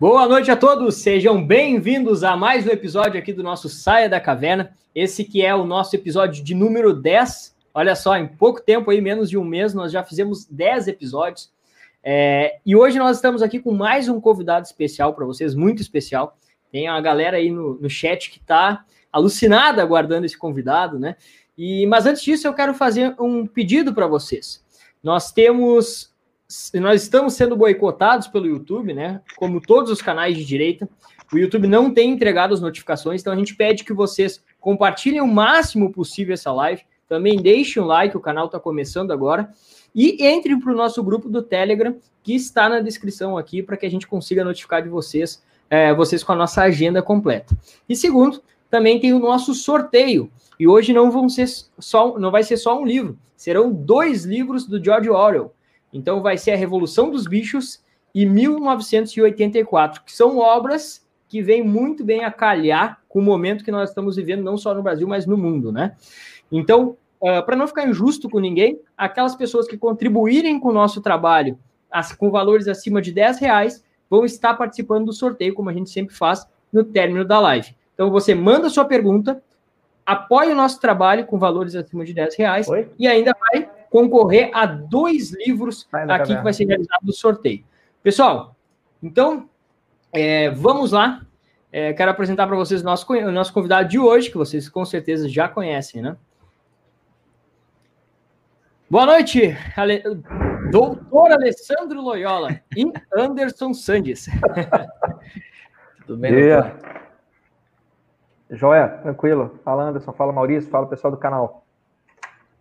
Boa noite a todos, sejam bem-vindos a mais um episódio aqui do nosso Saia da Caverna. Esse que é o nosso episódio de número 10. Olha só, em pouco tempo aí, menos de um mês, nós já fizemos 10 episódios. É, e hoje nós estamos aqui com mais um convidado especial para vocês, muito especial. Tem uma galera aí no, no chat que está alucinada aguardando esse convidado, né? E, mas antes disso, eu quero fazer um pedido para vocês. Nós temos, nós estamos sendo boicotados pelo YouTube, né? Como todos os canais de direita, o YouTube não tem entregado as notificações, então a gente pede que vocês compartilhem o máximo possível essa live. Também deixem um like, o canal está começando agora. E entrem para o nosso grupo do Telegram, que está na descrição aqui, para que a gente consiga notificar de vocês, é, vocês com a nossa agenda completa. E segundo, também tem o nosso sorteio. E hoje não vão ser só, não vai ser só um livro, serão dois livros do George Orwell. Então vai ser a Revolução dos Bichos e 1984, que são obras que vêm muito bem a calhar com o momento que nós estamos vivendo, não só no Brasil, mas no mundo, né? Então, uh, ah, para não ficar injusto com ninguém, aquelas pessoas que contribuírem com o nosso trabalho as, com valores acima de 10 reais vão estar participando do sorteio, como a gente sempre faz no término da live. Então, você manda sua pergunta, apoia o nosso trabalho com valores acima de 10 reais Oi? e ainda vai concorrer a dois livros aqui que vai ser realizado no sorteio. Pessoal, então, é, vamos lá. É, quero apresentar para vocês o nosso, o nosso convidado de hoje, que vocês com certeza já conhecem, né? Boa noite, Ale... doutor Alessandro Loyola e Anderson Sandes. Tudo bem, yeah. Joia, tranquilo. Fala Anderson, fala Maurício, fala pessoal do canal.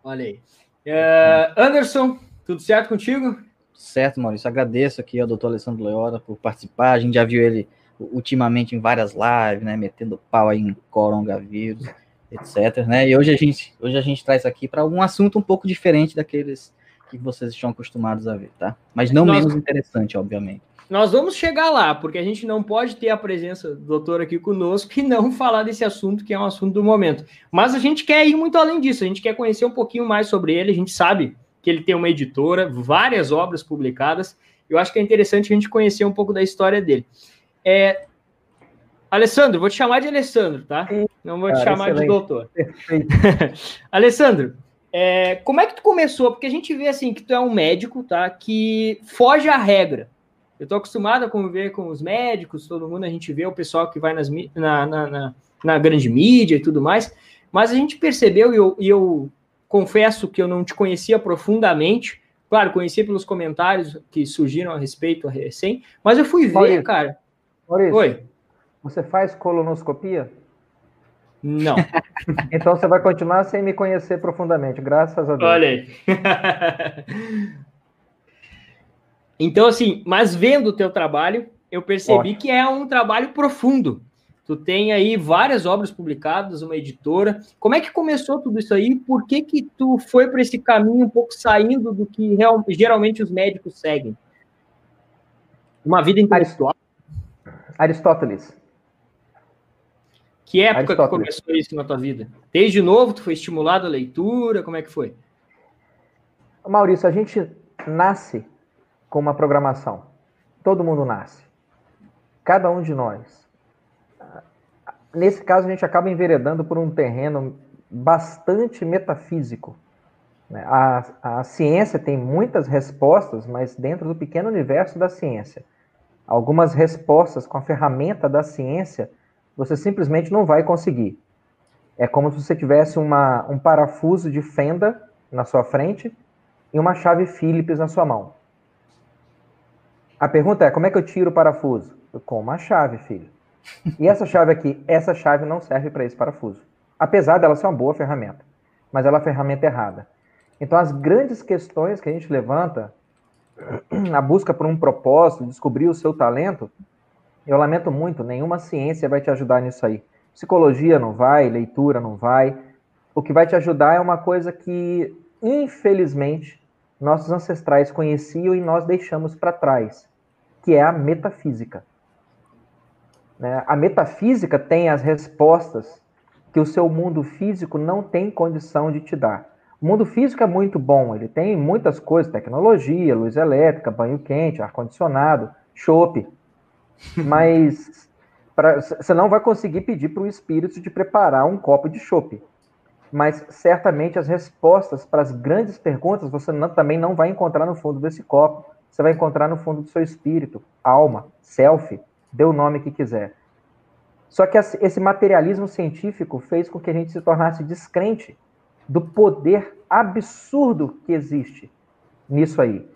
Olha aí. Uh, Anderson, tudo certo contigo? Certo, Maurício. Agradeço aqui ao doutor Alessandro Loyola por participar. A gente já viu ele ultimamente em várias lives, né? Metendo pau aí em coronavírus etc. Né? E hoje a gente, hoje a gente traz aqui para um assunto um pouco diferente daqueles que vocês estão acostumados a ver, tá? Mas não Nós, menos interessante, obviamente. Nós vamos chegar lá, porque a gente não pode ter a presença do doutor aqui conosco e não falar desse assunto, que é um assunto do momento. Mas a gente quer ir muito além disso, a gente quer conhecer um pouquinho mais sobre ele, a gente sabe que ele tem uma editora, várias obras publicadas, eu acho que é interessante a gente conhecer um pouco da história dele. É, Alessandro, vou te chamar de Alessandro, tá? Não vou te chamar excelente. de doutor. Alessandro, é, como é que tu começou? Porque a gente vê assim que tu é um médico, tá? Que foge à regra. Eu tô acostumado a conviver com os médicos, todo mundo, a gente vê o pessoal que vai nas, na, na, na, na grande mídia e tudo mais, mas a gente percebeu, e eu, e eu confesso que eu não te conhecia profundamente, claro, conheci pelos comentários que surgiram a respeito a recém, mas eu fui ver, Maurício, cara. Maurício, Oi. Você faz colonoscopia? Não. então você vai continuar sem me conhecer profundamente, graças a Deus. Olha aí. então, assim, mas vendo o teu trabalho, eu percebi Ótimo. que é um trabalho profundo. Tu tem aí várias obras publicadas, uma editora. Como é que começou tudo isso aí? Por que que tu foi para esse caminho um pouco saindo do que real, geralmente os médicos seguem? Uma vida intelectual? Aristóteles. Que época que começou isso na tua vida? Desde novo, tu foi estimulado a leitura? Como é que foi? Maurício, a gente nasce com uma programação. Todo mundo nasce. Cada um de nós. Nesse caso, a gente acaba enveredando por um terreno bastante metafísico. Né? A, a ciência tem muitas respostas, mas dentro do pequeno universo da ciência. Algumas respostas com a ferramenta da ciência você simplesmente não vai conseguir. É como se você tivesse uma, um parafuso de fenda na sua frente e uma chave Phillips na sua mão. A pergunta é: como é que eu tiro o parafuso? Com uma chave, filho. E essa chave aqui, essa chave não serve para esse parafuso. Apesar dela ser uma boa ferramenta, mas ela é a ferramenta errada. Então, as grandes questões que a gente levanta, a busca por um propósito, descobrir o seu talento, eu lamento muito, nenhuma ciência vai te ajudar nisso aí. Psicologia não vai, leitura não vai. O que vai te ajudar é uma coisa que, infelizmente, nossos ancestrais conheciam e nós deixamos para trás, que é a metafísica. Né? A metafísica tem as respostas que o seu mundo físico não tem condição de te dar. O mundo físico é muito bom, ele tem muitas coisas, tecnologia, luz elétrica, banho quente, ar-condicionado, chope. Mas você não vai conseguir pedir para o espírito de preparar um copo de chope. Mas certamente as respostas para as grandes perguntas você não, também não vai encontrar no fundo desse copo. Você vai encontrar no fundo do seu espírito, alma, self, dê o nome que quiser. Só que esse materialismo científico fez com que a gente se tornasse descrente do poder absurdo que existe nisso aí,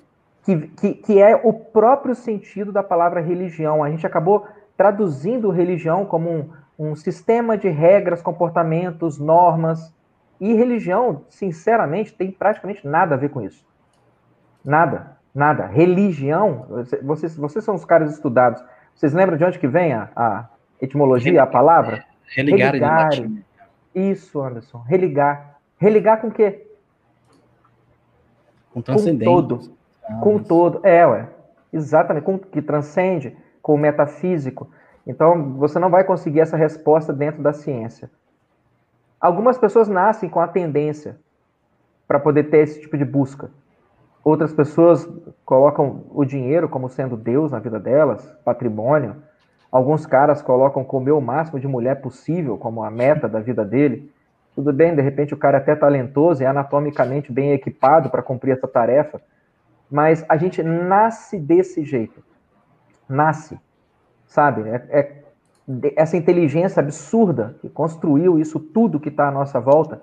que, que, que é o próprio sentido da palavra religião. A gente acabou traduzindo religião como um, um sistema de regras, comportamentos, normas, e religião, sinceramente, tem praticamente nada a ver com isso. Nada, nada. Religião, vocês, vocês são os caras estudados. Vocês lembram de onde que vem a, a etimologia, a palavra? Religar. Religar. Isso, Anderson. Religar. Religar com o quê? Com transcendente. Com todo. Ah, com isso. todo. É, ué. Exatamente. Com que transcende, com o metafísico. Então, você não vai conseguir essa resposta dentro da ciência. Algumas pessoas nascem com a tendência para poder ter esse tipo de busca. Outras pessoas colocam o dinheiro como sendo Deus na vida delas, patrimônio. Alguns caras colocam comer o máximo de mulher possível como a meta da vida dele. Tudo bem, de repente o cara é até talentoso e anatomicamente bem equipado para cumprir essa tarefa, mas a gente nasce desse jeito. Nasce, sabe? É, é essa inteligência absurda que construiu isso tudo que está à nossa volta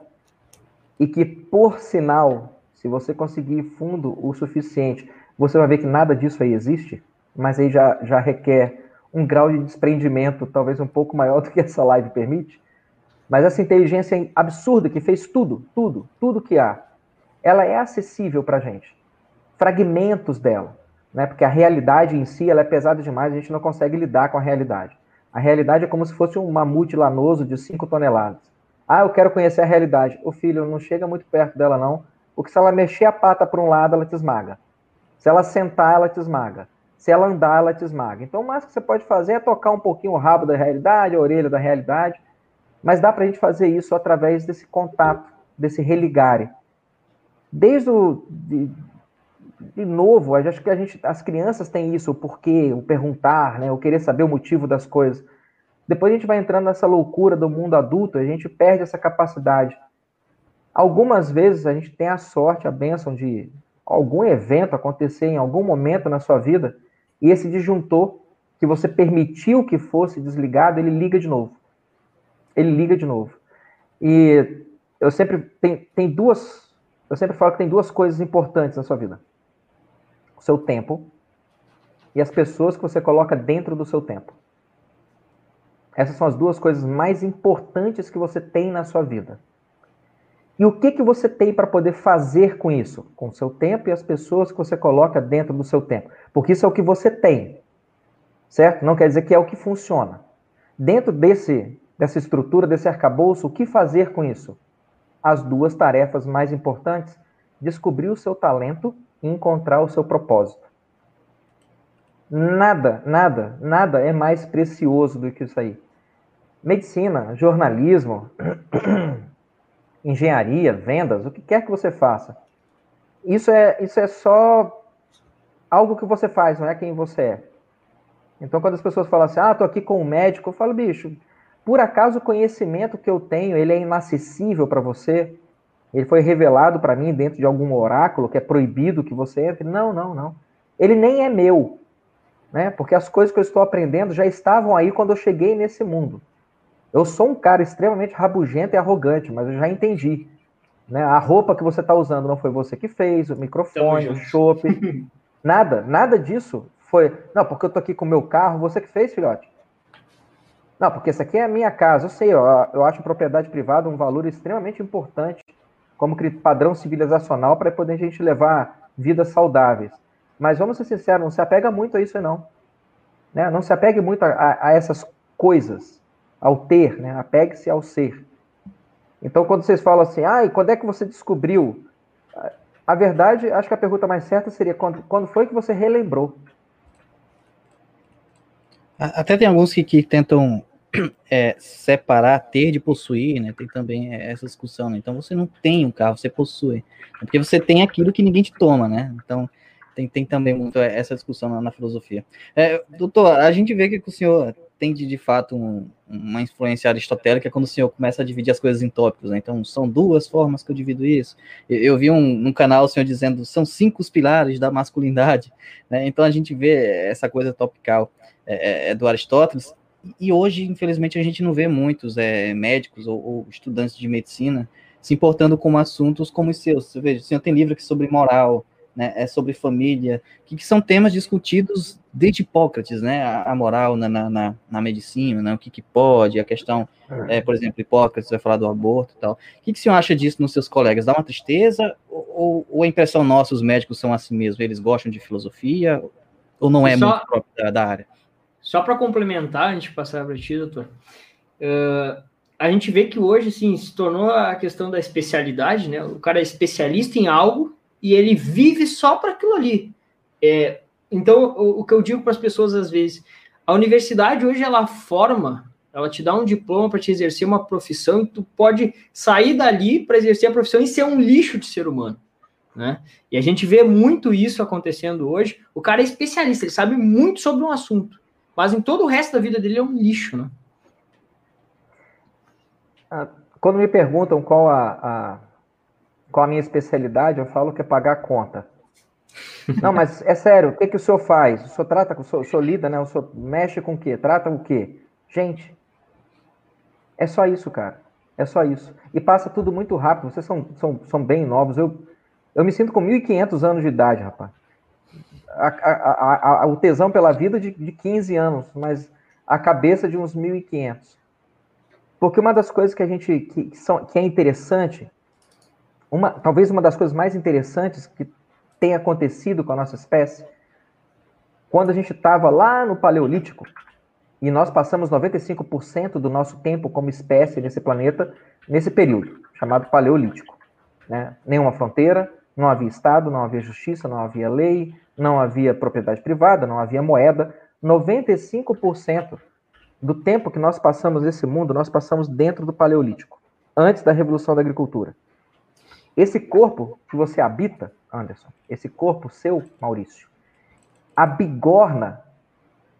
e que, por sinal, se você conseguir fundo o suficiente, você vai ver que nada disso aí existe, mas aí já, já requer um grau de desprendimento talvez um pouco maior do que essa live permite. Mas essa inteligência absurda que fez tudo, tudo, tudo que há, ela é acessível para a gente. Fragmentos dela, né? porque a realidade em si ela é pesada demais, a gente não consegue lidar com a realidade. A realidade é como se fosse um mamute lanoso de 5 toneladas. Ah, eu quero conhecer a realidade. O filho não chega muito perto dela, não, porque se ela mexer a pata para um lado, ela te esmaga. Se ela sentar, ela te esmaga. Se ela andar, ela te esmaga. Então, o mais que você pode fazer é tocar um pouquinho o rabo da realidade, a orelha da realidade, mas dá para a gente fazer isso através desse contato, desse religare. Desde o, de, de novo, acho que a gente, as crianças têm isso, o porquê, o perguntar, né, o querer saber o motivo das coisas. Depois a gente vai entrando nessa loucura do mundo adulto, a gente perde essa capacidade. Algumas vezes a gente tem a sorte, a bênção de algum evento acontecer em algum momento na sua vida e esse disjuntor que você permitiu que fosse desligado, ele liga de novo. Ele liga de novo. E eu sempre tem, tem duas, eu sempre falo que tem duas coisas importantes na sua vida: o seu tempo e as pessoas que você coloca dentro do seu tempo. Essas são as duas coisas mais importantes que você tem na sua vida. E o que, que você tem para poder fazer com isso? Com o seu tempo e as pessoas que você coloca dentro do seu tempo. Porque isso é o que você tem. Certo? Não quer dizer que é o que funciona. Dentro desse, dessa estrutura, desse arcabouço, o que fazer com isso? As duas tarefas mais importantes: descobrir o seu talento e encontrar o seu propósito. Nada, nada, nada é mais precioso do que isso aí. Medicina, jornalismo, engenharia, vendas, o que quer que você faça. Isso é, isso é só algo que você faz, não é quem você é. Então, quando as pessoas falam assim, ah, tô aqui com um médico, eu falo, bicho, por acaso o conhecimento que eu tenho, ele é inacessível para você? Ele foi revelado para mim dentro de algum oráculo que é proibido que você entre? Não, não, não. Ele nem é meu, né? Porque as coisas que eu estou aprendendo já estavam aí quando eu cheguei nesse mundo. Eu sou um cara extremamente rabugento e arrogante, mas eu já entendi. Né? A roupa que você está usando não foi você que fez, o microfone, o chope, nada, nada disso foi. Não, porque eu tô aqui com o meu carro, você que fez, filhote? Não, porque essa aqui é a minha casa. Eu sei, ó, eu acho propriedade privada um valor extremamente importante como padrão civilizacional para poder a gente levar vidas saudáveis. Mas vamos ser sinceros, não se apega muito a isso, não. Né? Não se apegue muito a, a essas coisas ao ter, né? Apegue-se ao ser. Então, quando vocês falam assim, ah, e quando é que você descobriu? A verdade, acho que a pergunta mais certa seria quando, quando foi que você relembrou? Até tem alguns que, que tentam é, separar ter de possuir, né? Tem também essa discussão, né? Então você não tem um carro, você possui. É porque você tem aquilo que ninguém te toma, né? Então tem, tem também muito essa discussão na, na filosofia. É, doutor, a gente vê que o senhor tem de, de fato um, uma influência aristotélica quando o senhor começa a dividir as coisas em tópicos. Né? Então, são duas formas que eu divido isso. Eu, eu vi um, no canal o senhor dizendo são cinco os pilares da masculinidade. Né? Então, a gente vê essa coisa topical é, é, é do Aristóteles. E hoje, infelizmente, a gente não vê muitos é, médicos ou, ou, estudantes de medicina se importando com assuntos como os seus. Você veja, o senhor tem livro aqui sobre moral, né, é sobre família, que, que, são temas discutidos desde Hipócrates, né, a, a moral na, na, na, medicina, né, o que, que pode, a questão, é. é, por exemplo, Hipócrates vai falar do aborto e tal. O que, que o senhor acha disso nos seus colegas? Dá uma tristeza ou, ou a impressão nossa, os médicos são assim mesmo, eles gostam de filosofia ou não é só, muito próprio da, da área? Só para complementar, a gente passar para ti, doutor, uh, a gente vê que hoje, assim, se tornou a questão da especialidade, né, o cara é especialista em algo e ele vive só para aquilo ali. É, então, o, o, que eu digo para as pessoas às vezes, a universidade hoje ela forma, ela te dá um diploma para te exercer uma profissão e tu pode sair dali para exercer a profissão e ser um lixo de ser humano. Né? E a gente vê muito isso acontecendo hoje. O cara é especialista, ele sabe muito sobre um assunto, mas em todo o resto da vida dele é um lixo, né? Ah, quando me perguntam qual a, a qual a minha especialidade, eu falo que é pagar a conta. Não, mas é sério, o que, que o senhor faz? O senhor trata, o senhor, o senhor lida, né? O senhor mexe com o quê? Trata o quê? Gente, é só isso, cara. É só isso. E passa tudo muito rápido. Vocês são, são, são bem novos. Eu, eu me sinto com 1.500 anos de idade, rapaz. A, a, a, o tesão pela vida de, de 15 anos, mas a cabeça de uns 1.500. Porque uma das coisas que a gente que, que, são, que é interessante uma, talvez uma das coisas mais interessantes que tem acontecido com a nossa espécie, quando a gente estava lá no Paleolítico, e nós passamos 95% do nosso tempo como espécie nesse planeta, nesse período, chamado Paleolítico. Né? Nenhuma fronteira, não havia Estado, não havia justiça, não havia lei, não havia propriedade privada, não havia moeda. 95% do tempo que nós passamos nesse mundo, nós passamos dentro do Paleolítico, antes da Revolução da Agricultura. Esse corpo que você habita, Anderson, esse corpo seu, Maurício, a bigorna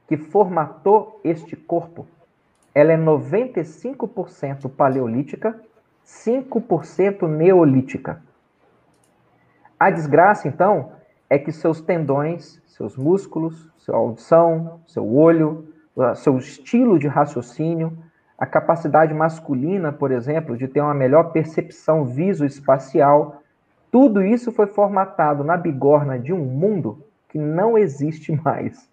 que formatou este corpo, ela é 95% paleolítica, 5% neolítica. A desgraça, então, é que seus tendões, seus músculos, sua audição, seu olho, seu estilo de raciocínio, a capacidade masculina, por exemplo, de ter uma melhor percepção visoespacial, tudo isso foi formatado na bigorna de um mundo que não existe mais.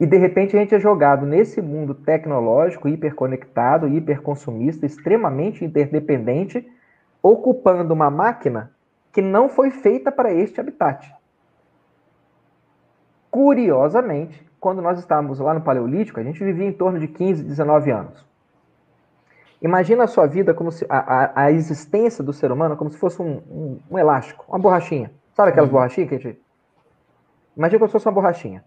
E de repente a gente é jogado nesse mundo tecnológico, hiperconectado, hiperconsumista, extremamente interdependente, ocupando uma máquina que não foi feita para este habitat. Curiosamente, quando nós estávamos lá no Paleolítico, a gente vivia em torno de 15, 19 anos. Imagina a sua vida como se a, a, a existência do ser humano como se fosse um, um, um elástico, uma borrachinha. Sabe aquelas uhum. borrachinhas que a gente. Imagina como se fosse uma borrachinha.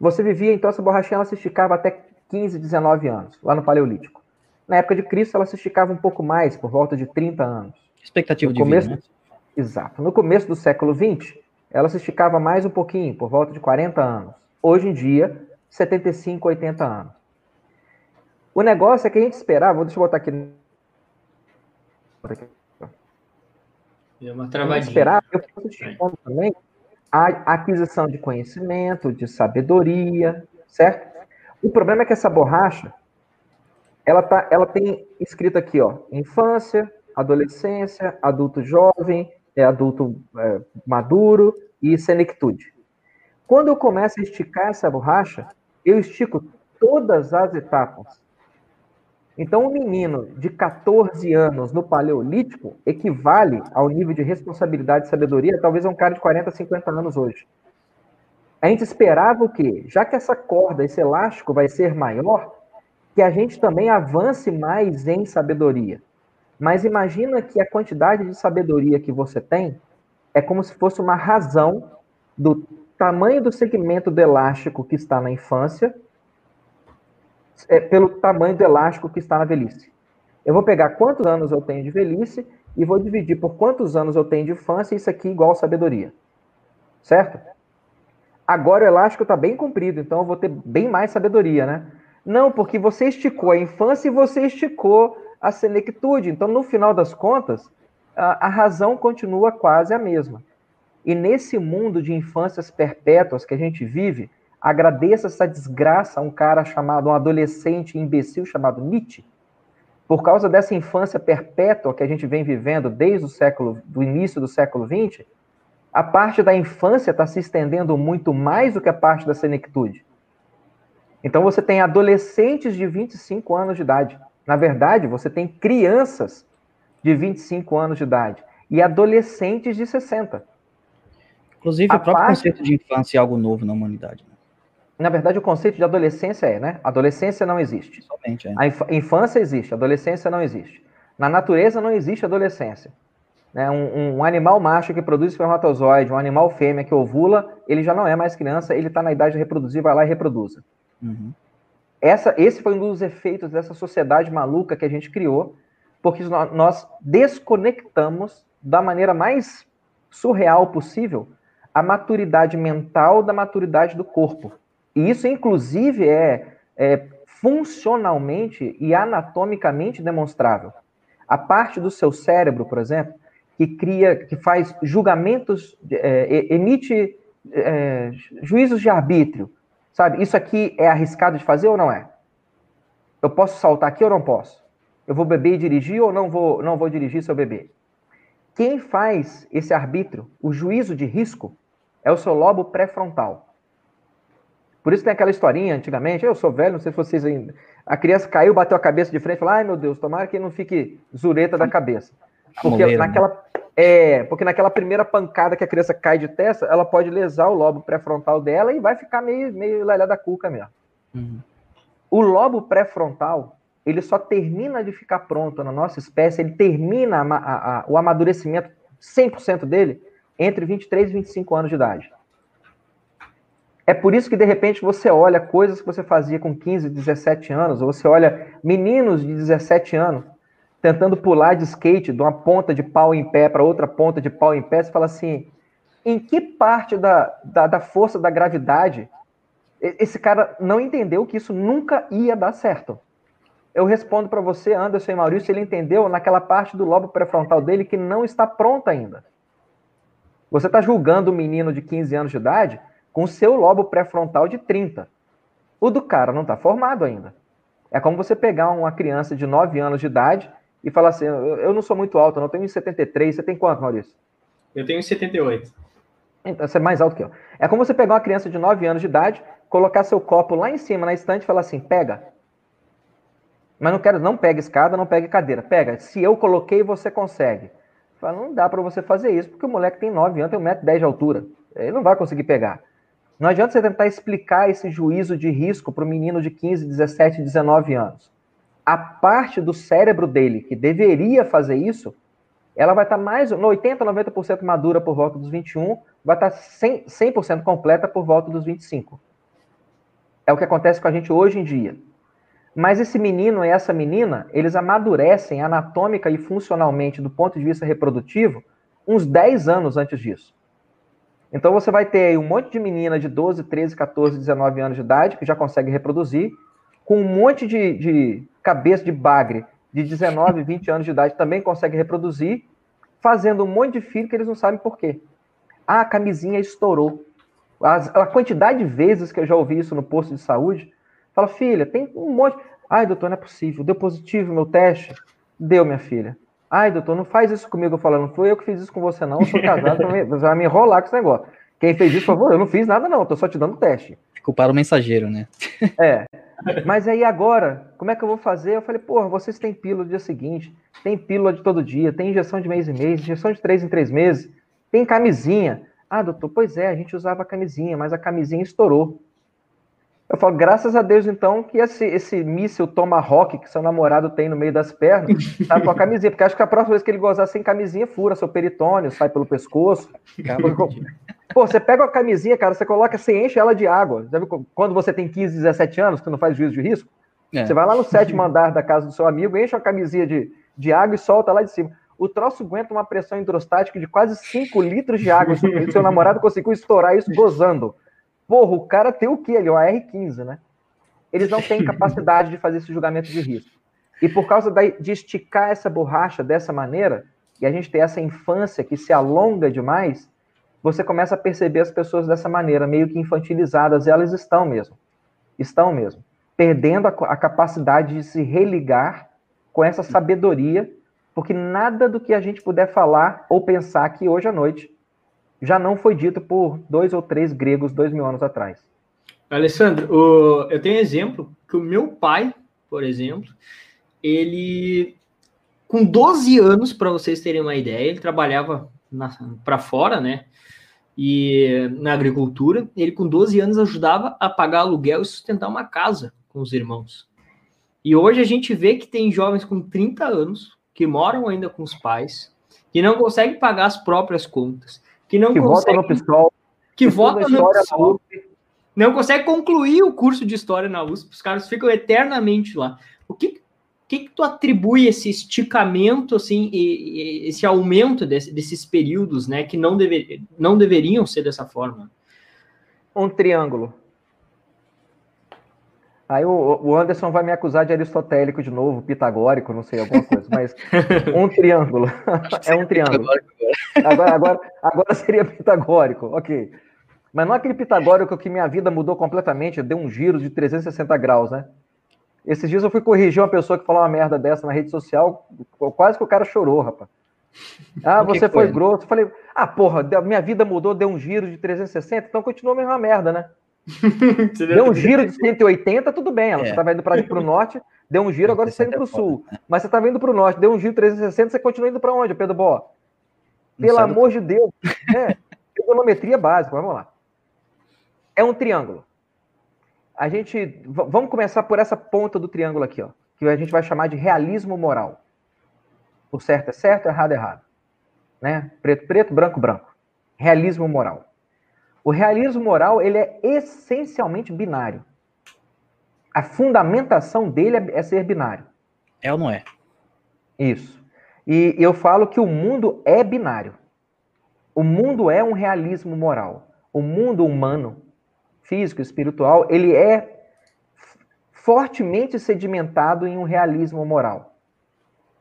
Você vivia, então, essa borrachinha ela se esticava até 15, 19 anos, lá no Paleolítico. Na época de Cristo, ela se esticava um pouco mais, por volta de 30 anos. Expectativa no de começo, vida, né? Exato. No começo do século XX, ela se esticava mais um pouquinho, por volta de 40 anos hoje em dia, 75, 80 anos. O negócio é que a gente esperava, deixa eu botar aqui. Deu uma travadinha. Esperava, eu também a aquisição de conhecimento, de sabedoria, certo? O problema é que essa borracha, ela, tá, ela tem escrito aqui, ó, infância, adolescência, adulto jovem, é adulto é, maduro e senectude. Quando eu começo a esticar essa borracha, eu estico todas as etapas. Então, um menino de 14 anos no Paleolítico equivale ao nível de responsabilidade e sabedoria, talvez a um cara de 40, 50 anos hoje. A gente esperava o quê? Já que essa corda, esse elástico vai ser maior, que a gente também avance mais em sabedoria. Mas imagina que a quantidade de sabedoria que você tem é como se fosse uma razão do tamanho do segmento do elástico que está na infância é, pelo tamanho do elástico que está na velhice. Eu vou pegar quantos anos eu tenho de velhice e vou dividir por quantos anos eu tenho de infância, isso aqui igual sabedoria. certo? Agora o elástico está bem comprido, então eu vou ter bem mais sabedoria, né? Não, porque você esticou a infância e você esticou a senectude. Então, no final das contas, a, a razão continua quase a mesma. E nesse mundo de infâncias perpétuas que a gente vive, agradeça essa desgraça a um cara chamado, um adolescente imbecil chamado Nietzsche, por causa dessa infância perpétua que a gente vem vivendo desde o século, do início do século XX, a parte da infância está se estendendo muito mais do que a parte da senectude. Então você tem adolescentes de 25 anos de idade. Na verdade, você tem crianças de 25 anos de idade e adolescentes de 60. Inclusive, a o próprio parte... conceito de infância é algo novo na humanidade. Né? Na verdade, o conceito de adolescência é, né? Adolescência não existe. Somente, é. A inf infância existe, adolescência não existe. Na natureza não existe adolescência. Né? Um, um, animal macho que produz espermatozoide, um animal fêmea que ovula, ele já não é mais criança, ele está na idade de reproduzir, vai lá e reproduza. Uhum. Essa, esse foi um dos efeitos dessa sociedade maluca que a gente criou, porque nós desconectamos da maneira mais surreal possível a maturidade mental da maturidade do corpo. E isso, inclusive, é, é funcionalmente e anatomicamente demonstrável. A parte do seu cérebro, por exemplo, que cria, que faz julgamentos, é, emite é, juízos de arbítrio, sabe? Isso aqui é arriscado de fazer ou não é? Eu posso saltar aqui ou não posso? Eu vou beber e dirigir ou não vou, não vou dirigir se eu beber? Quem faz esse arbítrio, o juízo de risco, é o seu lobo pré-frontal. Por isso tem aquela historinha antigamente, eu sou velho, não sei se vocês ainda. A criança caiu, bateu a cabeça de frente e falou: ai meu Deus, tomara que não fique zureta da cabeça. Porque né? naquela, é, porque naquela primeira pancada que a criança cai de testa, ela pode lesar o lobo pré-frontal dela e vai ficar meio, meio lelé da cuca mesmo. Uhum. O lobo pré-frontal, ele só termina de ficar pronto na nossa espécie, ele termina a, a, a, o amadurecimento 100% dele entre 23 e 25 anos de idade. É por isso que, de repente, você olha coisas que você fazia com 15, 17 anos, ou você olha meninos de 17 anos tentando pular de skate de uma ponta de pau em pé para outra ponta de pau em pé, você fala assim: em que parte da, da, da força da gravidade esse cara não entendeu que isso nunca ia dar certo? Eu respondo para você, Anderson e Maurício, ele entendeu naquela parte do lobo pré-frontal dele que não está pronta ainda. Você está julgando um menino de 15 anos de idade com o seu lobo pré-frontal de 30. O do cara não está formado ainda. É como você pegar uma criança de 9 anos de idade e falar assim: eu não sou muito alto, eu não tenho 73. Você tem quanto, Maurício? Eu tenho 78. Então, você é mais alto que eu. É como você pegar uma criança de 9 anos de idade, colocar seu copo lá em cima na estante e falar assim: pega. Mas não quero, não pega escada, não pega cadeira. Pega. Se eu coloquei, você consegue. Fala, não dá para você fazer isso, porque o moleque tem 9 anos, tem 1,10m de altura. Ele não vai conseguir pegar. Não adianta você tentar explicar esse juízo de risco para o menino de 15, 17, 19 anos. A parte do cérebro dele que deveria fazer isso, ela vai estar tá mais, no 80, 90% madura por volta dos 21, vai estar 100%, 100 completa por volta dos 25. É o que acontece com a gente hoje em dia. Mas esse menino e essa menina, eles amadurecem anatômica e funcionalmente do ponto de vista reprodutivo uns 10 anos antes disso. Então você vai ter aí um monte de menina de 12, 13, 14, 19 anos de idade que já consegue reproduzir, com um monte de, de cabeça de bagre de 19, 20 anos de idade também consegue reproduzir, fazendo um monte de filho que eles não sabem por quê. Ah, a camisinha estourou. As, a quantidade de vezes que eu já ouvi isso no posto de saúde, Fala, filha, tem um monte. Ai, doutor, não é possível. Deu positivo meu teste? Deu, minha filha. Ai, doutor, não faz isso comigo. Eu falo, não foi eu que fiz isso com você, não. Eu sou casado, você vai me enrolar com esse negócio. Quem fez isso, por favor, eu não fiz nada, não. Eu tô só te dando teste. Culpar o mensageiro, né? É. Mas aí agora, como é que eu vou fazer? Eu falei, porra, vocês têm pílula do dia seguinte, tem pílula de todo dia, tem injeção de mês em mês, injeção de três em três meses, tem camisinha. Ah, doutor, pois é, a gente usava camisinha, mas a camisinha estourou. Eu falo, graças a Deus, então, que esse, esse míssil Tomahawk que seu namorado tem no meio das pernas, tá com a camisinha, porque acho que a próxima vez que ele gozar sem camisinha, fura seu peritônio, sai pelo pescoço. Pô, você pega a camisinha, cara, você coloca, você enche ela de água. Quando você tem 15, 17 anos, que não faz juízo de risco, é. você vai lá no sétimo andar da casa do seu amigo, enche a camisinha de, de água e solta lá de cima. o troço aguenta uma pressão hidrostática de quase 5 litros de água. Seu namorado conseguiu estourar isso gozando. Porra, o cara tem o quê ali? O AR-15, né? Eles não têm capacidade de fazer esse julgamento de risco. E por causa de esticar essa borracha dessa maneira, e a gente ter essa infância que se alonga demais, você começa a perceber as pessoas dessa maneira, meio que infantilizadas, e elas estão mesmo. Estão mesmo. Perdendo a, a capacidade de se religar com essa sabedoria, porque nada do que a gente puder falar ou pensar aqui hoje à noite já não foi dito por dois ou três gregos dois mil anos atrás. Alessandro, o, eu tenho um exemplo que o meu pai, por exemplo, ele, com 12 anos, para vocês terem uma ideia, ele trabalhava para fora, né? E na agricultura, ele com 12 anos ajudava a pagar aluguel e sustentar uma casa com os irmãos. E hoje a gente vê que tem jovens com 30 anos que moram ainda com os pais, que não conseguem pagar as próprias contas, que não que conseguem, votam no PSOL, que, que votam no PSOL, não consegue concluir o curso de história na USP, os caras ficam eternamente lá. O que que, que tu atribui esse esticamento, assim, e, e esse aumento desse, desses períodos, né, que não, deve, não deveriam ser dessa forma? Um triângulo. Aí o, Anderson vai me acusar de aristotélico de novo, pitagórico, não sei, alguma coisa, mas um triângulo. é um triângulo. Agora, agora, agora seria pitagórico, ok. Mas não é aquele pitagórico que minha vida mudou completamente, deu um giro de 360 graus, né? Esses dias eu fui corrigir uma pessoa que falou uma merda dessa na rede social, quase que o cara chorou, rapaz. Ah, você foi, foi grosso. Eu falei, ah, porra, minha vida mudou, deu um giro de 360, então continua a mesma merda, né? deu um giro de 180, tudo bem. Ela é. estava indo para o norte, deu um giro, agora você está indo para o sul. Né? Mas você estava indo para o norte, deu um giro de 360, você continua indo para onde, Pedro Bó? Pelo amor de Deus. É, trigonometria básica, vamos lá. É um triângulo a gente. Vamos começar por essa ponta do triângulo aqui, ó, que a gente vai chamar de realismo moral. O certo é certo, errado é errado. Né? Preto, preto, branco, branco. Realismo moral. O realismo moral ele é essencialmente binário. A fundamentação dele é, é ser binário. É ou não é? Isso. E eu falo que o mundo é binário. O mundo é um realismo moral. O mundo humano físico, espiritual, ele é fortemente sedimentado em um realismo moral.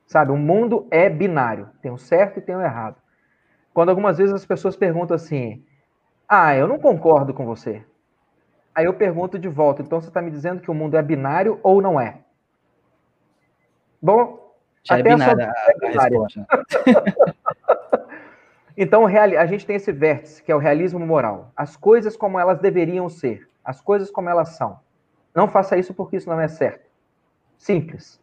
Sabe, o mundo é binário, tem o certo e tem o errado. Quando algumas vezes as pessoas perguntam assim: "Ah, eu não concordo com você". Aí eu pergunto de volta: "Então você está me dizendo que o mundo é binário ou não é?" Bom, Já é até é binária a, é binária. a Então, a gente tem esse vértice, que é o realismo moral. As coisas como elas deveriam ser. As coisas como elas são. Não faça isso porque isso não é certo. Simples.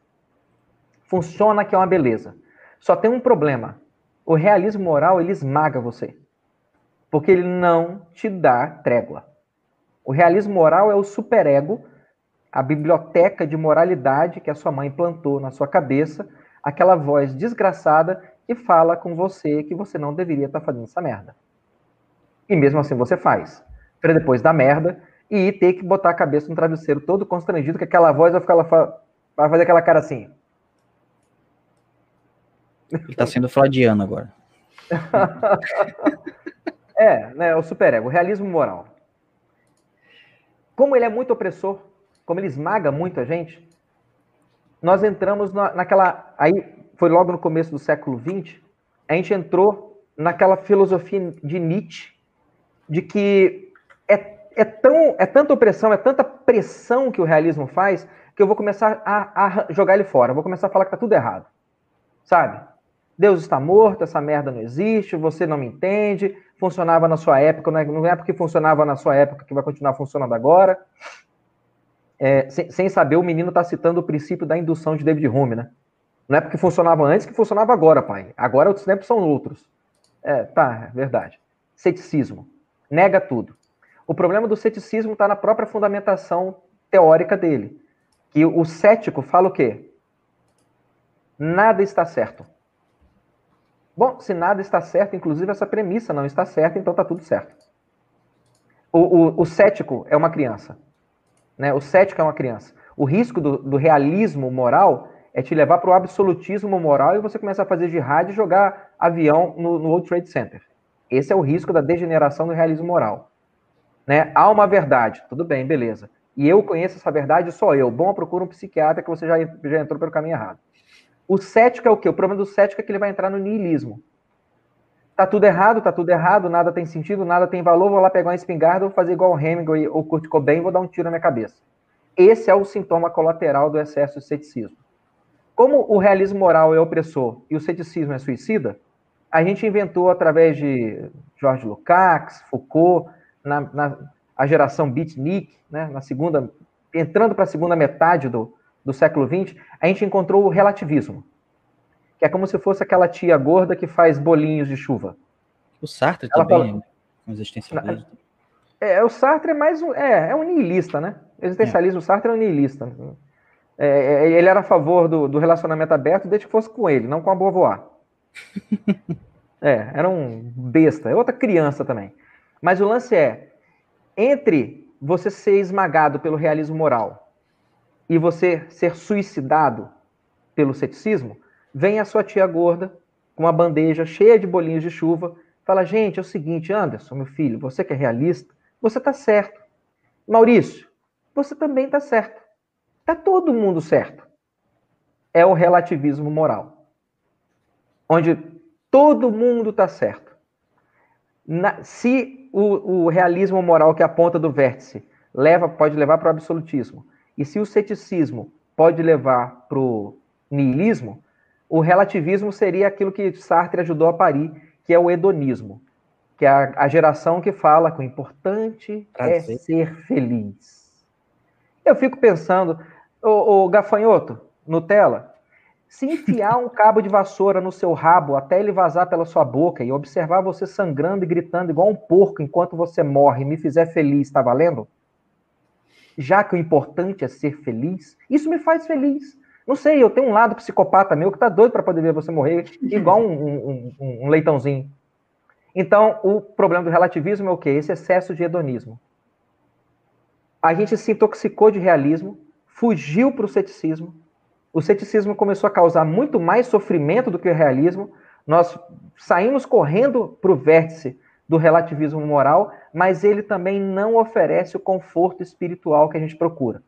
Funciona que é uma beleza. Só tem um problema. O realismo moral, ele esmaga você. Porque ele não te dá trégua. O realismo moral é o superego, a biblioteca de moralidade que a sua mãe plantou na sua cabeça, aquela voz desgraçada e fala com você que você não deveria estar tá fazendo essa merda. E mesmo assim você faz. Para depois dar merda e ter que botar a cabeça no travesseiro todo constrangido, que aquela voz vai, ficar, vai fazer aquela cara assim. Ele tá sendo fladiano agora. é, né, o superego, o realismo moral. Como ele é muito opressor, como ele esmaga muito a gente, nós entramos na, naquela. Aí foi logo no começo do século XX, a gente entrou naquela filosofia de Nietzsche de que é, é, tão, é tanta opressão, é tanta pressão que o realismo faz, que eu vou começar a, a jogar ele fora, vou começar a falar que tá tudo errado. Sabe? Deus está morto, essa merda não existe, você não me entende, funcionava na sua época, não é, não é porque funcionava na sua época que vai continuar funcionando agora. É, sem, sem, saber, o menino está citando o princípio da indução de David Hume, né? Não é porque funcionava antes que funcionava agora, pai. Agora os tempos são outros. É, tá, é verdade. Ceticismo. Nega tudo. O problema do ceticismo está na própria fundamentação teórica dele. Que o cético fala o quê? Nada está certo. Bom, se nada está certo, inclusive essa premissa não está certa, então está tudo certo. O, o, o, cético é uma criança. Né? O cético é uma criança. O risco do, do realismo moral é te levar para o absolutismo moral e você começa a fazer jihad e jogar avião no, no World Trade Center. Esse é o risco da degeneração do realismo moral. Né? Há uma verdade, tudo bem, beleza. E eu conheço essa verdade, só eu. Bom, procura um psiquiatra que você já, já entrou pelo caminho errado. O cético é o quê? O problema do cético é que ele vai entrar no niilismo. Tá tudo errado, tá tudo errado, nada tem sentido, nada tem valor, vou lá pegar uma espingarda, vou fazer igual o Hemingway ou Kurt Cobain, vou dar um tiro na minha cabeça. Esse é o sintoma colateral do excesso de ceticismo. Como o realismo moral é opressor e o ceticismo é suicida, a gente inventou através de George Lukács, Foucault, na, na a geração beatnik, né, na segunda, entrando para a segunda metade do, do século XX, a gente encontrou o relativismo, que é como se fosse aquela tia gorda que faz bolinhos de chuva. O Sartre Ela também fala, é um existencialista. É, o Sartre é mais um, é, é um niilista, né? Existencialismo, é. o Sartre é um niilista. É, é, ele era a favor do, do, relacionamento aberto desde que fosse com ele, não com a Beauvoir. é, era um besta, é outra criança também. Mas o lance é, entre você ser esmagado pelo realismo moral e você ser suicidado pelo ceticismo, vem a sua tia gorda com uma bandeja cheia de bolinhos de chuva, fala: gente, é o seguinte, Anderson, meu filho, você que é realista, você está certo. Maurício, você também está certo. Está todo mundo certo. É o relativismo moral, onde todo mundo está certo. Na, se o, o, realismo moral que aponta do vértice leva, pode levar para o absolutismo, e se o ceticismo pode levar para o niilismo, o relativismo seria aquilo que Sartre ajudou a parir, que é o hedonismo, que é a, a geração que fala que o importante é ser feliz. Eu fico pensando, o, o gafanhoto, Nutella, se enfiar um cabo de vassoura no seu rabo até ele vazar pela sua boca e observar você sangrando e gritando igual um porco enquanto você morre e me fizer feliz, está valendo? Já que o importante é ser feliz, isso me faz feliz. Não sei, eu tenho um lado psicopata meu que tá doido para poder ver você morrer igual um, um, um, um, leitãozinho. Então, o problema do relativismo é o quê? Esse excesso de hedonismo. A gente se intoxicou de realismo, fugiu para o ceticismo, o ceticismo começou a causar muito mais sofrimento do que o realismo. Nós saímos correndo para o vértice do relativismo moral, mas ele também não oferece o conforto espiritual que a gente procura.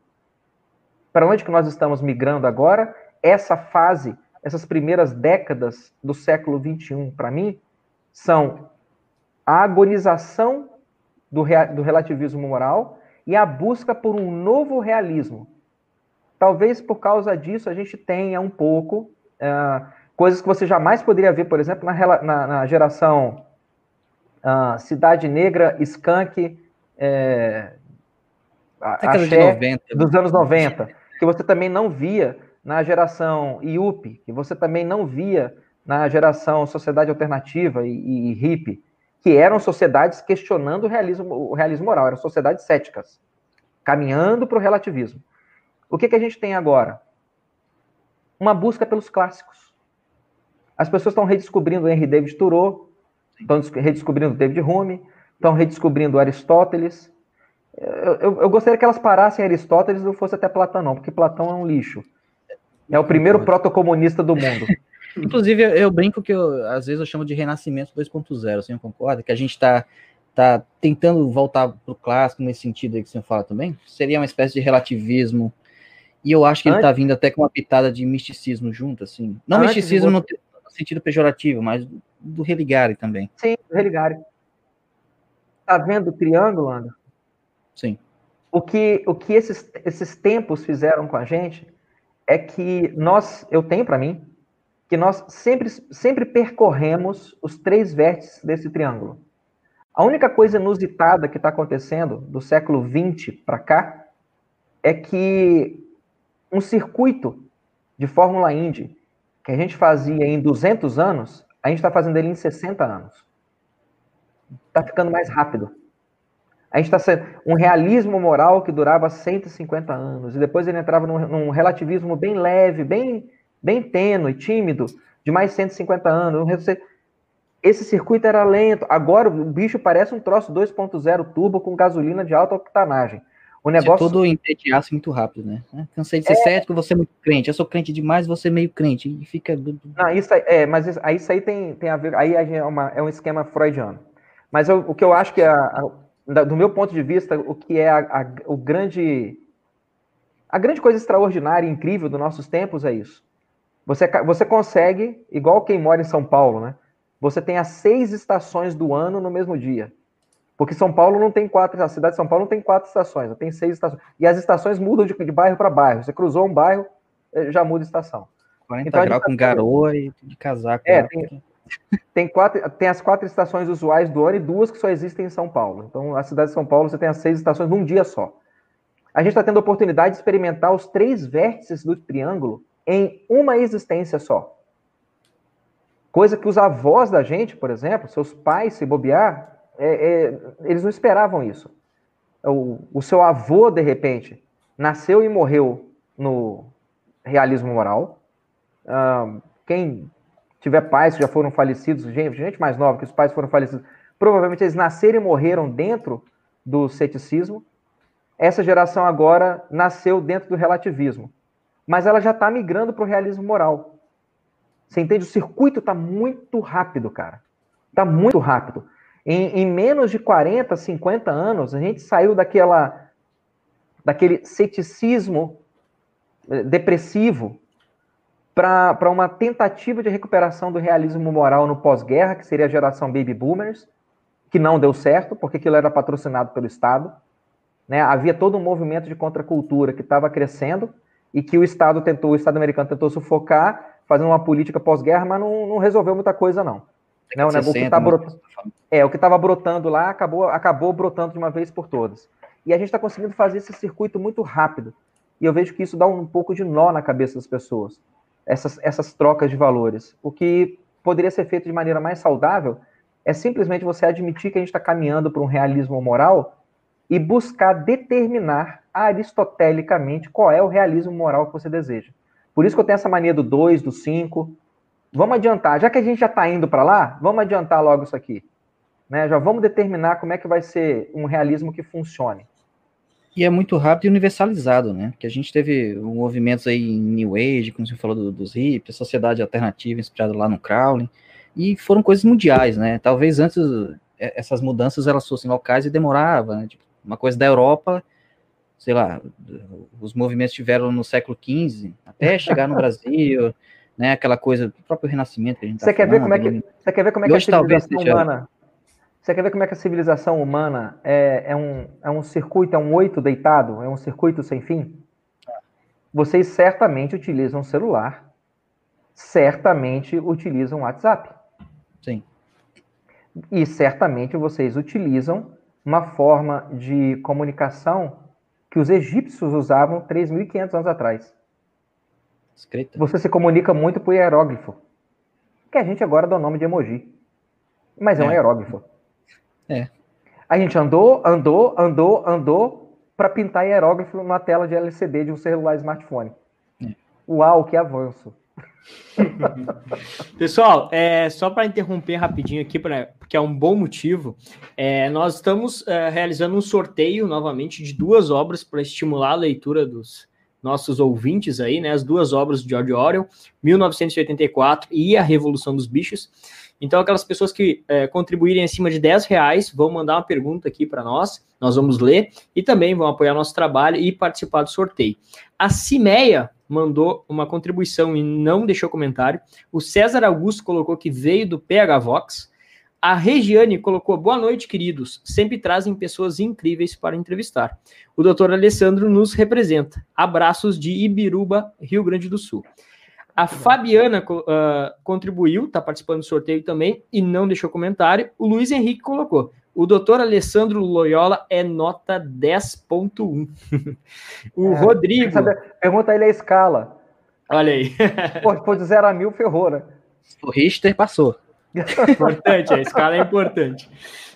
Para onde que nós estamos migrando agora? Essa fase, essas primeiras décadas do século XXI, para mim, são a agonização do, do relativismo moral e a busca por um novo realismo, Talvez por causa disso a gente tenha um pouco uh, coisas que você jamais poderia ver, por exemplo, na, na, na geração uh, Cidade Negra, Skunk, é, Axé, 90. dos anos 90, que você também não via na geração IUP, que você também não via na geração Sociedade Alternativa e, e, e Hippie, que eram sociedades questionando o realismo, o realismo moral, eram sociedades céticas, caminhando para o relativismo. O que, que a gente tem agora? Uma busca pelos clássicos. As pessoas estão redescobrindo Henry David Thoreau, estão redescobrindo David Hume, estão redescobrindo Aristóteles. Eu, eu, eu, gostaria que elas parassem Aristóteles e não fosse até Platão, não, porque Platão é um lixo. É o primeiro protocomunista do mundo. Inclusive, eu brinco que eu, às vezes eu chamo de renascimento 2.0, você não concorda? Que a gente está tá tentando voltar para o clássico nesse sentido aí que você fala também? Seria uma espécie de relativismo e eu acho que ele tá vindo até com uma pitada de misticismo junto, assim. Não Antes misticismo no sentido pejorativo, mas do religare também. Sim, do religare. Tá vendo o triângulo, André? Sim. O que, o que esses, esses tempos fizeram com a gente é que nós, eu tenho para mim, que nós sempre, sempre percorremos os três vértices desse triângulo. A única coisa inusitada que está acontecendo do século XX para cá é que um circuito de Fórmula Indy que a gente fazia em 200 anos, a gente está fazendo ele em 60 anos. Está ficando mais rápido. A gente está sendo um realismo moral que durava 150 anos, e depois ele entrava num, num relativismo bem leve, bem, bem tênue, tímido, de mais 150 anos. Esse circuito era lento. Agora o bicho parece um troço 2.0 turbo com gasolina de alta octanagem. O negócio Você todo entediasse muito rápido, né? Ah, cansei de ser é... cético, você é muito crente. Eu sou crente demais, você é meio crente. E fica. Não, isso aí, é, mas isso, isso aí tem, tem a ver. Aí é, uma, é um esquema freudiano. Mas eu, o que eu acho que é, a, a, do meu ponto de vista, o que é a, o grande. A grande coisa extraordinária e incrível dos nossos tempos é isso. Você, você consegue, igual quem mora em São Paulo, né? Você tem as seis estações do ano no mesmo dia. Porque São Paulo não tem quatro, a cidade de São Paulo não tem quatro estações, tem seis estações. E as estações mudam de, de bairro para bairro. Você cruzou um bairro, eh, já muda a estação. 40 então, graus com garoa e de casaco. É, tem, tem, quatro, tem as quatro estações usuais do ano e duas que só existem em São Paulo. Então, a cidade de São Paulo, você tem as seis estações num dia só. A gente está tendo a oportunidade de experimentar os três vértices do triângulo em uma existência só. Coisa que os avós da gente, por exemplo, seus pais, se bobear, é, é, eles não esperavam isso. O, o, seu avô, de repente, nasceu e morreu no realismo moral. quem tiver pais que já foram falecidos, gente, gente mais nova que os pais foram falecidos, provavelmente eles nasceram e morreram dentro do ceticismo. Essa geração agora nasceu dentro do relativismo. Mas ela já está migrando para o realismo moral. Você entende? O circuito está muito rápido, cara. Está muito rápido. Em, em, menos de 40, 50 anos, a gente saiu daquela, daquele ceticismo eh, depressivo para uma tentativa de recuperação do realismo moral no pós-guerra, que seria a geração baby boomers, que não deu certo, porque aquilo era patrocinado pelo Estado. Né? Havia todo um movimento de contracultura que estava crescendo e que o Estado tentou, o Estado americano tentou sufocar, fazendo uma política pós-guerra, mas não, não resolveu muita coisa, não. Não, né? o que tá brotando, é, o que estava brotando lá acabou, acabou brotando de uma vez por todas. E a gente está conseguindo fazer esse circuito muito rápido. E eu vejo que isso dá um pouco de nó na cabeça das pessoas, essas, essas trocas de valores. O que poderia ser feito de maneira mais saudável é simplesmente você admitir que a gente está caminhando para um realismo moral e buscar determinar aristotelicamente qual é o realismo moral que você deseja. Por isso que eu tenho essa mania do 2, do 5, Vamos adiantar, já que a gente já está indo para lá, vamos adiantar logo isso aqui. Né? Já vamos determinar como é que vai ser um realismo que funcione. E é muito rápido e universalizado, né? Porque a gente teve movimentos aí em New Age, como você falou do, dos hippies, sociedade alternativa inspirada lá no Crowley, e foram coisas mundiais, né? Talvez antes é, essas mudanças elas fossem locais e demorava, né? tipo, uma coisa da Europa, sei lá, os movimentos tiveram no século XV até chegar no Brasil, né? Aquela coisa do próprio renascimento que a gente Você tá quer ver como é que você quer ver como é que a civilização humana você quer ver como é que a civilização humana é, é, um, é um circuito, é um oito deitado, é um circuito sem fim? Vocês certamente utilizam celular, certamente utilizam WhatsApp. Sim. E certamente vocês utilizam uma forma de comunicação que os egípcios usavam 3.500 anos atrás. Escrita. Você se comunica muito por hieróglifo. Que a gente agora dá o nome de emoji. Mas é, é um hieróglifo. É. A gente andou, andou, andou, andou para pintar hieróglifo na tela de LCD de um celular smartphone. É. Uau, que avanço! Pessoal, é, só para interromper rapidinho aqui, pra, porque é um bom motivo, é, nós estamos é, realizando um sorteio novamente de duas obras para estimular a leitura dos, nossos ouvintes aí, né? As duas obras de George Orwell, 1984 e A Revolução dos Bichos. Então, aquelas pessoas que é, contribuírem acima de 10 reais vão mandar uma pergunta aqui para nós, nós vamos ler e também vão apoiar nosso trabalho e participar do sorteio. A Cimeia mandou uma contribuição e não deixou comentário. O César Augusto colocou que veio do PH Vox. A Regiane colocou: Boa noite, queridos. Sempre trazem pessoas incríveis para entrevistar. O doutor Alessandro nos representa. Abraços de Ibiruba, Rio Grande do Sul. A Fabiana uh, contribuiu, está participando do sorteio também e não deixou comentário. O Luiz Henrique colocou: O doutor Alessandro Loyola é nota 10.1. o é, Rodrigo. Pergunta ele a escala. Olha aí. Pô, foi de 0 a mil, ferrou, né? O Richter passou. importante, a escala é importante.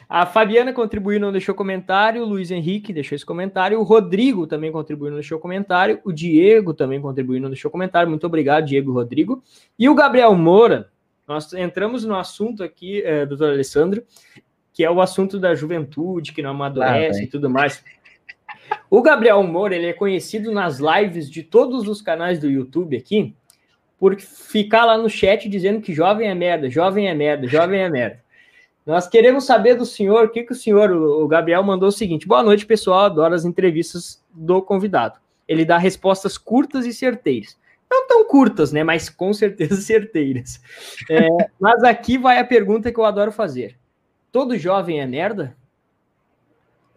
A Fabiana contribuiu, não deixou comentário. O Luiz Henrique deixou esse comentário. O Rodrigo também contribuiu, não deixou comentário. O Diego também contribuiu, não deixou comentário. Muito obrigado, Diego e Rodrigo. E o Gabriel Moura. Nós entramos no assunto aqui, é, doutor Alessandro, que é o assunto da juventude, que não amadurece ah, e tudo mais. O Gabriel Moura, ele é conhecido nas lives de todos os canais do YouTube aqui, por ficar lá no chat dizendo que jovem é merda, jovem é merda, jovem é merda. Nós queremos saber do senhor, o que, que o senhor, o Gabriel, mandou o seguinte: boa noite, pessoal, adoro as entrevistas do convidado. Ele dá respostas curtas e certeiras. Não tão curtas, né? Mas com certeza certeiras. É, mas aqui vai a pergunta que eu adoro fazer: todo jovem é merda?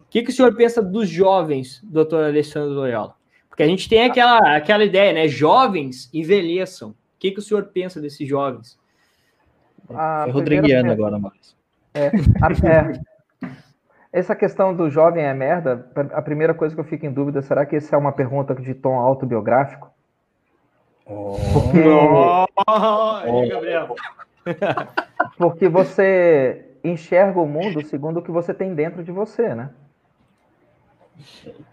O que, que o senhor pensa dos jovens, doutor Alessandro Loyola? Porque a gente tem aquela, aquela ideia, né? Jovens envelheçam. O que, que o senhor pensa desses jovens? Foi Rodriguiano agora, Maurício. É, a, é, essa questão do jovem é merda, a primeira coisa que eu fico em dúvida, será que isso é uma pergunta de tom autobiográfico? Oh. Porque... Oh, Gabriel. Porque você enxerga o mundo segundo o que você tem dentro de você, né?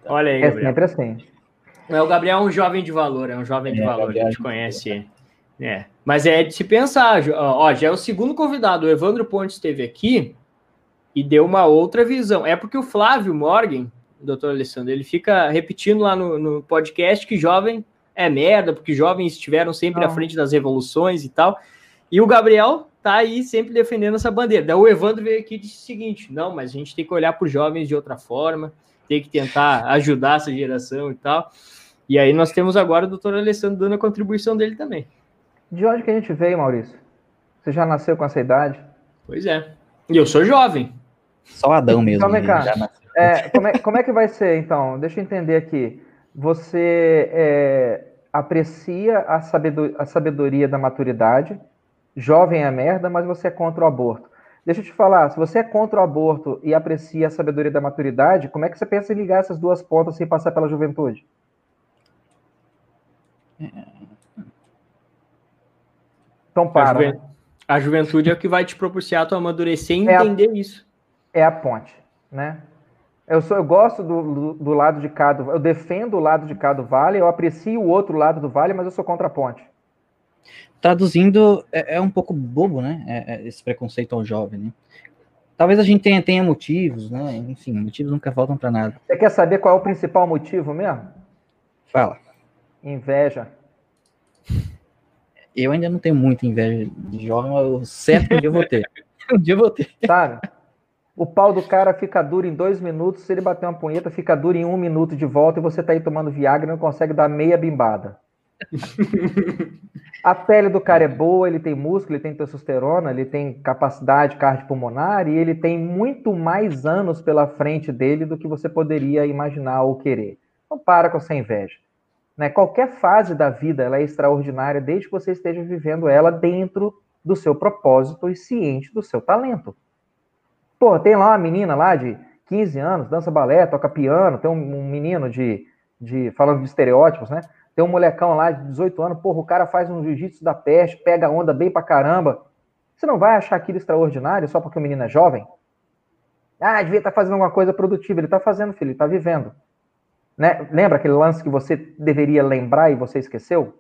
Olha aí, é Gabriel. sempre assim. É, o Gabriel é um jovem de valor, é um jovem de é, valor, Gabriel, a gente conhece. É. Mas é de se pensar, ó, já é o segundo convidado, o Evandro Pontes esteve aqui e deu uma outra visão. É porque o Flávio Morgan, doutor Alessandro, ele fica repetindo lá no, no podcast que jovem é merda, porque jovens estiveram sempre à frente das revoluções e tal. E o Gabriel tá aí sempre defendendo essa bandeira. Daí o Evandro veio aqui e disse o seguinte: não, mas a gente tem que olhar para os jovens de outra forma, tem que tentar ajudar essa geração e tal. E aí nós temos agora o doutor Alessandro dando a contribuição dele também. De onde que a gente veio, Maurício? Você já nasceu com essa idade? Pois é. E eu sou jovem. Só Adão mesmo. Então, vem cá. É, como, é, como é que vai ser, então? Deixa eu entender aqui. Você é, aprecia a sabedoria, a sabedoria da maturidade, jovem é merda, mas você é contra o aborto. Deixa eu te falar, se você é contra o aborto e aprecia a sabedoria da maturidade, como é que você pensa em ligar essas duas pontas sem passar pela juventude? Então para. A, juve... né? a, juventude é o que vai te propiciar tu amadurecer e é entender a... isso. É a ponte, né? Eu, sou, eu gosto do, do, do, lado de cá, do, eu defendo o lado de cá do vale, eu aprecio o outro lado do vale, mas eu sou contra a ponte traduzindo, é, é um pouco bobo, né? É, é esse preconceito ao jovem, né? Talvez a gente tenha, tenha motivos, né? Enfim, motivos nunca faltam para nada. Você quer saber qual é o principal motivo mesmo? Fala. Inveja. Eu ainda não tenho muita inveja de jovem, mas eu certo um dia eu vou ter. um dia eu vou ter. Sabe? O pau do cara fica duro em dois minutos, se ele bater uma punheta, fica duro em um minuto de volta e você tá aí tomando Viagra e não consegue dar meia bimbada. A pele do cara é boa, ele tem músculo, ele tem testosterona, ele tem capacidade cardiopulmonar e ele tem muito mais anos pela frente dele do que você poderia imaginar ou querer. Não para com essa inveja. Né? Qualquer fase da vida ela é extraordinária desde que você esteja vivendo ela dentro do seu propósito e ciente do seu talento. Pô, tem lá uma menina lá de 15 anos, dança balé, toca piano, tem um, menino de, de, falando de estereótipos, né? Tem um molecão lá de 18 anos, porra, o cara faz um jiu-jitsu da peste, pega onda bem pra caramba. Você não vai achar aquilo extraordinário só porque o menino é jovem? Ah, devia estar tá fazendo alguma coisa produtiva. Ele está fazendo, filho, ele está vivendo. Né? Lembra aquele lance que você deveria lembrar e você esqueceu?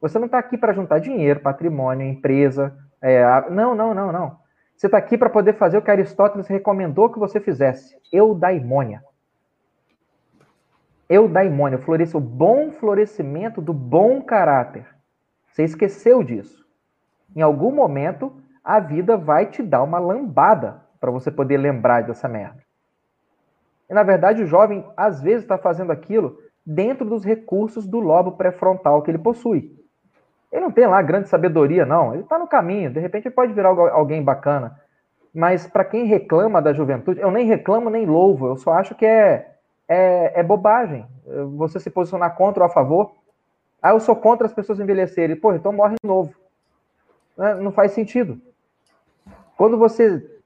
Você não está aqui para juntar dinheiro, patrimônio, empresa. É, não, não, não, não. Você está aqui para poder fazer o que Aristóteles recomendou que você fizesse. Eudaimônia eudaimônia, floresce o bom florescimento do bom caráter. Você esqueceu disso. Em algum momento, a vida vai te dar uma lambada para você poder lembrar dessa merda. E, na verdade, o jovem, às vezes, está fazendo aquilo dentro dos recursos do lobo pré-frontal que ele possui. Ele não tem lá grande sabedoria, não. Ele está no caminho. De repente, ele pode virar alguém bacana. Mas, para quem reclama da juventude, eu nem reclamo nem louvo. Eu só acho que é é, é bobagem. Você se posicionar contra ou a favor. Ah, eu sou contra as pessoas envelhecerem. Pô, então morre novo. Né, não faz sentido. Quando você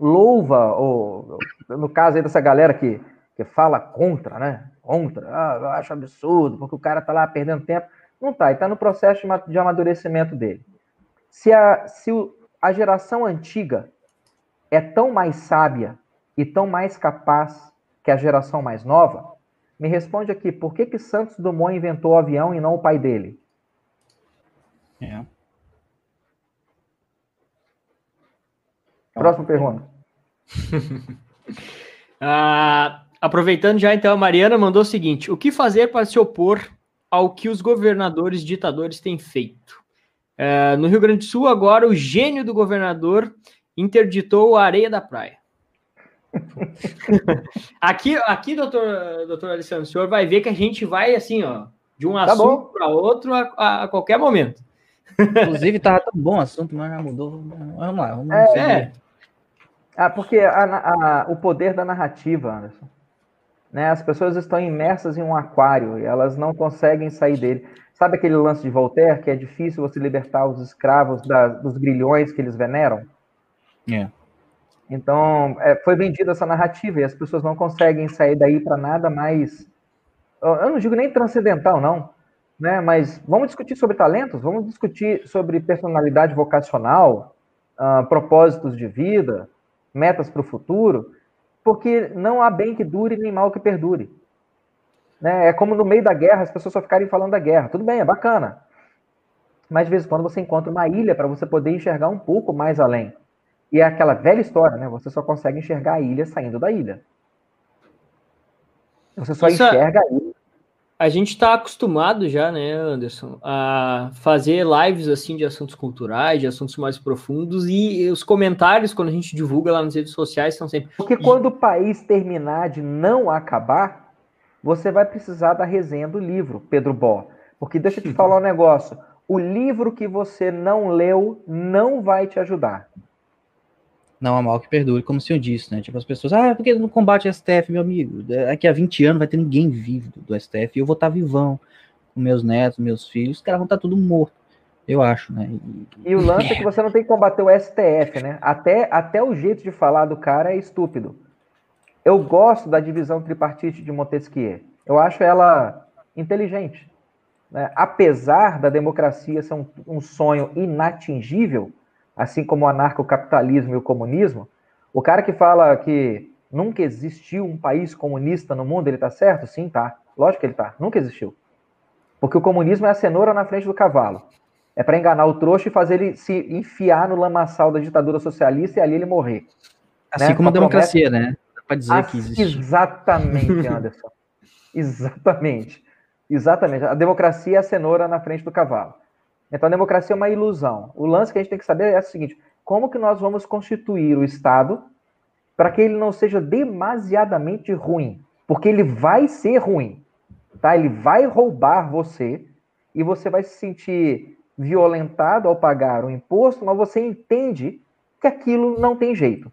louva, ou no caso aí dessa galera que, que fala contra, né? Contra, ah, eu acho absurdo, porque o cara tá lá perdendo tempo. Não tá, ele tá no processo de amadurecimento dele. Se a, se a geração antiga é tão mais sábia e tão mais capaz que a geração mais nova, me responde aqui, por que que Santos Dumont inventou o avião e não o pai dele? É. Próxima pergunta. ah, Aproveitando já, então, a Mariana mandou o seguinte: o que fazer para se opor ao que os governadores ditadores têm feito? Uh, no Rio Grande do Sul, agora, o gênio do governador interditou a areia da praia. aqui, aqui, doutor, doutor Alessandro, o senhor vai ver que a gente vai assim, ó, de um tá assunto para outro a, a, qualquer momento. Inclusive, tava tão bom o assunto, mas já mudou. Vamos lá, vamos é, é. Ah, porque a, a, o poder da narrativa, Anderson. Né, as pessoas estão imersas em um aquário e elas não conseguem sair dele. Sabe aquele lance de Voltaire que é difícil você libertar os escravos da, dos grilhões que eles veneram? É. Então, é, foi vendida essa narrativa e as pessoas não conseguem sair daí para nada mais. Eu não digo nem transcendental, não, né? Mas vamos discutir sobre talentos, vamos discutir sobre personalidade vocacional, uh, propósitos de vida, metas para o futuro, porque não há bem que dure nem mal que perdure. Né? É como no meio da guerra as pessoas só ficarem falando da guerra. Tudo bem, é bacana. Mas de vez em quando você encontra uma ilha para você poder enxergar um pouco mais além. E é aquela velha história, né? Você só consegue enxergar a ilha saindo da ilha. Você só enxerga a ilha. A gente está acostumado já, né, Anderson, a fazer lives assim de assuntos culturais, de assuntos mais profundos, e os comentários, quando a gente divulga lá nas redes sociais, são sempre. Porque quando o país terminar de não acabar, você vai precisar da resenha do livro, Pedro Bó. Porque deixa eu te falar um negócio: o livro que você não leu não vai te ajudar. Não há mal que perdure, como o senhor disse, né? Tipo, as pessoas, ah, porque no combate STF, meu amigo, daqui a 20 anos vai ter ninguém vivo do STF e eu vou estar vivão com meus netos, meus filhos, os caras vão estar tudo morto, eu acho, né? E, e o lance é que você não tem que combater o STF, né? Até, até o jeito de falar do cara é estúpido. Eu gosto da divisão tripartite de Montesquieu. Eu acho ela inteligente. Né? Apesar da democracia ser um, um sonho inatingível, assim como o anarcocapitalismo e o comunismo, o cara que fala que nunca existiu um país comunista no mundo, ele tá certo? Sim, tá. Lógico que ele tá. Nunca existiu. Porque o comunismo é a cenoura na frente do cavalo. É para enganar o trouxa e fazer ele se enfiar no lamaçal da ditadura socialista e ali ele morrer. Assim né? como a democracia, promessa... né? Dá pra dizer assim, que existe. Exatamente, Anderson. exatamente. Exatamente. A democracia é a cenoura na frente do cavalo. Então a democracia é uma ilusão. O lance que a gente tem que saber é o seguinte: como que nós vamos constituir o Estado para que ele não seja demasiadamente ruim? Porque ele vai ser ruim, tá? Ele vai roubar você e você vai se sentir violentado ao pagar o imposto, mas você entende que aquilo não tem jeito.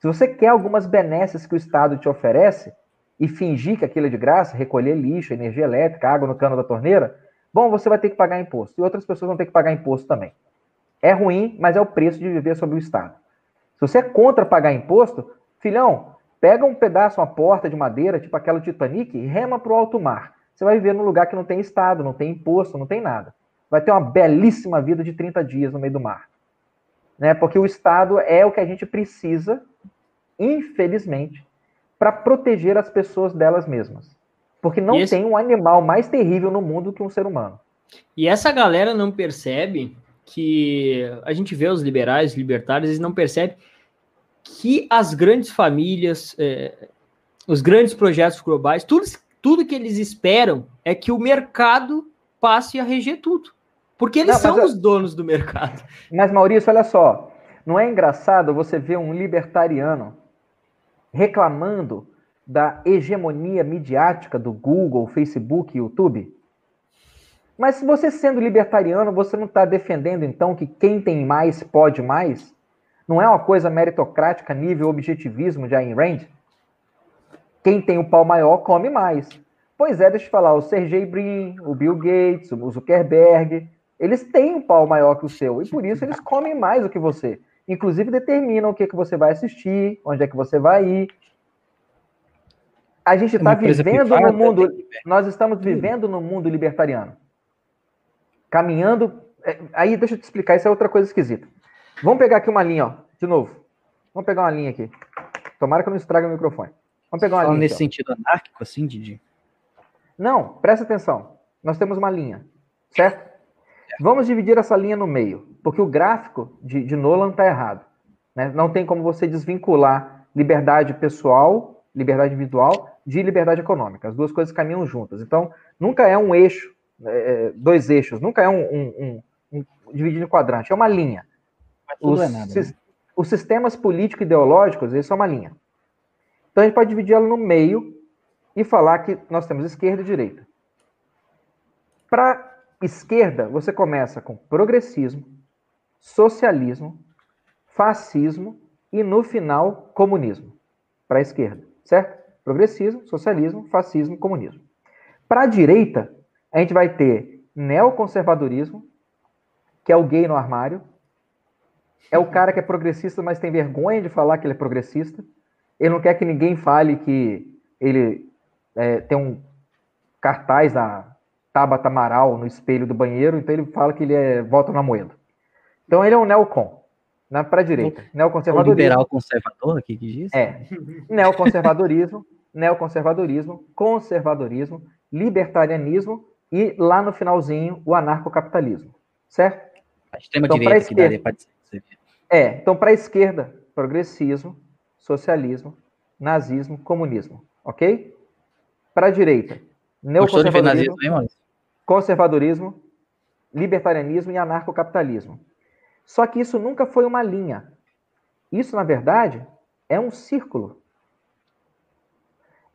Se você quer algumas benesses que o Estado te oferece e fingir que aquilo é de graça, recolher lixo, energia elétrica, água no cano da torneira, Bom, você vai ter que pagar imposto. E outras pessoas vão ter que pagar imposto também. É ruim, mas é o preço de viver sob o Estado. Se você é contra pagar imposto, filhão, pega um pedaço, uma porta de madeira, tipo aquela Titanic, e rema para o alto mar. Você vai viver num lugar que não tem Estado, não tem imposto, não tem nada. Vai ter uma belíssima vida de 30 dias no meio do mar. Né? Porque o Estado é o que a gente precisa, infelizmente, para proteger as pessoas delas mesmas. Porque não esse... tem um animal mais terrível no mundo que um ser humano. E essa galera não percebe que a gente vê os liberais, os libertários, eles não percebem que as grandes famílias, é, os grandes projetos globais, tudo, tudo que eles esperam é que o mercado passe a reger tudo. Porque eles não, são os donos do mercado. Mas, Maurício, olha só. Não é engraçado você ver um libertariano reclamando da hegemonia midiática do Google, Facebook e YouTube? Mas se você sendo libertariano, você não está defendendo então que quem tem mais pode mais? Não é uma coisa meritocrática nível objetivismo de Ayn Rand? Quem tem o pau maior come mais. Pois é, deixa eu falar, o Sergey Brin, o Bill Gates, o Zuckerberg, eles têm um pau maior que o seu e por isso eles comem mais do que você. Inclusive determinam o que, que você vai assistir, onde é que você vai ir, a gente está vivendo no mundo, nós estamos vivendo no mundo libertariano. Caminhando. É, aí, deixa eu te explicar, isso é outra coisa esquisita. Vamos pegar aqui uma linha, ó, de novo. Vamos pegar uma linha aqui. Tomara que eu não estrague o microfone. Vamos pegar uma Fala linha. nesse aqui, sentido anárquico, assim, Didi? Não, presta atenção. Nós temos uma linha, certo? Vamos dividir essa linha no meio, porque o gráfico de, de Nolan está errado. Né? Não tem como você desvincular liberdade pessoal liberdade individual de liberdade econômica. As duas coisas caminham juntas. Então, nunca é um eixo, é, dois eixos, nunca é um, um, um, um, dividido em quadrante, é uma linha. Os, é nada, né? os sistemas político-ideológicos, eles são uma linha. Então, a gente pode dividi lo no meio e falar que nós temos esquerda e direita. Para esquerda, você começa com progressismo, socialismo, fascismo e, no final, comunismo. Para a esquerda, certo? Progressismo, socialismo, fascismo, comunismo. Para a direita, a gente vai ter neoconservadorismo, que é o gay no armário. É o cara que é progressista, mas tem vergonha de falar que ele é progressista. Ele não quer que ninguém fale que ele é, tem um cartaz da Tabata Amaral no espelho do banheiro, então ele fala que ele é voto na moeda. Então ele é um neocon, na para direita, neoconservadorismo. liberal conservador aqui que diz? É. Neoconservadorismo, neoconservadorismo, conservadorismo, libertarianismo e lá no finalzinho o anarcocapitalismo, certo? A extrema então, direita que daria para. É, então para a esquerda, progressismo, socialismo, nazismo, comunismo, ok? Para a direita, neoconservadorismo, conservadorismo, libertarianismo e anarcocapitalismo. Só que isso nunca foi uma linha. Isso, na verdade, é um círculo.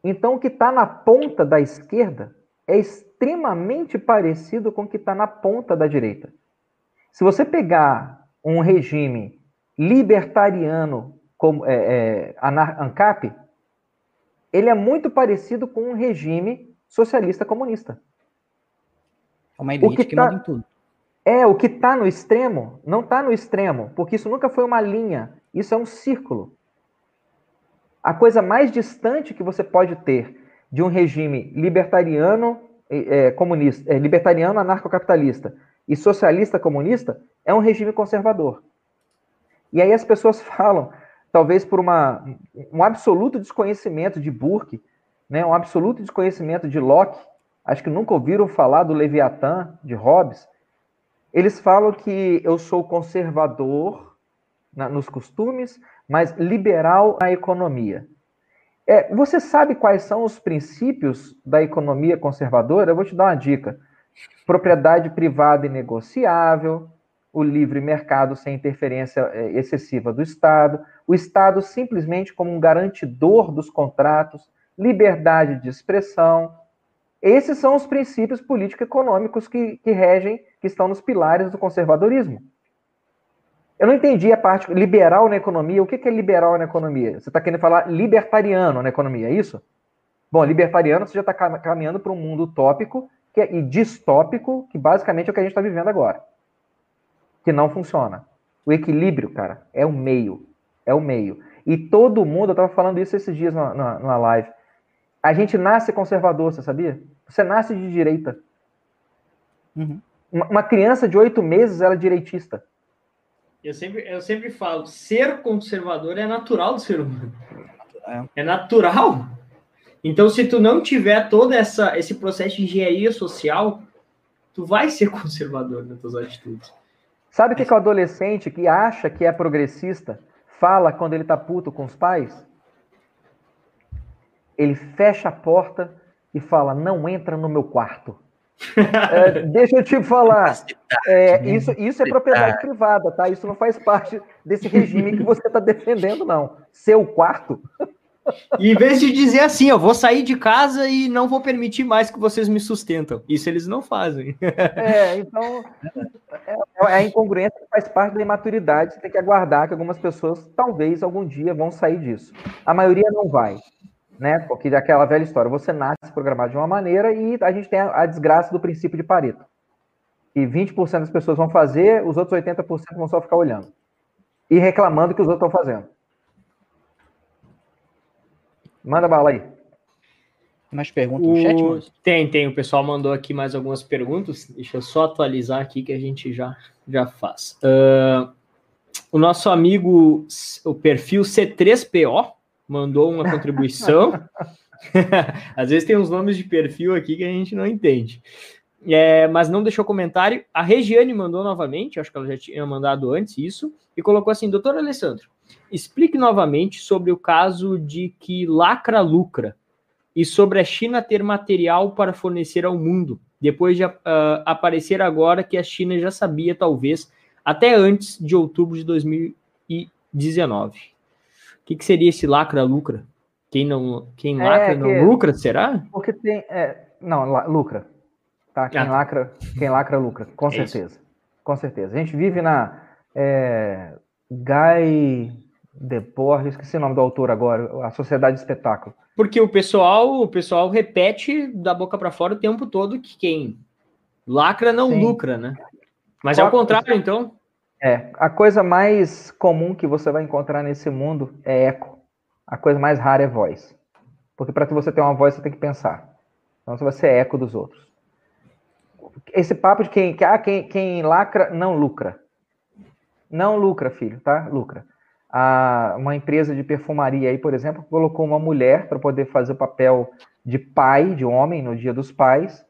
Então, o que está na ponta da esquerda é extremamente parecido com o que está na ponta da direita. Se você pegar um regime libertariano como é, é, ANCAP, ele é muito parecido com um regime socialista comunista. É uma elite que, que tá, manda em tudo. É, o que está no extremo, não está no extremo, porque isso nunca foi uma linha, isso é um círculo. A coisa mais distante que você pode ter de um regime libertariano é, comunista, é, libertariano anarcocapitalista e socialista comunista é um regime conservador. E aí as pessoas falam, talvez por uma, um absoluto desconhecimento de Burke, né, um absoluto desconhecimento de Locke, acho que nunca ouviram falar do Leviatã, de Hobbes, eles falam que eu sou conservador na, nos costumes, mas liberal na economia. É, você sabe quais são os princípios da economia conservadora? Eu vou te dar uma dica: propriedade privada inegociável, o livre mercado sem interferência é, excessiva do Estado, o Estado simplesmente como um garantidor dos contratos, liberdade de expressão, esses são os princípios político-econômicos que, que regem, que estão nos pilares do conservadorismo. Eu não entendi a parte liberal na economia. O que é liberal na economia? Você está querendo falar libertariano na economia, é isso? Bom, libertariano você já está caminhando para um mundo utópico que é, e distópico, que basicamente é o que a gente está vivendo agora. Que não funciona. O equilíbrio, cara, é o meio. É o meio. E todo mundo, eu estava falando isso esses dias numa live. A gente nasce conservador, você sabia? Você nasce de direita. Uhum. Uma, uma, criança de oito meses, ela é direitista. Eu sempre, eu sempre falo, ser conservador é natural do ser humano. É, é natural. Então, se tu não tiver todo essa, esse processo de engenharia social, tu vai ser conservador nas tuas atitudes. Sabe o que, que o adolescente que acha que é progressista fala quando ele tá puto com os pais? Ele fecha a porta e fala: Não entra no meu quarto. é, deixa eu te falar, é, isso, isso é propriedade privada, tá? Isso não faz parte desse regime que você está defendendo, não. Seu quarto. E em vez de dizer assim, eu vou sair de casa e não vou permitir mais que vocês me sustentam. Isso eles não fazem. É, então é, é a incongruência que faz parte da imaturidade. Você tem que aguardar que algumas pessoas, talvez, algum dia, vão sair disso. A maioria não vai né? Porque aquela velha história, você nasce programado de uma maneira e a gente tem a, a desgraça do princípio de Pareto. E 20% das pessoas vão fazer, os outros 80% vão só ficar olhando. E reclamando que os outros estão fazendo. Manda bala aí. Mais perguntas no chat, moço? Tem, tem. O pessoal mandou aqui mais algumas perguntas. Deixa eu só atualizar aqui que a gente já, já faz. Uh, o nosso amigo, o perfil C3PO, mandou uma contribuição. Às vezes tem uns nomes de perfil aqui que a gente não entende. É, mas não deixou comentário. A Regiane mandou novamente, acho que ela já tinha mandado antes isso, e colocou assim: Doutor Alessandro, Explique novamente sobre o caso de que lacra lucra e sobre a China ter material para fornecer ao mundo, depois de uh, aparecer agora que a China já sabia, talvez, até antes de outubro de 2019. O que, que seria esse lacra-lucra? Quem não, quem é, lacra não lucra, será? Porque tem, é, não, lucra. Tá? Quem ah. lacra, quem lacra lucra, com é certeza. Isso. Com certeza. A gente vive na é, Guy Debord, esqueci o nome do autor agora, a Sociedade de Espetáculo. Porque o pessoal, o pessoal repete da boca para fora o tempo todo que quem lacra não Sim. lucra, né? Mas Qual, é o contrário, então. É, a coisa mais comum que você vai encontrar nesse mundo é eco. A coisa mais rara é voz. Porque para você ter uma voz, você tem que pensar. Então você vai ser eco dos outros. Esse papo de quem, ah, quem, quem lacra não lucra. Não lucra, filho, tá? Lucra a, uma empresa de perfumaria aí, por exemplo, colocou uma mulher para poder fazer o papel de pai, de homem, no Dia dos Pais,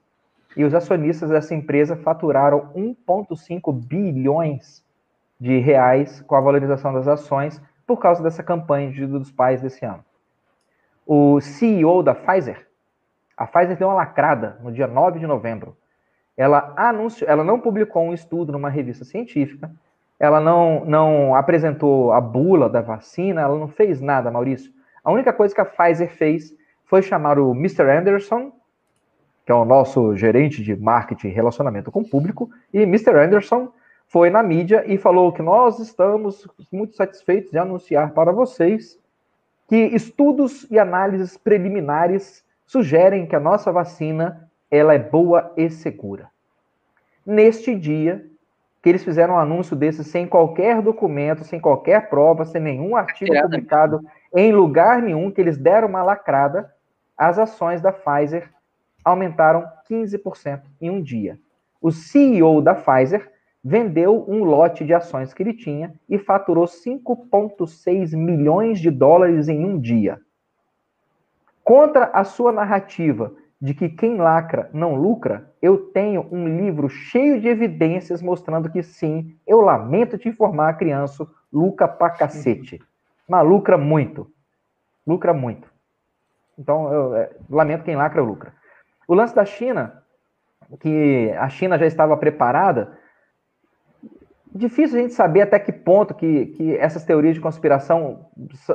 e os acionistas dessa empresa faturaram 1,5 bilhões de reais com a valorização das ações por causa dessa campanha de dos Pais desse ano. O CEO da Pfizer, a Pfizer deu uma lacrada no dia 9 de novembro. Ela anunciou, ela não publicou um estudo numa revista científica, ela não, não apresentou a bula da vacina, ela não fez nada, Maurício. A única coisa que a Pfizer fez foi chamar o Mr. Anderson, que é o nosso gerente de marketing e relacionamento com o público, e Mr. Anderson foi na mídia e falou que nós estamos muito satisfeitos de anunciar para vocês que estudos e análises preliminares sugerem que a nossa vacina ela é boa e segura. Neste dia, que eles fizeram um anúncio desse sem qualquer documento, sem qualquer prova, sem nenhum artigo publicado em lugar nenhum, que eles deram uma lacrada, as ações da Pfizer aumentaram 15% em um dia. O CEO da Pfizer vendeu um lote de ações que ele tinha e faturou 5,6 milhões de dólares em um dia. Contra a sua narrativa de que quem lacra não lucra, eu tenho um livro cheio de evidências mostrando que sim, eu lamento te informar, criança, lucra pra cacete. Mas lucra muito. Lucra muito. Então, eu é, lamento quem lacra, lucra. O lance da China, que a China já estava preparada, difícil a gente saber até que ponto que, que essas teorias de conspiração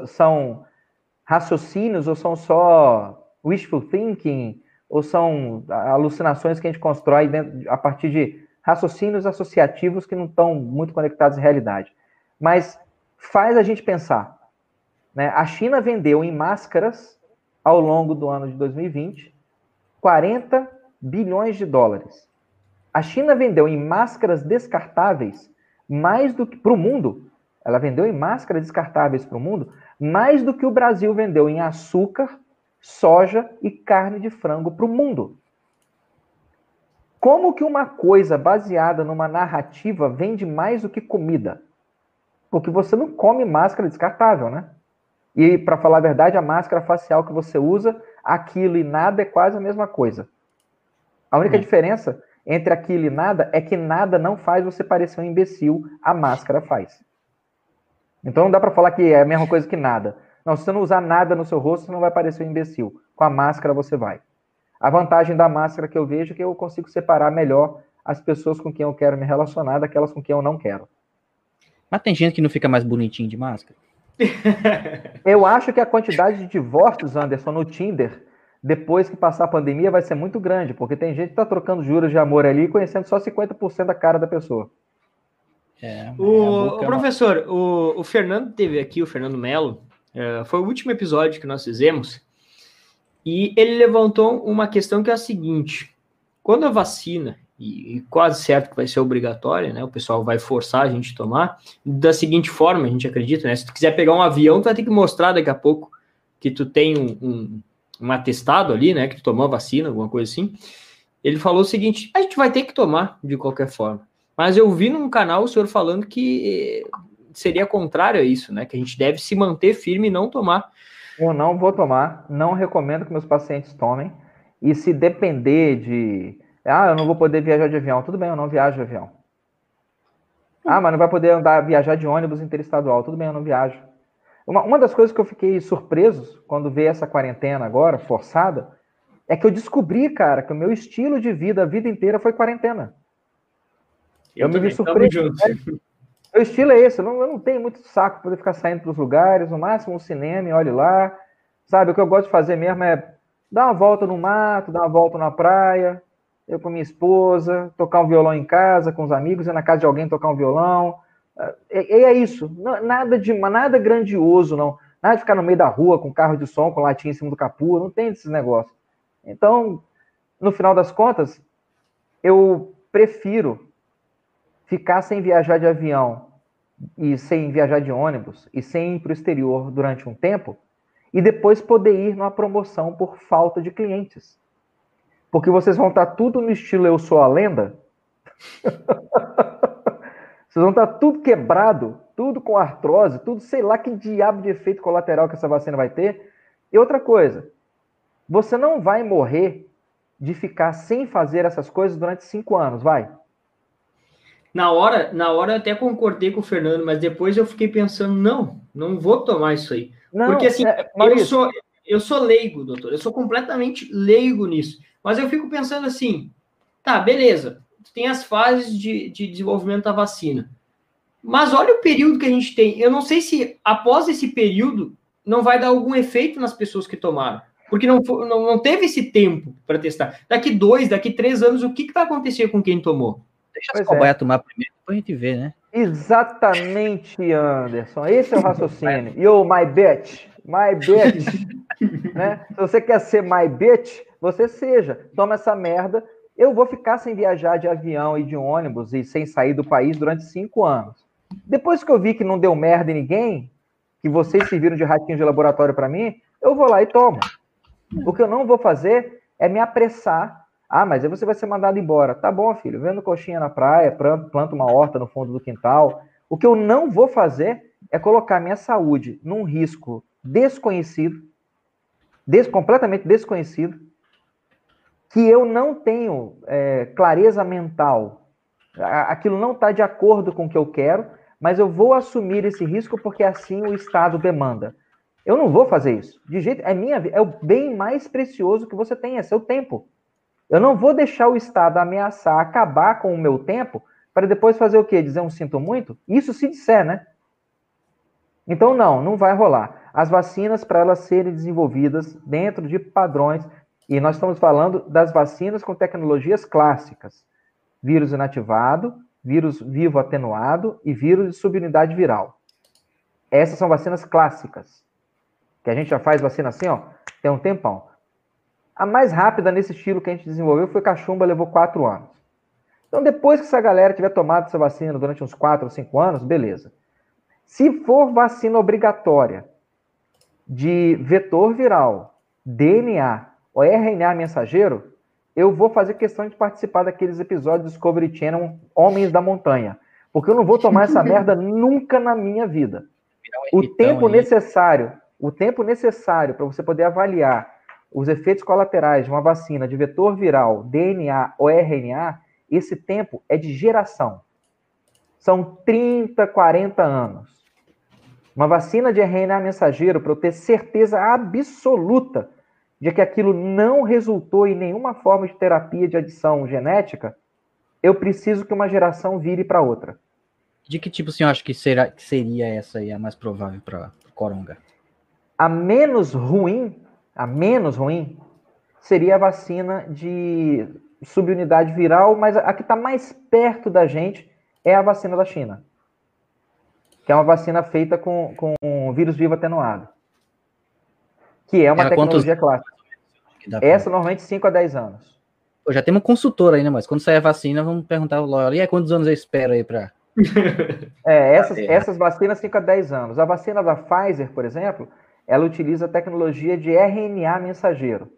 são raciocínios ou são só wishful thinking, ou são alucinações que a gente constrói dentro, a partir de raciocínios associativos que não estão muito conectados à realidade. Mas faz a gente pensar. Né? A China vendeu em máscaras, ao longo do ano de 2020, 40 bilhões de dólares. A China vendeu em máscaras descartáveis mais do que para o mundo. Ela vendeu em máscaras descartáveis para o mundo mais do que o Brasil vendeu em açúcar, soja e carne de frango para o mundo. Como que uma coisa baseada numa narrativa vende mais do que comida? Porque você não come máscara descartável, né? E, para falar a verdade, a máscara facial que você usa, aquilo e nada é quase a mesma coisa. A única hum. diferença entre aquilo e nada é que nada não faz você parecer um imbecil, a máscara faz. Então não dá para falar que é a mesma coisa que nada. Não, se você não usar nada no seu rosto, você não vai parecer um imbecil. Com a máscara você vai. A vantagem da máscara que eu vejo é que eu consigo separar melhor as pessoas com quem eu quero me relacionar daquelas com quem eu não quero. Mas tem gente que não fica mais bonitinho de máscara? eu acho que a quantidade de divórcios, Anderson, no Tinder, depois que passar a pandemia, vai ser muito grande, porque tem gente que tá trocando juros de amor ali, conhecendo só 50% da cara da pessoa. É, o, o professor, o, o Fernando teve aqui, o Fernando Melo, é, foi o último episódio que nós fizemos, e ele levantou uma questão que é a seguinte: quando a vacina, e, e quase certo que vai ser obrigatória, né? O pessoal vai forçar a gente a tomar, da seguinte forma, a gente acredita, né? Se tu quiser pegar um avião, tu vai ter que mostrar daqui a pouco que tu tem um, um, um atestado ali, né? Que tomou vacina, alguma coisa assim. Ele falou o seguinte: a gente vai ter que tomar de qualquer forma. Mas eu vi num canal o senhor falando que seria contrário a isso, né? Que a gente deve se manter firme e não tomar. Eu não vou tomar, não recomendo que meus pacientes tomem. E se depender de. Ah, eu não vou poder viajar de avião. Tudo bem, eu não viajo de avião. Ah, mas não vai poder andar, viajar de ônibus interestadual. Tudo bem, eu não viajo. Uma, uma das coisas que eu fiquei surpreso quando veio essa quarentena agora, forçada, é que eu descobri, cara, que o meu estilo de vida a vida inteira foi quarentena. Eu, eu me vi surpreso. Meu estilo é esse, eu não, eu não tenho muito saco poder ficar saindo para os lugares, no máximo um cinema, olhe lá. Sabe, o que eu gosto de fazer mesmo é dar uma volta no mato, dar uma volta na praia, eu com minha esposa, tocar um violão em casa com os amigos, ir na casa de alguém tocar um violão. E é, é, isso, nada de nada grandioso, não. Nada de ficar no meio da rua com carro de som, com latinha em cima do capô, não tem esses negócios. Então, no final das contas, eu prefiro ficar sem viajar de avião e sem viajar de ônibus e sem ir para o exterior durante um tempo e depois poder ir numa promoção por falta de clientes. Porque vocês vão estar tudo no estilo Eu Sou a Lenda. vocês vão estar tudo quebrado, tudo com artrose, tudo sei lá que diabo de efeito colateral que essa vacina vai ter. E outra coisa, você não vai morrer de ficar sem fazer essas coisas durante cinco anos, vai? Na hora, na hora eu até concordei com o Fernando, mas depois eu fiquei pensando, não, não vou tomar isso aí. Não, Porque assim, é, eu, sou, eu sou leigo, doutor, eu sou completamente leigo nisso. Mas eu fico pensando assim, tá, beleza, tem as fases de, de desenvolvimento da vacina. Mas olha o período que a gente tem. Eu não sei se após esse período não vai dar algum efeito nas pessoas que tomaram porque não, não, não teve esse tempo para testar. Daqui dois, daqui três anos, o que, que vai acontecer com quem tomou? Deixa as cobaias é. tomar primeiro, depois a gente vê, né? Exatamente, Anderson. Esse é o raciocínio. Yo, my bitch. My bitch. né? Se você quer ser my bitch, você seja. Toma essa merda. Eu vou ficar sem viajar de avião e de ônibus e sem sair do país durante cinco anos. Depois que eu vi que não deu merda em ninguém, que vocês serviram de ratinho de laboratório para mim, eu vou lá e tomo. O que eu não vou fazer é me apressar. Ah, mas aí você vai ser mandado embora. Tá bom, filho, vendo coxinha na praia, planta uma horta no fundo do quintal. O que eu não vou fazer é colocar minha saúde num risco desconhecido, des completamente desconhecido, que eu não tenho é, clareza mental. Aquilo não está de acordo com o que eu quero, mas eu vou assumir esse risco porque assim o Estado demanda. Eu não vou fazer isso. De jeito, é minha é o bem mais precioso que você tem, é seu tempo. Eu não vou deixar o Estado ameaçar acabar com o meu tempo para depois fazer o quê? Dizer um sinto muito? Isso se disser, né? Então não, não vai rolar. As vacinas para elas serem desenvolvidas dentro de padrões e nós estamos falando das vacinas com tecnologias clássicas: vírus inativado, vírus vivo atenuado e vírus de subunidade viral. Essas são vacinas clássicas que a gente já faz vacina assim, ó, tem um tempão. A mais rápida nesse estilo que a gente desenvolveu foi cachumba, levou quatro anos. Então, depois que essa galera tiver tomado essa vacina durante uns quatro ou cinco anos, beleza. Se for vacina obrigatória de vetor viral, DNA ou RNA mensageiro, eu vou fazer questão de participar daqueles episódios do Discovery Channel Homens da Montanha. Porque eu não vou tomar essa merda nunca na minha vida. O tempo necessário o tempo necessário para você poder avaliar os efeitos colaterais de uma vacina de vetor viral, DNA ou RNA, esse tempo é de geração. São 30, 40 anos. Uma vacina de RNA mensageiro, para eu ter certeza absoluta de que aquilo não resultou em nenhuma forma de terapia de adição genética, eu preciso que uma geração vire para outra. De que tipo o senhor acha que, será, que seria essa aí a mais provável para coronga? A menos ruim, a menos ruim, seria a vacina de subunidade viral, mas a que está mais perto da gente é a vacina da China, que é uma vacina feita com, com vírus vivo atenuado, que é uma tecnologia quantos... clássica. Essa normalmente 5 a 10 anos. Pô, já tem uma consultora aí, né? Mas quando sair a vacina, vamos perguntar ao Loyola, e aí, quantos anos eu espero aí para... é, essas, essas vacinas 5 a 10 anos. A vacina da Pfizer, por exemplo, ela utiliza a tecnologia de RNA mensageiro.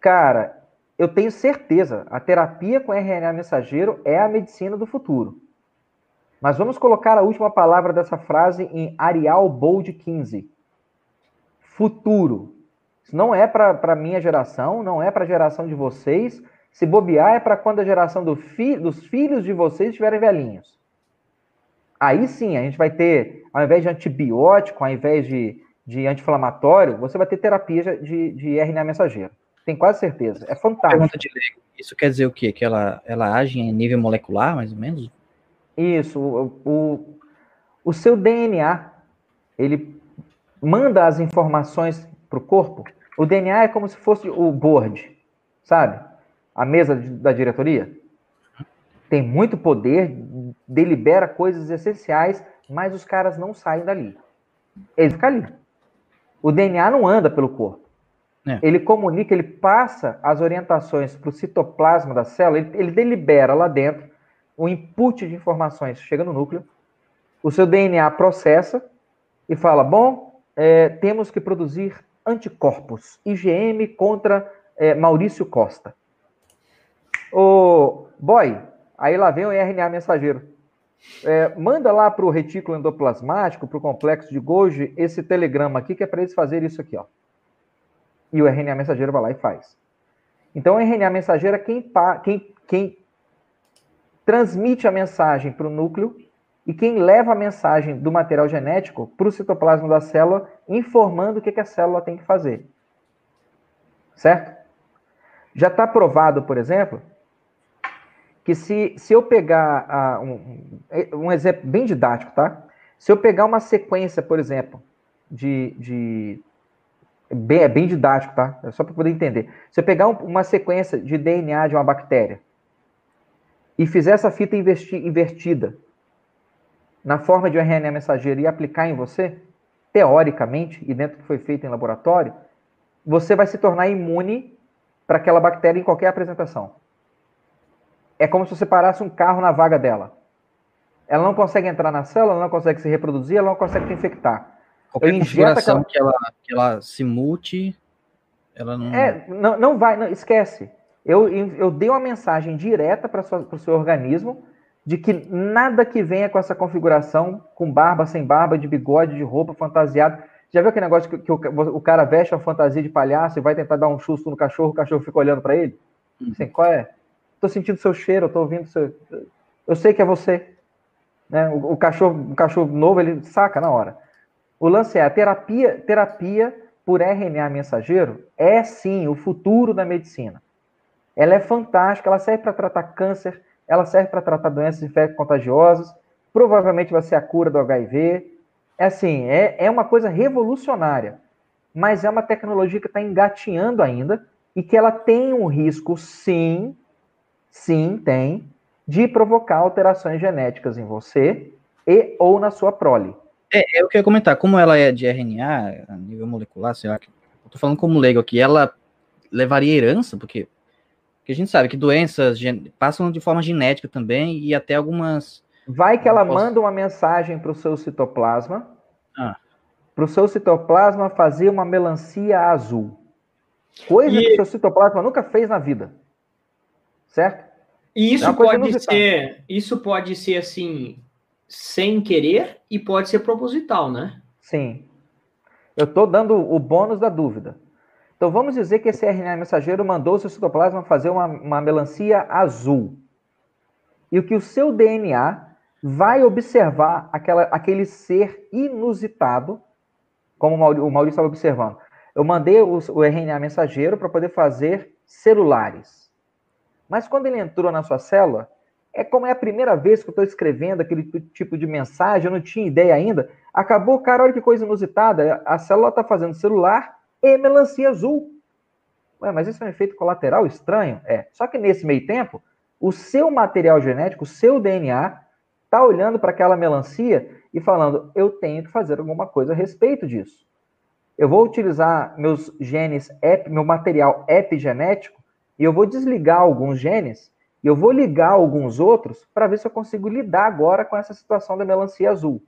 Cara, eu tenho certeza, a terapia com RNA mensageiro é a medicina do futuro. Mas vamos colocar a última palavra dessa frase em Arial Bold 15. Futuro. Isso não é para a minha geração, não é para a geração de vocês. Se bobear, é para quando a geração do fi, dos filhos de vocês estiverem velhinhos. Aí sim, a gente vai ter, ao invés de antibiótico, ao invés de, de anti-inflamatório, você vai ter terapia de, de RNA mensageiro. Tem quase certeza. É fantástico. Isso quer dizer o quê? Que ela, ela age em nível molecular, mais ou menos? Isso. O, o, o seu DNA, ele manda as informações para o corpo. O DNA é como se fosse o board, sabe? A mesa da diretoria. Tem muito poder, delibera coisas essenciais, mas os caras não saem dali. Ele fica ali. O DNA não anda pelo corpo. É. Ele comunica, ele passa as orientações para o citoplasma da célula, ele, ele, delibera lá dentro o input de informações chega no núcleo, o seu DNA processa e fala: bom, é, temos que produzir anticorpos, IgM contra é, Maurício Costa. O boy, aí lá vem o RNA mensageiro. É, manda lá para o retículo endoplasmático, para o complexo de Golgi, esse telegrama aqui, que é para eles fazerem isso aqui, ó. E o RNA mensageiro vai lá e faz. Então, o RNA mensageiro é quem, quem, quem transmite a mensagem para o núcleo e quem leva a mensagem do material genético para o citoplasma da célula, informando o que, que a célula tem que fazer. Certo? Já está provado, por exemplo, que se, se eu pegar uh, um, um exemplo bem didático, tá? Se eu pegar uma sequência, por exemplo, de, de bem, é bem didático, tá? É só para poder entender. Se eu pegar um, uma sequência de DNA de uma bactéria e fizer essa fita invertida na forma de um RNA mensageiro e aplicar em você, teoricamente, e dentro do que foi feito em laboratório, você vai se tornar imune para aquela bactéria em qualquer apresentação. É como se você parasse um carro na vaga dela. Ela não consegue entrar na célula, ela não consegue se reproduzir, ela não consegue te infectar. Qualquer configuração aquela... que, ela, que ela se mute, ela não... É, não, não vai, não, esquece. Eu, eu dei uma mensagem direta para o seu organismo de que nada que venha com essa configuração, com barba, sem barba, de bigode, de roupa, fantasiado. Já viu aquele negócio que, que o, o, cara veste uma fantasia de palhaço e vai tentar dar um susto no cachorro, o cachorro fica olhando para ele? Uhum. Assim, qual é? Tô sentindo seu cheiro, tô ouvindo seu. Eu sei que é você. Né? O, o, cachorro, o cachorro novo, ele saca na hora. O lance é a terapia, terapia por RNA mensageiro é sim o futuro da medicina. Ela é fantástica, ela serve para tratar câncer, ela serve para tratar doenças infecto-contagiosas, provavelmente vai ser a cura do HIV. É assim, é, é uma coisa revolucionária, mas é uma tecnologia que está engatinhando ainda e que ela tem um risco, sim, sim, tem, de provocar alterações genéticas em você e ou na sua prole. É, eu queria comentar, como ela é de RNA, a nível molecular, sei lá, tô falando como leigo aqui, ela levaria herança, porque porque a gente sabe que doenças passam de forma genética também e até algumas. Vai que ela posso... manda uma mensagem para o seu citoplasma. Ah. Para o seu citoplasma fazer uma melancia azul. Coisa e... que o seu citoplasma nunca fez na vida. Certo? E isso é pode ser. Isso pode ser assim, sem querer, e pode ser proposital, né? Sim. Eu estou dando o bônus da dúvida. Então vamos dizer que esse RNA mensageiro mandou o seu citoplasma fazer uma, uma melancia azul. E o que o seu DNA vai observar aquela, aquele ser inusitado, como o Maurício estava observando. Eu mandei o, o RNA mensageiro para poder fazer celulares. Mas quando ele entrou na sua célula, é como é a primeira vez que eu estou escrevendo aquele tipo de mensagem, eu não tinha ideia ainda. Acabou, cara, olha que coisa inusitada. A célula está fazendo celular e melancia azul. Ué, mas isso é um efeito colateral estranho? É. Só que nesse meio tempo, o seu material genético, o seu DNA, está olhando para aquela melancia e falando: eu tenho que fazer alguma coisa a respeito disso. Eu vou utilizar meus genes, meu material epigenético, e eu vou desligar alguns genes, e eu vou ligar alguns outros para ver se eu consigo lidar agora com essa situação da melancia azul.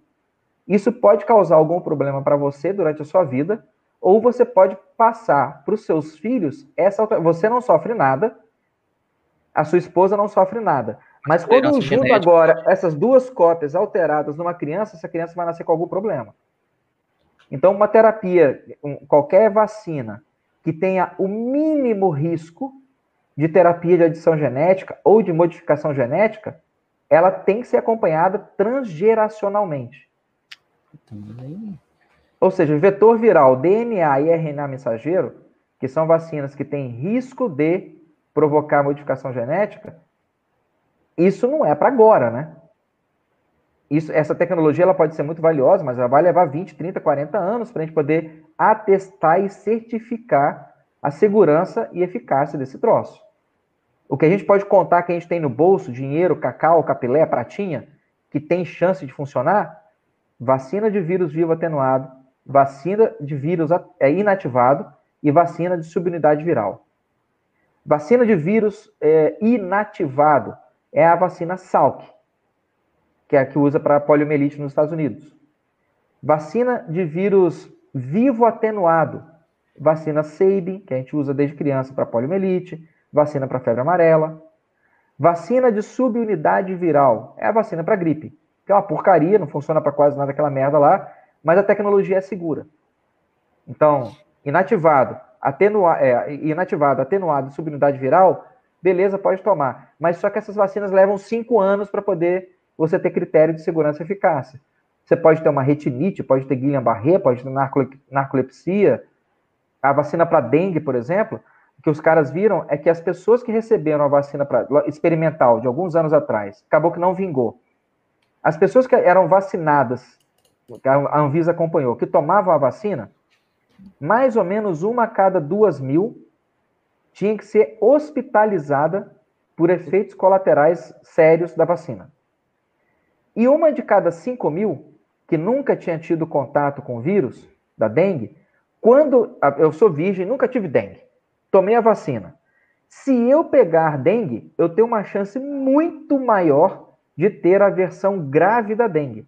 Isso pode causar algum problema para você durante a sua vida, ou você pode passar para os seus filhos essa você não sofre nada, a sua esposa não sofre nada. Mas quando eu junto agora essas duas cópias alteradas numa criança, essa criança vai nascer com algum problema. Então, uma terapia, qualquer vacina que tenha o mínimo risco de terapia de adição genética ou de modificação genética, ela tem que ser acompanhada transgeracionalmente. Ou seja, vetor viral, DNA e RNA mensageiro, que são vacinas que têm risco de provocar modificação genética, isso não é para agora, né? Isso, essa tecnologia ela pode ser muito valiosa, mas ela vai levar 20, 30, 40 anos para a gente poder atestar e certificar a segurança e eficácia desse troço. O que a gente pode contar que a gente tem no bolso, dinheiro, cacau, capilé, pratinha, que tem chance de funcionar, vacina de vírus vivo atenuado, vacina de vírus é inativado e vacina de subunidade viral. Vacina de vírus é, inativado é a vacina Salk, que é a que usa para poliomielite nos Estados Unidos. Vacina de vírus vivo atenuado, vacina Sabin, que a gente usa desde criança para poliomielite, vacina para febre amarela. Vacina de subunidade viral é a vacina para gripe, que é uma porcaria, não funciona para quase nada aquela merda lá, mas a tecnologia é segura. Então, inativado, é, inativado, atenuado, subunidade viral, beleza, pode tomar. Mas só que essas vacinas levam cinco anos para poder você ter critério de segurança e eficácia. Você pode ter uma retinite, pode ter Guillain-Barré, pode ter narcolepsia. A vacina para dengue, por exemplo, que os caras viram é que as pessoas que receberam a vacina pra, experimental de alguns anos atrás, acabou que não vingou. As pessoas que eram vacinadas, a Anvisa acompanhou, que tomavam a vacina, mais ou menos uma a cada duas mil tinha que ser hospitalizada por efeitos colaterais sérios da vacina. E uma de cada 5 mil que nunca tinha tido contato com o vírus da dengue, quando eu sou virgem, nunca tive dengue, tomei a vacina. Se eu pegar dengue, eu tenho uma chance muito maior de ter a versão grave da dengue,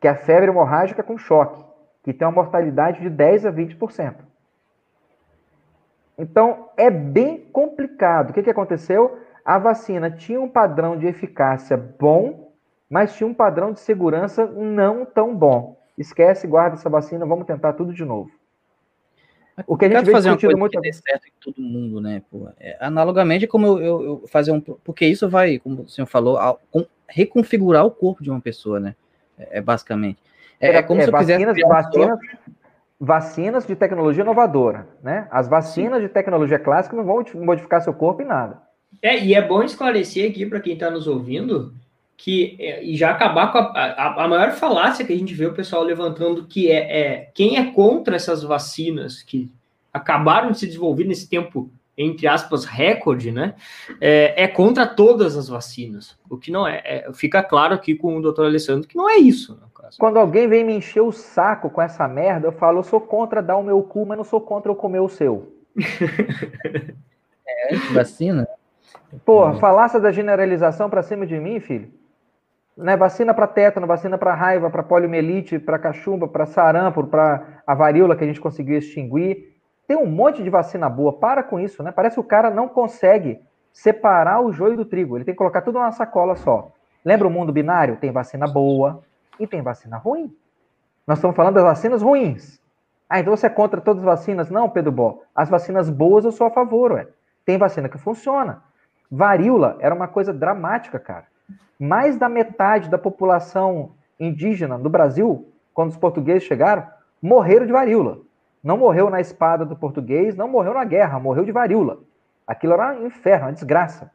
que é a febre hemorrágica com choque, que tem uma mortalidade de 10 a 20%. Então, é bem complicado. O que, que aconteceu? a vacina tinha um padrão de eficácia bom, mas tinha um padrão de segurança não tão bom. Esquece, guarda essa vacina, vamos tentar tudo de novo. O que a gente vê fazer discutido muito que certo em todo mundo, né? Pô, é, analogamente, como eu, eu, eu, fazer um, porque isso vai, como o senhor falou, a, com, reconfigurar o corpo de uma pessoa, né? É, é basicamente. É, é como é, se eu vacinas, quisesse vacinas, vacinas de tecnologia inovadora, né? As vacinas Sim. de tecnologia clássica não vão modificar seu corpo em nada. É, e é bom esclarecer aqui para quem está nos ouvindo que é, e já acabar com a, a, a, maior falácia que a gente vê o pessoal levantando, que é, é, quem é contra essas vacinas que acabaram de se desenvolver nesse tempo, entre aspas, recorde, né? É, é contra todas as vacinas. O que não é, é, Fica claro aqui com o doutor Alessandro que não é isso. Quando alguém vem me encher o saco com essa merda, eu falo, eu sou contra dar o meu cu, mas não sou contra eu comer o seu. é vacina? Porra, falácia da generalização para cima de mim, filho. Né, vacina para tétano, vacina para raiva, para poliomielite, para cachumba, para sarampo, para a varíola que a gente conseguiu extinguir. Tem um monte de vacina boa. Para com isso, né? Parece que o cara não consegue separar o joio do trigo. Ele tem que colocar tudo numa sacola só. Lembra o mundo binário? Tem vacina boa e tem vacina ruim. Nós estamos falando das vacinas ruins. Ah, então você é contra todas as vacinas? Não, Pedro Bó. As vacinas boas eu sou a favor, ué. Tem vacina que funciona. Varíola era uma coisa dramática, cara. Mais da metade da população indígena do Brasil, quando os portugueses chegaram, morreram de varíola. Não morreu na espada do português, não morreu na guerra, morreu de varíola. Aquilo era um inferno, uma desgraça.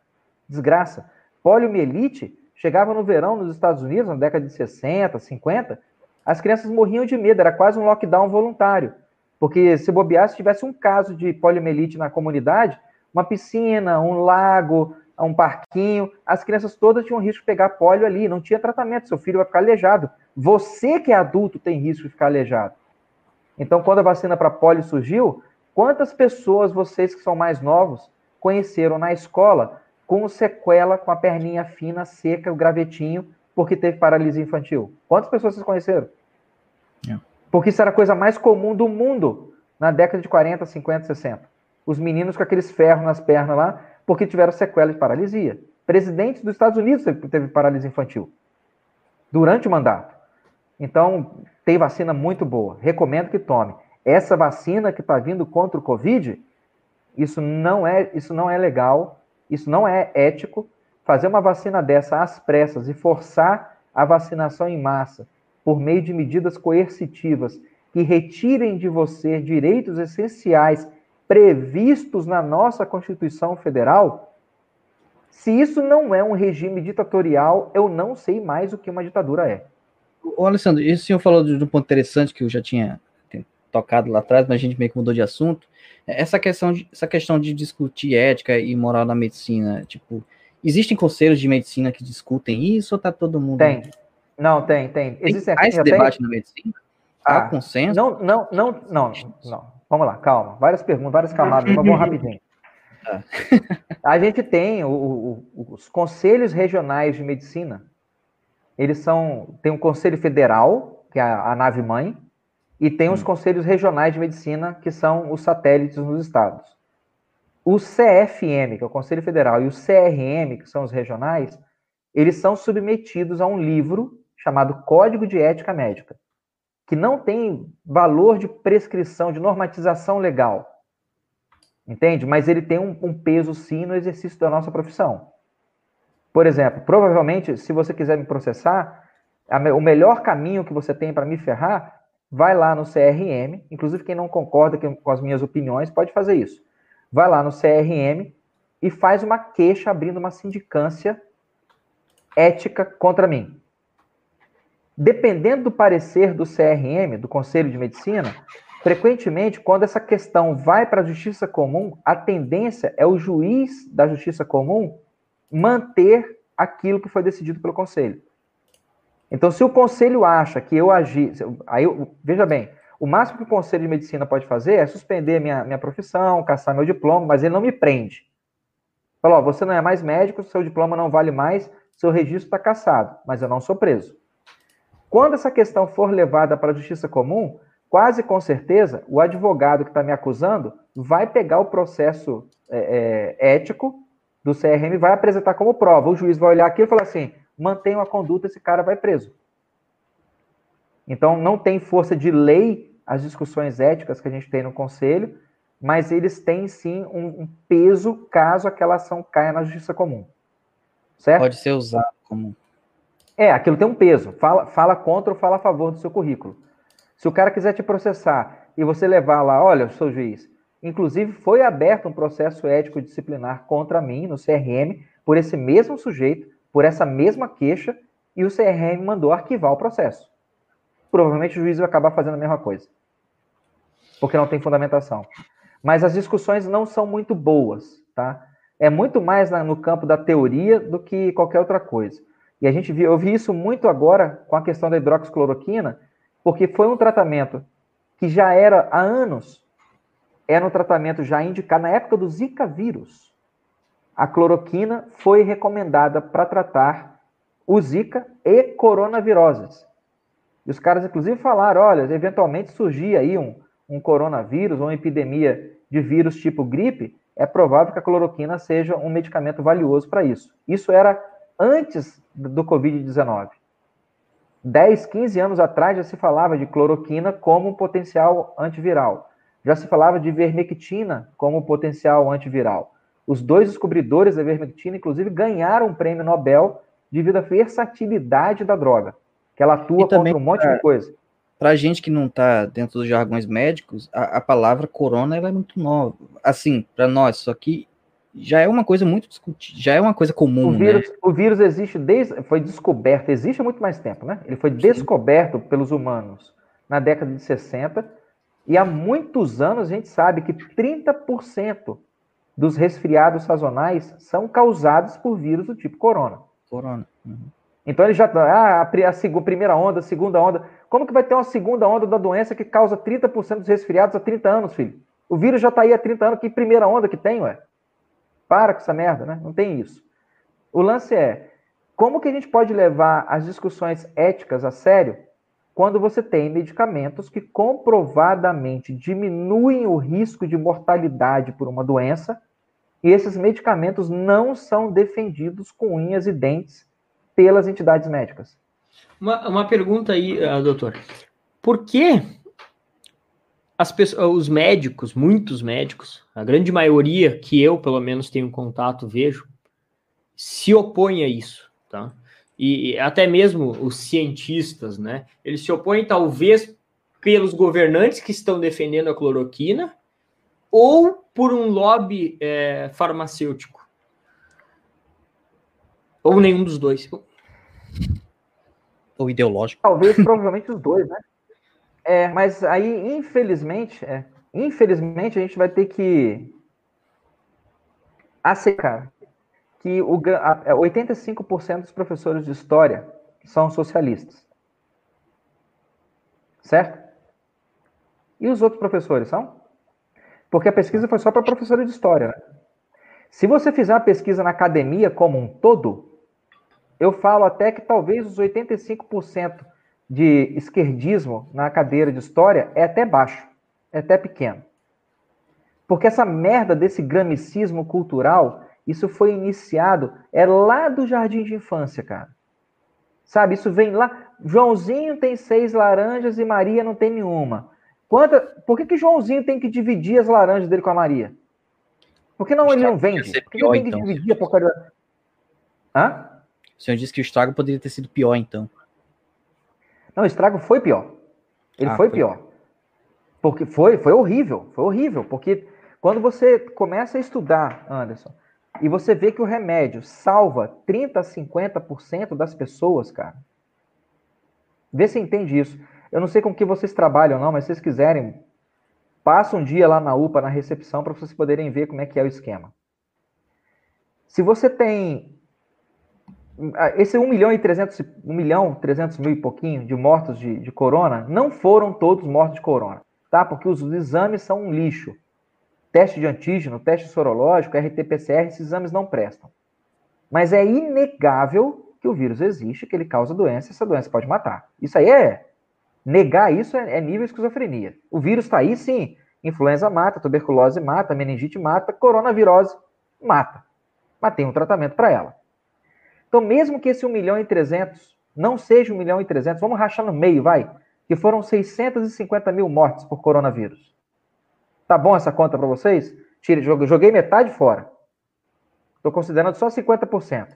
Desgraça. Poliomielite chegava no verão nos Estados Unidos, na década de 60, 50, as crianças morriam de medo, era quase um lockdown voluntário. Porque se bobeasse, se tivesse um caso de poliomielite na comunidade, uma piscina, um lago, um parquinho, as crianças todas tinham risco de pegar pólio ali, não tinha tratamento, seu filho vai ficar aleijado. Você que é adulto tem risco de ficar aleijado. Então, quando a vacina para pólio surgiu, quantas pessoas vocês que são mais novos conheceram na escola com sequela, com a perninha fina, seca, o gravetinho, porque teve paralisia infantil? Quantas pessoas vocês conheceram? É. Porque isso era a coisa mais comum do mundo na década de 40, 50, 60 os meninos com aqueles ferros nas pernas lá, porque tiveram sequela de paralisia. Presidente dos Estados Unidos teve paralisia infantil durante o mandato. Então, tem vacina muito boa. Recomendo que tome. Essa vacina que está vindo contra o Covid, isso não é, isso não é legal, isso não é ético, fazer uma vacina dessa às pressas e forçar a vacinação em massa por meio de medidas coercitivas que retirem de você direitos essenciais previstos na nossa Constituição Federal, se isso não é um regime ditatorial, eu não sei mais o que uma ditadura é. Ô, Alessandro, esse senhor falou de um ponto interessante que eu já tinha tocado lá atrás, mas a gente meio que mudou de assunto. Essa questão de, essa questão de discutir ética e moral na medicina, tipo, existem conselhos de medicina que discutem isso ou tá todo mundo... Tem. Não, tem, tem. Existe tem esse debate na medicina? Há ah, consenso? Não, não, não, não, não. Vamos lá, calma. Várias perguntas, várias camadas, mas vamos rapidinho. Ah. A gente tem o, o, os conselhos regionais de medicina. Eles são. Tem um conselho federal, que é a, a nave mãe, e tem os hum. conselhos regionais de medicina, que são os satélites nos estados. O CFM, que é o Conselho Federal, e o CRM, que são os regionais, eles são submetidos a um livro chamado Código de Ética Médica, que não tem valor de prescrição, de normatização legal. Entende? Mas ele tem um, um peso sim no exercício da nossa profissão. Por exemplo, provavelmente, se você quiser me processar, a, o melhor caminho que você tem para me ferrar, vai lá no CRM, inclusive quem não concorda com as minhas opiniões pode fazer isso. Vai lá no CRM e faz uma queixa abrindo uma sindicância ética contra mim. Dependendo do parecer do CRM, do Conselho de Medicina, frequentemente, quando essa questão vai para a justiça comum, a tendência é o juiz da justiça comum manter aquilo que foi decidido pelo conselho. Então, se o conselho acha que eu agi, aí eu, veja bem, o máximo que o conselho de medicina pode fazer é suspender minha, minha profissão, caçar meu diploma, mas ele não me prende. Falou, você não é mais médico, seu diploma não vale mais, seu registro está cassado, mas eu não sou preso. Quando essa questão for levada para a justiça comum, quase com certeza o advogado que está me acusando vai pegar o processo é, é, ético do CRM vai apresentar como prova. O juiz vai olhar aquilo e falar assim: mantenha a conduta, esse cara vai preso. Então, não tem força de lei as discussões éticas que a gente tem no conselho, mas eles têm sim um, um peso caso aquela ação caia na justiça comum. Certo? Pode ser usado como é, aquilo tem um peso. Fala, fala contra ou fala a favor do seu currículo. Se o cara quiser te processar e você levar lá, olha, sou juiz, inclusive foi aberto um processo ético disciplinar contra mim no CRM por esse mesmo sujeito, por essa mesma queixa, e o CRM mandou arquivar o processo. Provavelmente o juiz vai acabar fazendo a mesma coisa. Porque não tem fundamentação. Mas as discussões não são muito boas, tá? É muito mais no campo da teoria do que qualquer outra coisa. E a gente viu, eu vi isso muito agora com a questão da hidroxicloroquina, porque foi um tratamento que já era há anos, era um tratamento já indicado na época do Zika vírus. A cloroquina foi recomendada para tratar o Zika e coronaviroses. E os caras, inclusive, falaram: olha, eventualmente surgir aí um, um coronavírus ou uma epidemia de vírus tipo gripe, é provável que a cloroquina seja um medicamento valioso para isso. Isso era antes do Covid-19. 10, 15 anos atrás já se falava de cloroquina como um potencial antiviral. Já se falava de vermectina como potencial antiviral. Os dois descobridores da vermectina, inclusive, ganharam um prêmio Nobel devido à versatilidade da droga, que ela atua contra um monte pra, de coisa. Para gente que não está dentro dos jargões médicos, a, a palavra corona é muito nova. Assim, para nós, só que já é uma coisa muito discutida, já é uma coisa comum. O né? vírus, né? o vírus existe desde. Foi descoberto, existe há muito mais tempo, né? Ele foi Sim. descoberto pelos humanos na década de 60, e há muitos anos a gente sabe que 30% dos resfriados sazonais são causados por vírus do tipo corona. Corona. Uhum. Então ele já. Ah, a, a, a, primeira onda, a segunda onda. Como que vai ter uma segunda onda da doença que causa 30% dos resfriados há 30 anos, filho? O vírus já está aí há 30 anos, que primeira onda que tem, ué? Para com essa merda, né? Não tem isso. O lance é, como que a gente pode levar as discussões éticas a sério quando você tem medicamentos que comprovadamente diminuem o risco de mortalidade por uma doença e esses medicamentos não são defendidos com unhas e dentes pelas entidades médicas? Uma, uma pergunta aí, uh, doutor. Por que as pessoas, os médicos, muitos médicos, a grande maioria que eu, pelo menos, tenho contato, vejo, se opõe a isso, tá? E até mesmo os cientistas, né? Eles se opõem talvez pelos governantes que estão defendendo a cloroquina ou por um lobby é, farmacêutico. Ou nenhum dos dois. Ou ideológico. Talvez, provavelmente os dois, né? É, mas aí, infelizmente, é, infelizmente, a gente vai ter que aceitar que o, a, 85% é, dos professores de história são socialistas. Certo? E os outros professores são? Porque a pesquisa foi só para professores de história. Né? Se você fizer uma pesquisa na academia como um todo, eu falo até que talvez os 85% de esquerdismo na cadeira de história é até baixo, é até pequeno. Porque essa merda desse gramicismo cultural, isso foi iniciado, é lá do jardim de infância, cara. Sabe, isso vem lá. Joãozinho tem seis laranjas e Maria não tem nenhuma. Quanta... Por que, que Joãozinho tem que dividir as laranjas dele com a Maria? Por que não ele não vende? Por que ele tem que então. dividir a porcaria? Hã? O senhor disse que o estrago poderia ter sido pior, então. Não, o estrago foi pior. Ele ah, foi, foi pior. Porque foi, foi horrível, foi horrível. Porque quando você começa a estudar, Anderson, e você vê que o remédio salva 30 a 50% das pessoas, cara. Vê se entende isso. Eu não sei com que vocês trabalham, não, mas se vocês quiserem, passa um dia lá na UPA, na recepção, para vocês poderem ver como é que é o esquema. Se você tem ah, esse 1 milhão e 300, 1 milhão 300 mil e pouquinho de mortos de, de corona, não foram todos mortos de corona, tá? Porque os exames são um lixo. Teste de antígeno, teste sorológico, RT-PCR, esses exames não prestam. Mas é inegável que o vírus existe, que ele causa doença, essa doença pode matar. Isso aí é. Negar isso é, é nível esquizofrenia. O vírus está aí, sim. Influenza mata, tuberculose mata, meningite mata, coronavirose mata. Mas tem um tratamento para ela. Então, mesmo que esse 1 milhão e 300 não seja 1 milhão e 300, vamos rachar no meio, vai, que foram 650 mil mortes por coronavírus. Tá bom essa conta para vocês? Tire, joguei metade fora. Estou considerando só 50%.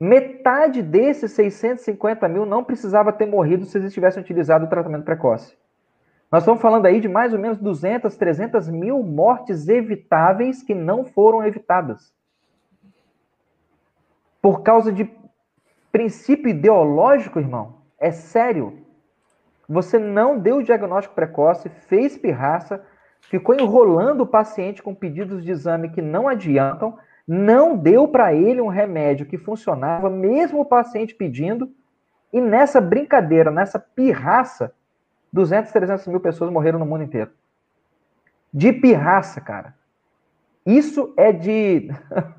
Metade desses 650 mil não precisava ter morrido se eles tivessem utilizado o tratamento precoce. Nós estamos falando aí de mais ou menos 200, 300 mil mortes evitáveis que não foram evitadas por causa de princípio ideológico, irmão, é sério. Você não deu o diagnóstico precoce, fez pirraça, ficou enrolando o paciente com pedidos de exame que não adiantam, não deu para ele um remédio que funcionava, mesmo o paciente pedindo, e nessa brincadeira, nessa pirraça, 200, 300 mil pessoas morreram no mundo inteiro. De pirraça, cara. Isso é de.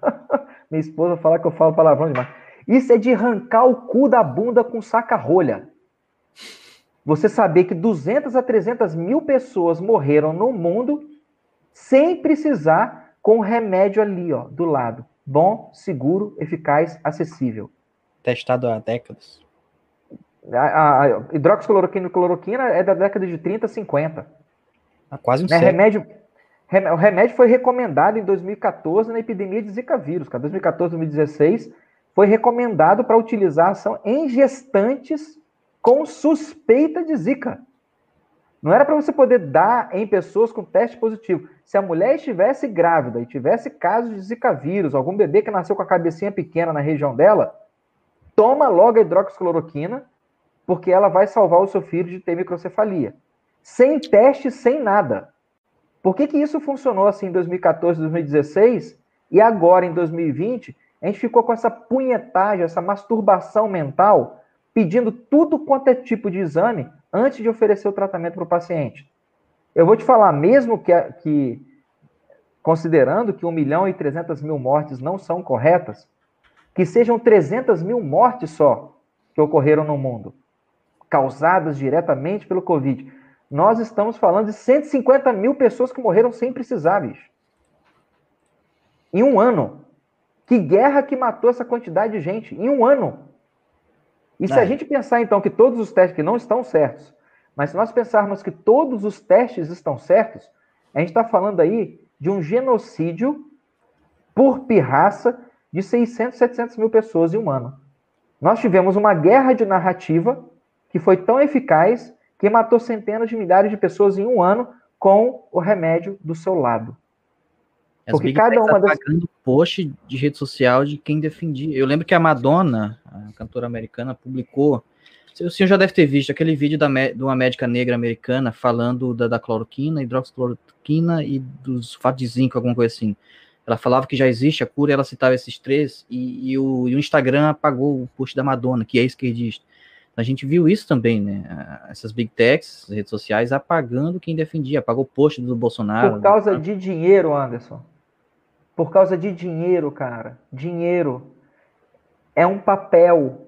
Minha esposa fala que eu falo palavrão demais. Isso é de arrancar o cu da bunda com saca-rolha. Você saber que 200 a 300 mil pessoas morreram no mundo sem precisar com o remédio ali, ó, do lado. Bom, seguro, eficaz, acessível. Testado há décadas. A, a, hidroxicloroquina e cloroquina é da década de 30, 50. Há quase um né? Remédio, o remédio foi recomendado em 2014 na epidemia de Zika vírus, cara. 2014, 2016 foi recomendado para utilização em gestantes com suspeita de Zika. Não era para você poder dar em pessoas com teste positivo. Se a mulher estivesse grávida e tivesse casos de Zika vírus, algum bebê que nasceu com a cabecinha pequena na região dela, toma logo a hidroxicloroquina, porque ela vai salvar o seu filho de ter microcefalia. Sem teste, sem nada. Por que, que isso funcionou assim em 2014, 2016 e agora em 2020 a gente ficou com essa punhetagem, essa masturbação mental, pedindo tudo quanto é tipo de exame antes de oferecer o tratamento para o paciente? Eu vou te falar, mesmo que, que considerando que 1 milhão e 300 mil mortes não são corretas, que sejam 300 mil mortes só que ocorreram no mundo, causadas diretamente pelo Covid nós estamos falando de 150 mil pessoas que morreram sem precisar, bicho. Em um ano. Que guerra que matou essa quantidade de gente? Em um ano. E se é. a gente pensar, então, que todos os testes que não estão certos, mas se nós pensarmos que todos os testes estão certos, a gente está falando aí de um genocídio por pirraça de 600, 700 mil pessoas em um ano. Nós tivemos uma guerra de narrativa que foi tão eficaz que matou centenas de milhares de pessoas em um ano com o remédio do seu lado. As Porque cada uma das post de rede social de quem defendia. Eu lembro que a Madonna, a cantora americana, publicou. O senhor já deve ter visto aquele vídeo da, de uma médica negra americana falando da, da cloroquina, hidroxicloroquina e do sulfato de zinco, alguma coisa assim. Ela falava que já existe a cura, ela citava esses três, e, e, o, e o Instagram apagou o post da Madonna, que é esquerdista. A gente viu isso também, né? Essas big techs, redes sociais, apagando quem defendia, apagou o post do Bolsonaro. Por causa de dinheiro, Anderson. Por causa de dinheiro, cara. Dinheiro é um papel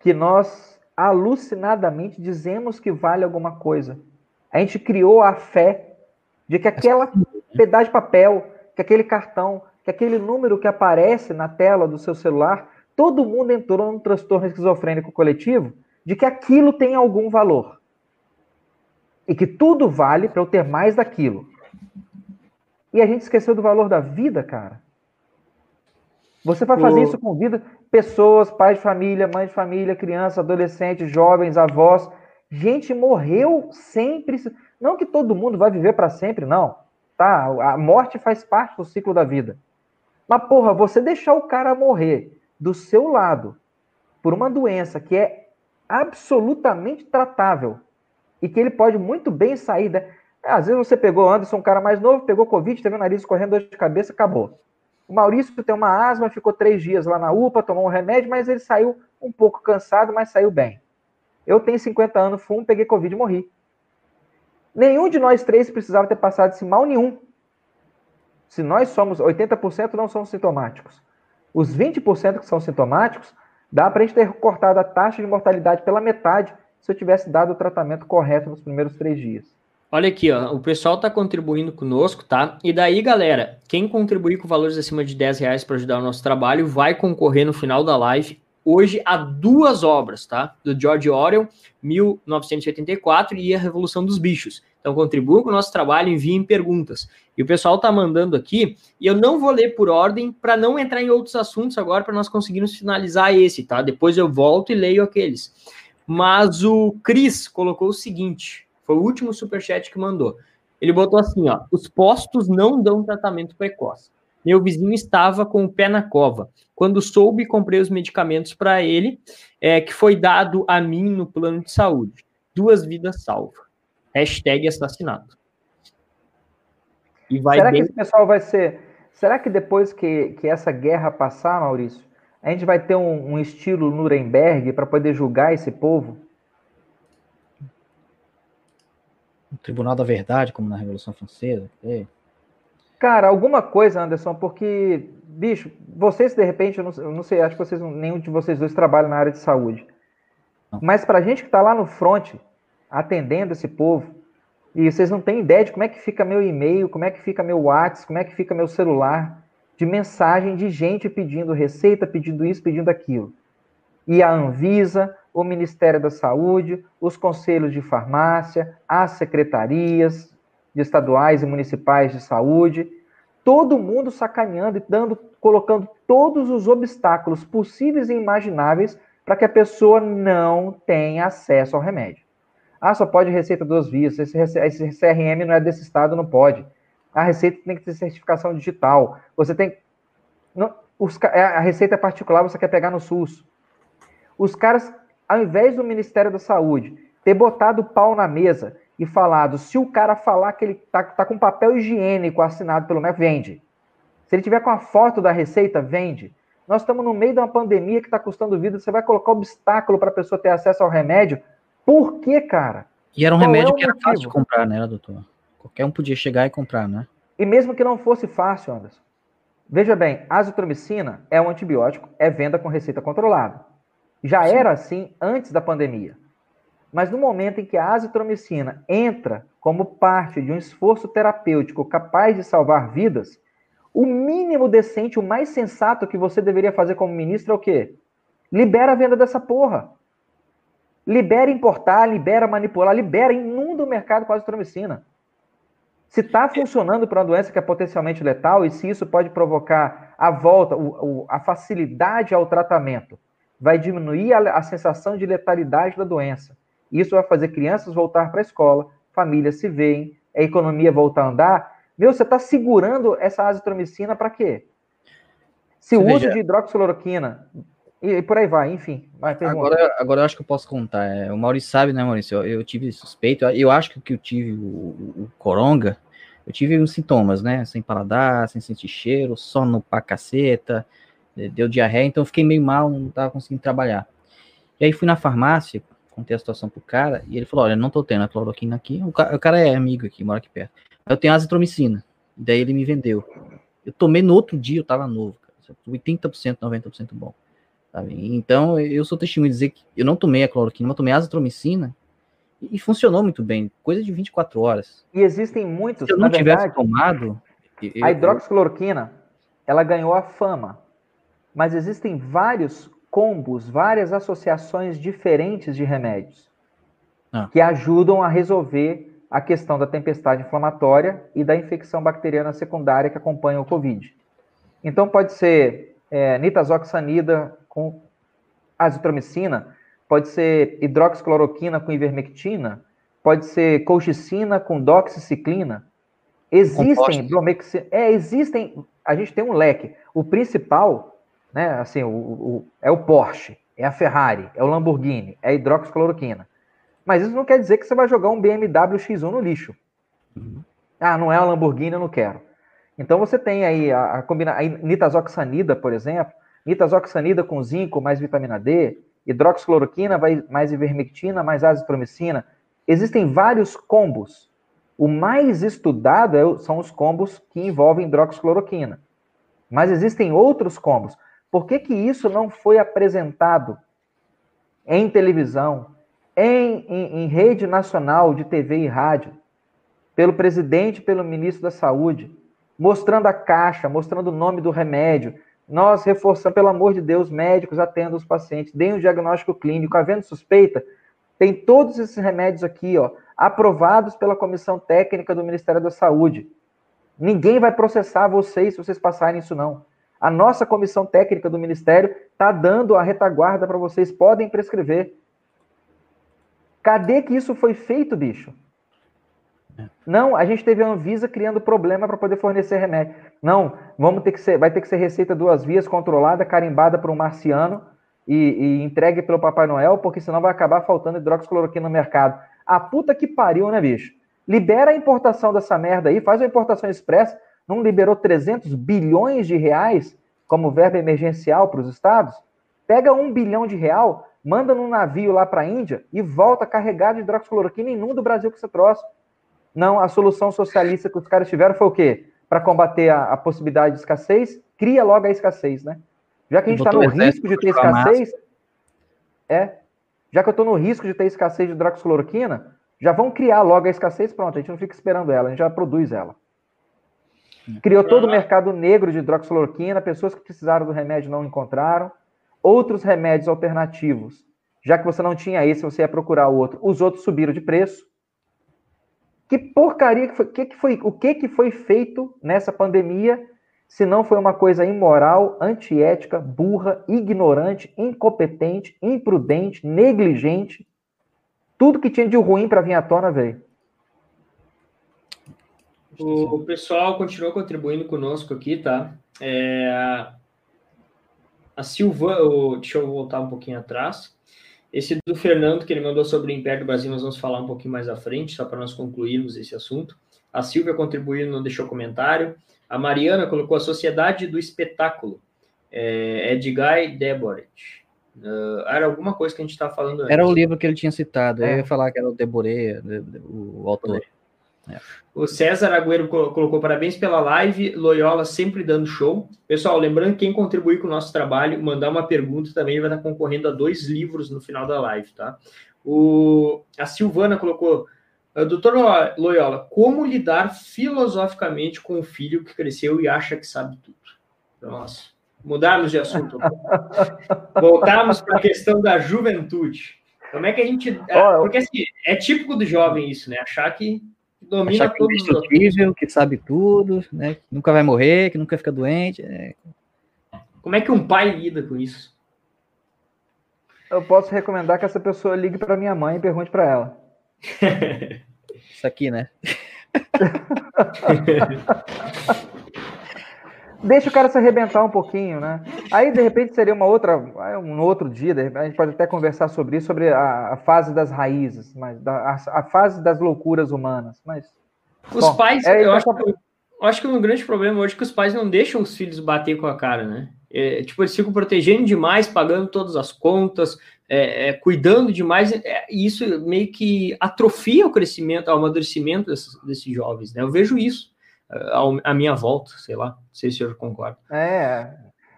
que nós alucinadamente dizemos que vale alguma coisa. A gente criou a fé de que aquela pedaço de papel, que aquele cartão, que aquele número que aparece na tela do seu celular todo mundo entrou num transtorno esquizofrênico coletivo de que aquilo tem algum valor. E que tudo vale para eu ter mais daquilo. E a gente esqueceu do valor da vida, cara. Você vai fazer o... isso com vida, pessoas, pais de família, mães de família, crianças, adolescentes, jovens, avós. Gente morreu sempre. Não que todo mundo vai viver para sempre, não. Tá? A morte faz parte do ciclo da vida. Mas, porra, você deixar o cara morrer do seu lado por uma doença que é absolutamente tratável e que ele pode muito bem sair. Da... Às vezes você pegou Anderson, um cara mais novo, pegou Covid, teve o nariz correndo, dor de cabeça, acabou. O Maurício tem uma asma, ficou três dias lá na UPA, tomou um remédio, mas ele saiu um pouco cansado, mas saiu bem. Eu tenho 50 anos, fumo, peguei Covid e morri. Nenhum de nós três precisava ter passado esse mal nenhum. Se nós somos 80% não somos sintomáticos. Os 20% que são sintomáticos, dá para a gente ter cortado a taxa de mortalidade pela metade se eu tivesse dado o tratamento correto nos primeiros três dias. Olha aqui, ó, o pessoal está contribuindo conosco, tá? E daí, galera, quem contribuir com valores acima de 10 reais para ajudar o nosso trabalho vai concorrer no final da live hoje a duas obras, tá? Do George Orwell, 1984 e a Revolução dos Bichos. Então contribuam com o nosso trabalho, enviem perguntas. E o pessoal tá mandando aqui, e eu não vou ler por ordem para não entrar em outros assuntos agora para nós conseguirmos finalizar esse, tá? Depois eu volto e leio aqueles. Mas o Cris colocou o seguinte, foi o último superchat que mandou. Ele botou assim, ó: "Os postos não dão tratamento precoce. Meu vizinho estava com o pé na cova. Quando soube, comprei os medicamentos para ele, é, que foi dado a mim no plano de saúde. Duas vidas salvas. Hashtag assassinato. E vai será bem... que esse pessoal vai ser. Será que depois que, que essa guerra passar, Maurício, a gente vai ter um, um estilo Nuremberg para poder julgar esse povo? Tribunal da Verdade, como na Revolução Francesa? É. Cara, alguma coisa, Anderson, porque, bicho, vocês de repente, eu não, eu não sei, acho que vocês, nenhum de vocês dois trabalham na área de saúde. Não. Mas pra gente que tá lá no front, atendendo esse povo, e vocês não têm ideia de como é que fica meu e-mail, como é que fica meu WhatsApp, como é que fica meu celular, de mensagem de gente pedindo receita, pedindo isso, pedindo aquilo. E a Anvisa, o Ministério da Saúde, os conselhos de farmácia, as secretarias, estaduais e municipais de saúde, todo mundo sacaneando e dando, colocando todos os obstáculos possíveis e imagináveis para que a pessoa não tenha acesso ao remédio. Ah, só pode receita duas vias, esse, esse CRM não é desse estado, não pode. A receita tem que ter certificação digital. Você tem. Não, os, é, a receita é particular, você quer pegar no SUS. Os caras, ao invés do Ministério da Saúde ter botado o pau na mesa e falado, se o cara falar que ele tá, tá com papel higiênico assinado pelo MEC, vende. Se ele tiver com a foto da receita, vende. Nós estamos no meio de uma pandemia que está custando vida, você vai colocar obstáculo para a pessoa ter acesso ao remédio? Por quê, cara? E era um Qual remédio é que era fácil de comprar, né, doutor? Qualquer um podia chegar e comprar, né? E mesmo que não fosse fácil, Anderson. Veja bem, azitromicina é um antibiótico, é venda com receita controlada. Já Sim. era assim antes da pandemia. Mas no momento em que a azitromicina entra como parte de um esforço terapêutico capaz de salvar vidas, o mínimo decente, o mais sensato que você deveria fazer como ministro é o quê? Libera a venda dessa porra. Libera importar, libera manipular, libera, inunda o mercado com a azitromicina. Se está funcionando para uma doença que é potencialmente letal e se isso pode provocar a volta, o, o, a facilidade ao tratamento, vai diminuir a, a sensação de letalidade da doença. Isso vai fazer crianças voltar para a escola, famílias se veem, a economia voltar a andar. Meu, você está segurando essa azitromicina para quê? Se o uso de hidroxicloroquina e, por aí vai, enfim. Vai, agora, agora eu acho que eu posso contar. É, o Maurício sabe, né, Maurício? Eu, eu tive suspeito. Eu acho que eu tive o, o, coronga. Eu tive uns sintomas, né? Sem paladar, sem sentir cheiro, sono pra caceta, deu diarreia, então eu fiquei meio mal, não tava conseguindo trabalhar. E aí fui na farmácia, contei a situação pro cara, e ele falou: Olha, não tô tendo a cloroquina aqui. O cara, o cara é amigo aqui, mora aqui perto. Eu tenho azitromicina. Daí ele me vendeu. Eu tomei no outro dia, eu tava novo, cara. 80%, 90% bom. Sabe? Então, eu sou testemunho de dizer que eu não tomei a cloroquina, mas tomei azitromicina e, e funcionou muito bem, coisa de 24 horas. E existem muitos, Se eu não tivesse verdade, tomado... Eu, a hidroxicloroquina, ela ganhou a fama, mas existem vários combos, várias associações diferentes de remédios ah. que ajudam a resolver a questão da tempestade inflamatória e da infecção bacteriana secundária que acompanha o COVID. Então, pode ser é, nitazoxanida com azitromicina, pode ser hidroxicloroquina com ivermectina, pode ser colchicina com doxiciclina. Existem é, existem, a gente tem um leque. O principal, né, assim, o, o, é o Porsche, é a Ferrari, é o Lamborghini, é a hidroxicloroquina. Mas isso não quer dizer que você vai jogar um BMW X1 no lixo. Uhum. Ah, não é a Lamborghini, eu não quero. Então você tem aí a, a, combina, a nitazoxanida, por exemplo, nitazoxanida com zinco mais vitamina D, hidroxicloroquina mais ivermectina mais azitromicina. Existem vários combos. O mais estudado é, são os combos que envolvem hidroxicloroquina. Mas existem outros combos. Por que, que isso não foi apresentado em televisão, em, em, em rede nacional de TV e rádio, pelo presidente, pelo ministro da Saúde? mostrando a caixa, mostrando o nome do remédio. Nós reforçamos, pelo amor de Deus, médicos atendam os pacientes, deem o diagnóstico clínico, havendo suspeita, tem todos esses remédios aqui, ó, aprovados pela comissão técnica do Ministério da Saúde. Ninguém vai processar vocês se vocês passarem isso, não. A nossa comissão técnica do Ministério está dando a retaguarda para vocês, podem prescrever. Cadê que isso foi feito, bicho? Não, a gente teve a Anvisa criando problema para poder fornecer remédio. Não, vamos ter que ser, vai ter que ser receita duas vias, controlada, carimbada por um marciano e, e entregue pelo Papai Noel, porque senão vai acabar faltando hidroxicloroquina no mercado. A puta que pariu, né, bicho? Libera a importação dessa merda aí, faz uma importação expressa, não liberou 300 bilhões de reais como verba emergencial para os estados? Pega um bilhão de real, manda num navio lá para a Índia e volta carregado de hidroxicloroquina e inunda o Brasil com esse troço. Não, a solução socialista que os caras tiveram foi o quê? Para combater a, a, possibilidade de escassez, cria logo a escassez, né? Já que a gente está no risco de ter escassez, é, já que eu estou no risco de ter escassez de hidroxicloroquina, já vão criar logo a escassez, pronto, a gente não fica esperando ela, a gente já produz ela. Criou todo o mercado negro de hidroxicloroquina, pessoas que precisaram do remédio não encontraram, outros remédios alternativos, já que você não tinha esse, você ia procurar outro, os outros subiram de preço, que porcaria que foi, que que foi, o que que foi feito nessa pandemia se não foi uma coisa imoral, antiética, burra, ignorante, incompetente, imprudente, negligente. Tudo que tinha de ruim para vir à tona veio. O, pessoal continua contribuindo conosco aqui, tá? É, a Silva, deixa eu voltar um pouquinho atrás. Esse do Fernando, que ele mandou sobre o Império do Brasil, nós vamos falar um pouquinho mais à frente, só para nós concluirmos esse assunto. A Silvia contribuiu, não deixou comentário. A Mariana colocou a Sociedade do Espetáculo. É, Edguy Deboret. Uh, era alguma coisa que a gente estava falando antes. Era o livro que ele tinha citado. É. Eu ia falar que era o Deboret, o autor. É. O César Agüero colocou parabéns pela live, Loyola sempre dando show. Pessoal, lembrando que quem contribuir com o nosso trabalho, mandar uma pergunta também vai estar concorrendo a dois livros no final da live, tá? O, a Silvana colocou, ah, doutor Loyola, como lidar filosoficamente com o filho que cresceu e acha que sabe tudo? Nossa, mudarmos de assunto. Voltarmos para a questão da juventude. Como é que a gente. Porque assim, é típico do jovem isso, né? Achar que domina Achar que é indestrutível, que sabe tudo, né? Que nunca vai morrer, que nunca fica doente. É... Como é que um pai lida com isso? Eu posso recomendar que essa pessoa ligue para minha mãe e pergunte para ela. Isso aqui, né? Deixa o cara se arrebentar um pouquinho, né? Aí, de repente, seria uma outra, um outro dia, a gente pode até conversar sobre isso, sobre a, a fase das raízes, mas da, a, a, fase das loucuras humanas. Mas os bom, pais, é, eu, acho que, eu acho que um grande problema hoje é que os pais não deixam os filhos bater com a cara, né? É, tipo, eles ficam protegendo demais, pagando todas as contas, é, é, cuidando demais, é, e isso meio que atrofia o crescimento, o amadurecimento desses, desses jovens, né? Eu vejo isso à minha volta, sei lá, não sei se o senhor concorda. É,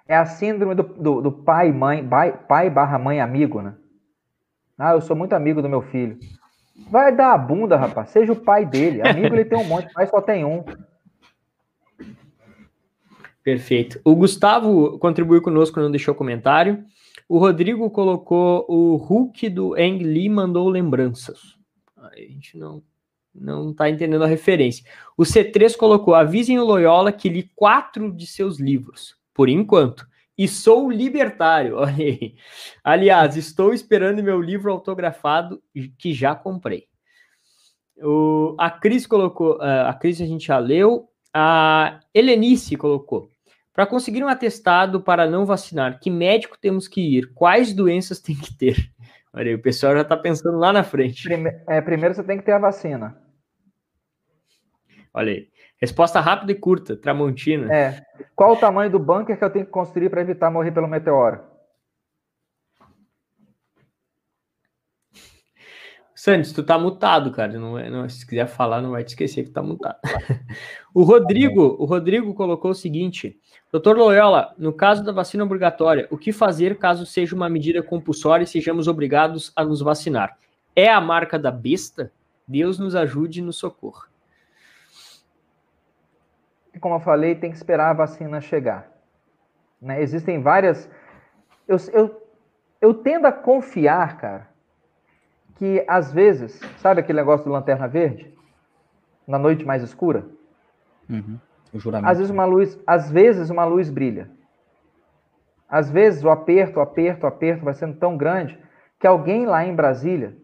é a síndrome do, do, do pai, mãe, pai, pai barra mãe amigo, né? Ah, eu sou muito amigo do meu filho. Vai dar a bunda, rapaz. Seja o pai dele. Amigo ele tem um monte, pai só tem um. Perfeito. O Gustavo contribuiu conosco, não deixou comentário. O Rodrigo colocou o Hulk do Ang Lee mandou lembranças. A gente não não está entendendo a referência. O C3 colocou: avisem o Loyola que li quatro de seus livros, por enquanto. E sou libertário. Aliás, estou esperando meu livro autografado que já comprei. O, a Cris colocou, a Cris a gente já leu. A Helenice colocou: para conseguir um atestado para não vacinar, que médico temos que ir? Quais doenças tem que ter? Olha aí, o pessoal já está pensando lá na frente. Prime é, primeiro você tem que ter a vacina. Olha aí. Resposta rápida e curta, Tramontina. É. Qual o tamanho do bunker que eu tenho que construir para evitar morrer pelo meteoro? Santos, tu tá mutado, cara. Não, é, não, se quiser falar, não vai te esquecer que tá mutado. o Rodrigo, o Rodrigo colocou o seguinte: Doutor Loyola, no caso da vacina obrigatória, o que fazer caso seja uma medida compulsória e sejamos obrigados a nos vacinar? É a marca da besta? Deus nos ajude no socorro. Como eu falei, tem que esperar a vacina chegar. Né? Existem várias. Eu, eu, eu tendo a confiar, cara, que às vezes, sabe aquele negócio do lanterna verde? Na noite mais escura? Uhum. O juramento. Às vezes uma luz, às vezes uma luz brilha. Às vezes o aperto, o aperto, o aperto vai sendo tão grande que alguém lá em Brasília,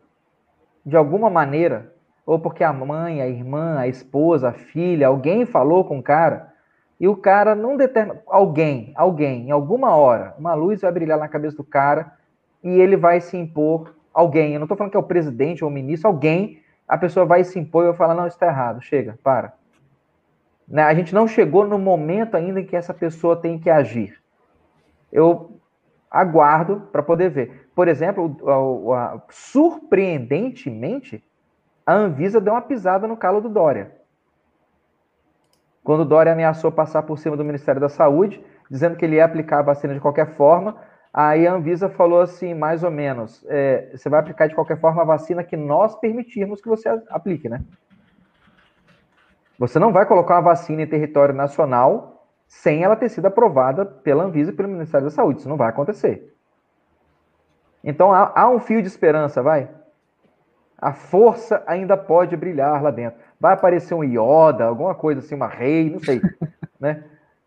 de alguma maneira, ou porque a mãe, a irmã, a esposa, a filha, alguém falou com o cara, e o cara não determina. Alguém, alguém, em alguma hora, uma luz vai brilhar na cabeça do cara e ele vai se impor alguém, eu não estou falando que é o presidente ou o ministro, alguém, a pessoa vai se impor e vai falar, não, isso está errado, chega, para. Né? A gente não chegou no momento ainda em que essa pessoa tem que agir. Eu aguardo para poder ver. Por exemplo, a, a, surpreendentemente, a Anvisa deu uma pisada no calo do Dória. Quando o Dória ameaçou passar por cima do Ministério da Saúde, dizendo que ele ia aplicar a vacina de qualquer forma, Aí a Anvisa falou assim, mais ou menos, é, você vai aplicar de qualquer forma a vacina que nós permitirmos que você aplique, né? Você não vai colocar uma vacina em território nacional sem ela ter sido aprovada pela Anvisa e pelo Ministério da Saúde. Isso não vai acontecer. Então há, há um fio de esperança, vai. A força ainda pode brilhar lá dentro. Vai aparecer um Yoda, alguma coisa assim, uma rei, não sei, né?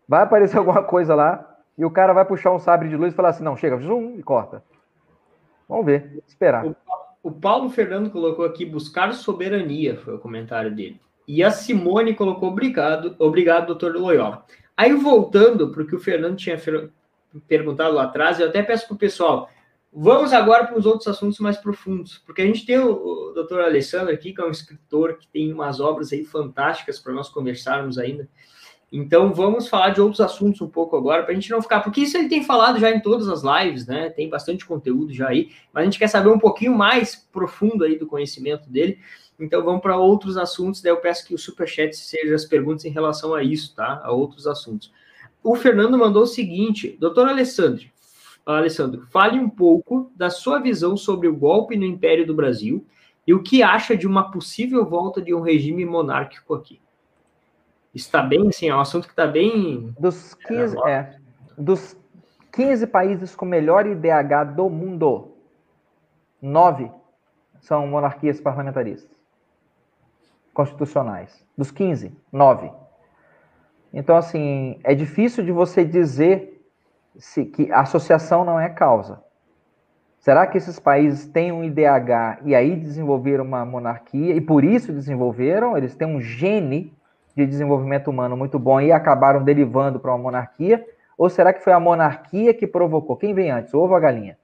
Vai aparecer alguma coisa lá e o cara vai puxar um sabre de luz e falar assim: não, chega, zoom e corta. Vamos ver, esperar. O, o Paulo Fernando colocou aqui buscar soberania, foi o comentário dele. E a Simone colocou obrigado, obrigado, doutor Loyola. Aí voltando para o que o Fernando tinha perguntado lá atrás, eu até peço para o pessoal, vamos agora para os outros assuntos mais profundos, porque a gente tem o, o doutor Alessandro aqui, que é um escritor que tem umas obras aí fantásticas para nós conversarmos ainda. Então vamos falar de outros assuntos um pouco agora, para a gente não ficar, porque isso ele tem falado já em todas as lives, né? Tem bastante conteúdo já aí, mas a gente quer saber um pouquinho mais profundo aí do conhecimento dele. Então vamos para outros assuntos, daí eu peço que o superchat seja as perguntas em relação a isso, tá? A outros assuntos. O Fernando mandou o seguinte, doutor Alessandro, Alessandro, fale um pouco da sua visão sobre o golpe no Império do Brasil e o que acha de uma possível volta de um regime monárquico aqui está bem, assim, é um assunto que está bem. Dos 15, é, é, dos 15 países com melhor IDH do mundo, nove são monarquias parlamentaristas. Constitucionais. Dos 15, 9. Então, assim, é difícil de você dizer se, que a associação não é causa. Será que esses países têm um IDH e aí desenvolveram uma monarquia e por isso desenvolveram? Eles têm um gene de desenvolvimento humano muito bom e acabaram derivando para uma monarquia? Ou será que foi a monarquia que provocou? Quem vem antes, ovo ou a galinha?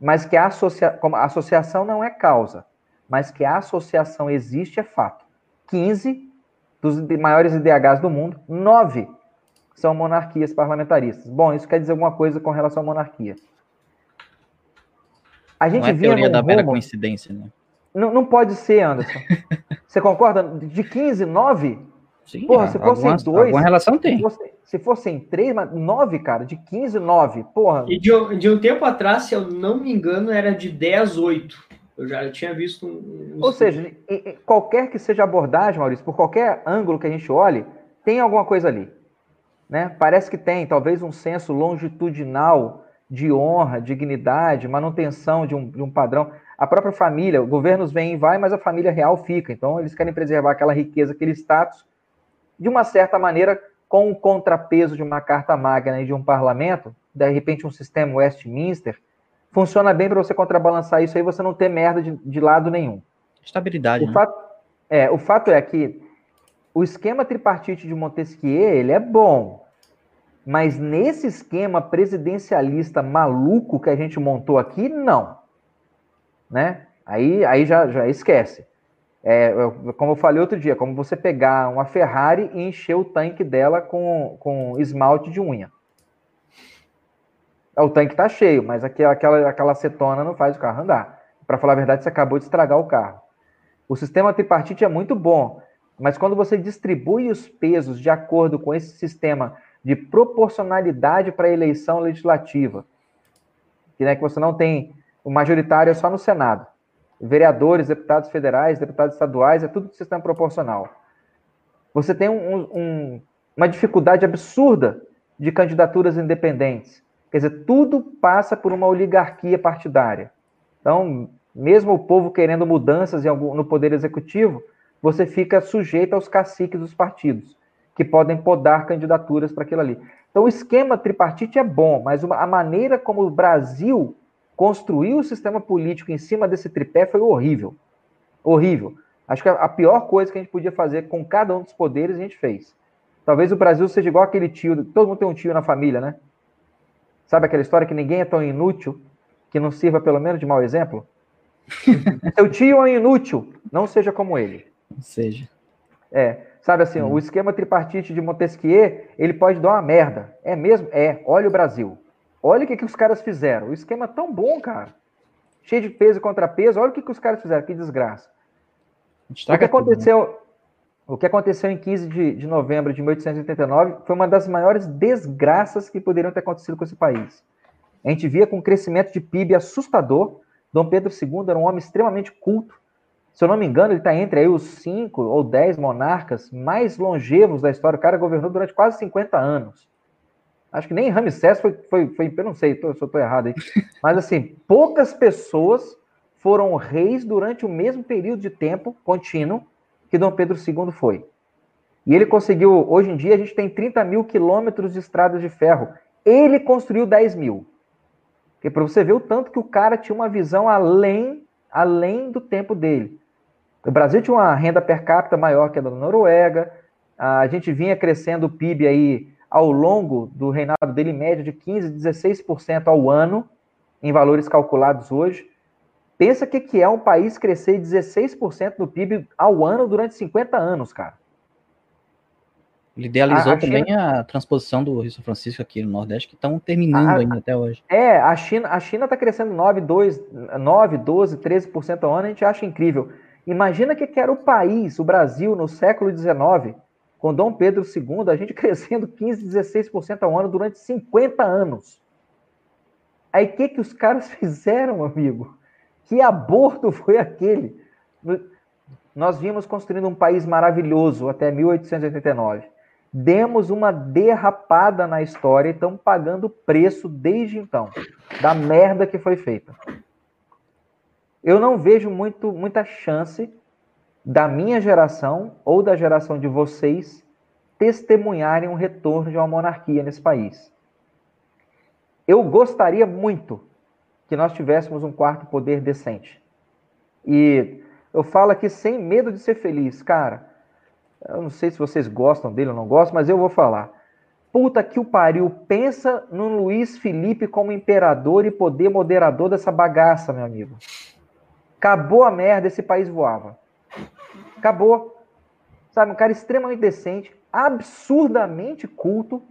Mas que a, associa... associação não é causa, mas que a associação existe é fato. 15 dos maiores IDHs do mundo, 9 são monarquias parlamentaristas. Bom, isso quer dizer alguma coisa com relação à monarquia. A gente não é via teoria da mera coincidência, né? Não, não pode ser, Anderson. Você concorda? De 15, 9? Sim, Porra, se fossem dois. Alguma relação tem. Se, fosse, se fossem três, mas nove, cara, de 15, 9. Porra. E de, de um tempo atrás, se eu não me engano, era de 10, 8. Eu já tinha visto um. Ou seja, qualquer que seja a abordagem, Maurício, por qualquer ângulo que a gente olhe, tem alguma coisa ali. Né? Parece que tem, talvez um senso longitudinal de honra, dignidade, manutenção de um, de um padrão. A própria família, governos vêm e vai, mas a família real fica. Então, eles querem preservar aquela riqueza, aquele status, de uma certa maneira, com o contrapeso de uma carta magna e de um parlamento, de repente um sistema Westminster, funciona bem para você contrabalançar isso aí, você não ter merda de, de lado nenhum. Estabilidade. O, né? fato, é, o fato é que o esquema tripartite de Montesquieu, ele é bom, mas nesse esquema presidencialista maluco que a gente montou aqui, não. Né? Aí, aí já, já esquece. É, como eu falei outro dia, como você pegar uma Ferrari e encher o tanque dela com, com esmalte de unha. O tanque está cheio, mas aquela, aquela, aquela acetona não faz o carro andar. Para falar a verdade, você acabou de estragar o carro. O sistema tripartite é muito bom, mas quando você distribui os pesos de acordo com esse sistema de proporcionalidade para a eleição legislativa. Que, né, que você não tem o majoritário é só no Senado. Vereadores, deputados federais, deputados estaduais, é tudo sistema proporcional. Você tem um, um, uma dificuldade absurda de candidaturas independentes. Quer dizer, tudo passa por uma oligarquia partidária. Então, mesmo o povo querendo mudanças algum, no poder executivo, você fica sujeito aos caciques dos partidos que podem podar candidaturas para aquilo ali. Então, o esquema tripartite é bom, mas uma, a maneira como o Brasil construiu o sistema político em cima desse tripé foi horrível. Horrível. Acho que a, a pior coisa que a gente podia fazer com cada um dos poderes, a gente fez. Talvez o Brasil seja igual aquele tio, todo mundo tem um tio na família, né? Sabe aquela história que ninguém é tão inútil que não sirva pelo menos de mau exemplo? Seu tio é inútil, não seja como ele. Seja. É. Sabe assim, hum. o esquema tripartite de Montesquieu, ele pode dar uma merda. É mesmo? É. Olha o Brasil. Olha o que, que os caras fizeram. O esquema é tão bom, cara. Cheio de peso e contrapeso. Olha o que, que os caras fizeram. Que desgraça. O que aconteceu... Tudo, né? O que aconteceu em 15 de, de novembro de 1889 foi uma das maiores desgraças que poderiam ter acontecido com esse país. A gente via com um crescimento de PIB assustador. Dom Pedro II era um homem extremamente culto, se eu não me engano, ele está entre aí os cinco ou dez monarcas mais longevos da história. O cara governou durante quase 50 anos. Acho que nem Ramsés foi, foi, foi eu não sei tô, se eu estou errado aí. Mas assim, poucas pessoas foram reis durante o mesmo período de tempo contínuo que Dom Pedro II foi. E ele conseguiu, hoje em dia, a gente tem 30 mil quilômetros de estradas de ferro. Ele construiu 10 mil. Porque para você ver o tanto que o cara tinha uma visão além, além do tempo dele. O Brasil tinha uma renda per capita maior que a da Noruega, a gente vinha crescendo o PIB aí ao longo do reinado dele, em média de 15%, 16% ao ano, em valores calculados hoje. Pensa que, que é um país crescer 16% do PIB ao ano durante 50 anos, cara. Ele idealizou a, a também China... a transposição do Rio São Francisco aqui no Nordeste, que estão terminando a, ainda até hoje. É, a China a China está crescendo 9, 2, 9, 12, 13% ao ano, a gente acha incrível. Imagina que, que era o país, o Brasil, no século XIX, com Dom Pedro II, a gente crescendo 15, 16% ao ano durante 50 anos. Aí o que, que os caras fizeram, amigo? Que aborto foi aquele? Nós vimos construindo um país maravilhoso até 1889. Demos uma derrapada na história e estamos pagando preço desde então, da merda que foi feita eu não vejo muito, muita chance da minha geração ou da geração de vocês testemunharem um retorno de uma monarquia nesse país. Eu gostaria muito que nós tivéssemos um quarto poder decente. E eu falo aqui sem medo de ser feliz, cara. Eu não sei se vocês gostam dele ou não gostam, mas eu vou falar. Puta que o pariu, pensa no Luiz Felipe como imperador e poder moderador dessa bagaça, meu amigo. Acabou a merda, esse país voava. Acabou. Sabe, um cara extremamente decente, absurdamente culto,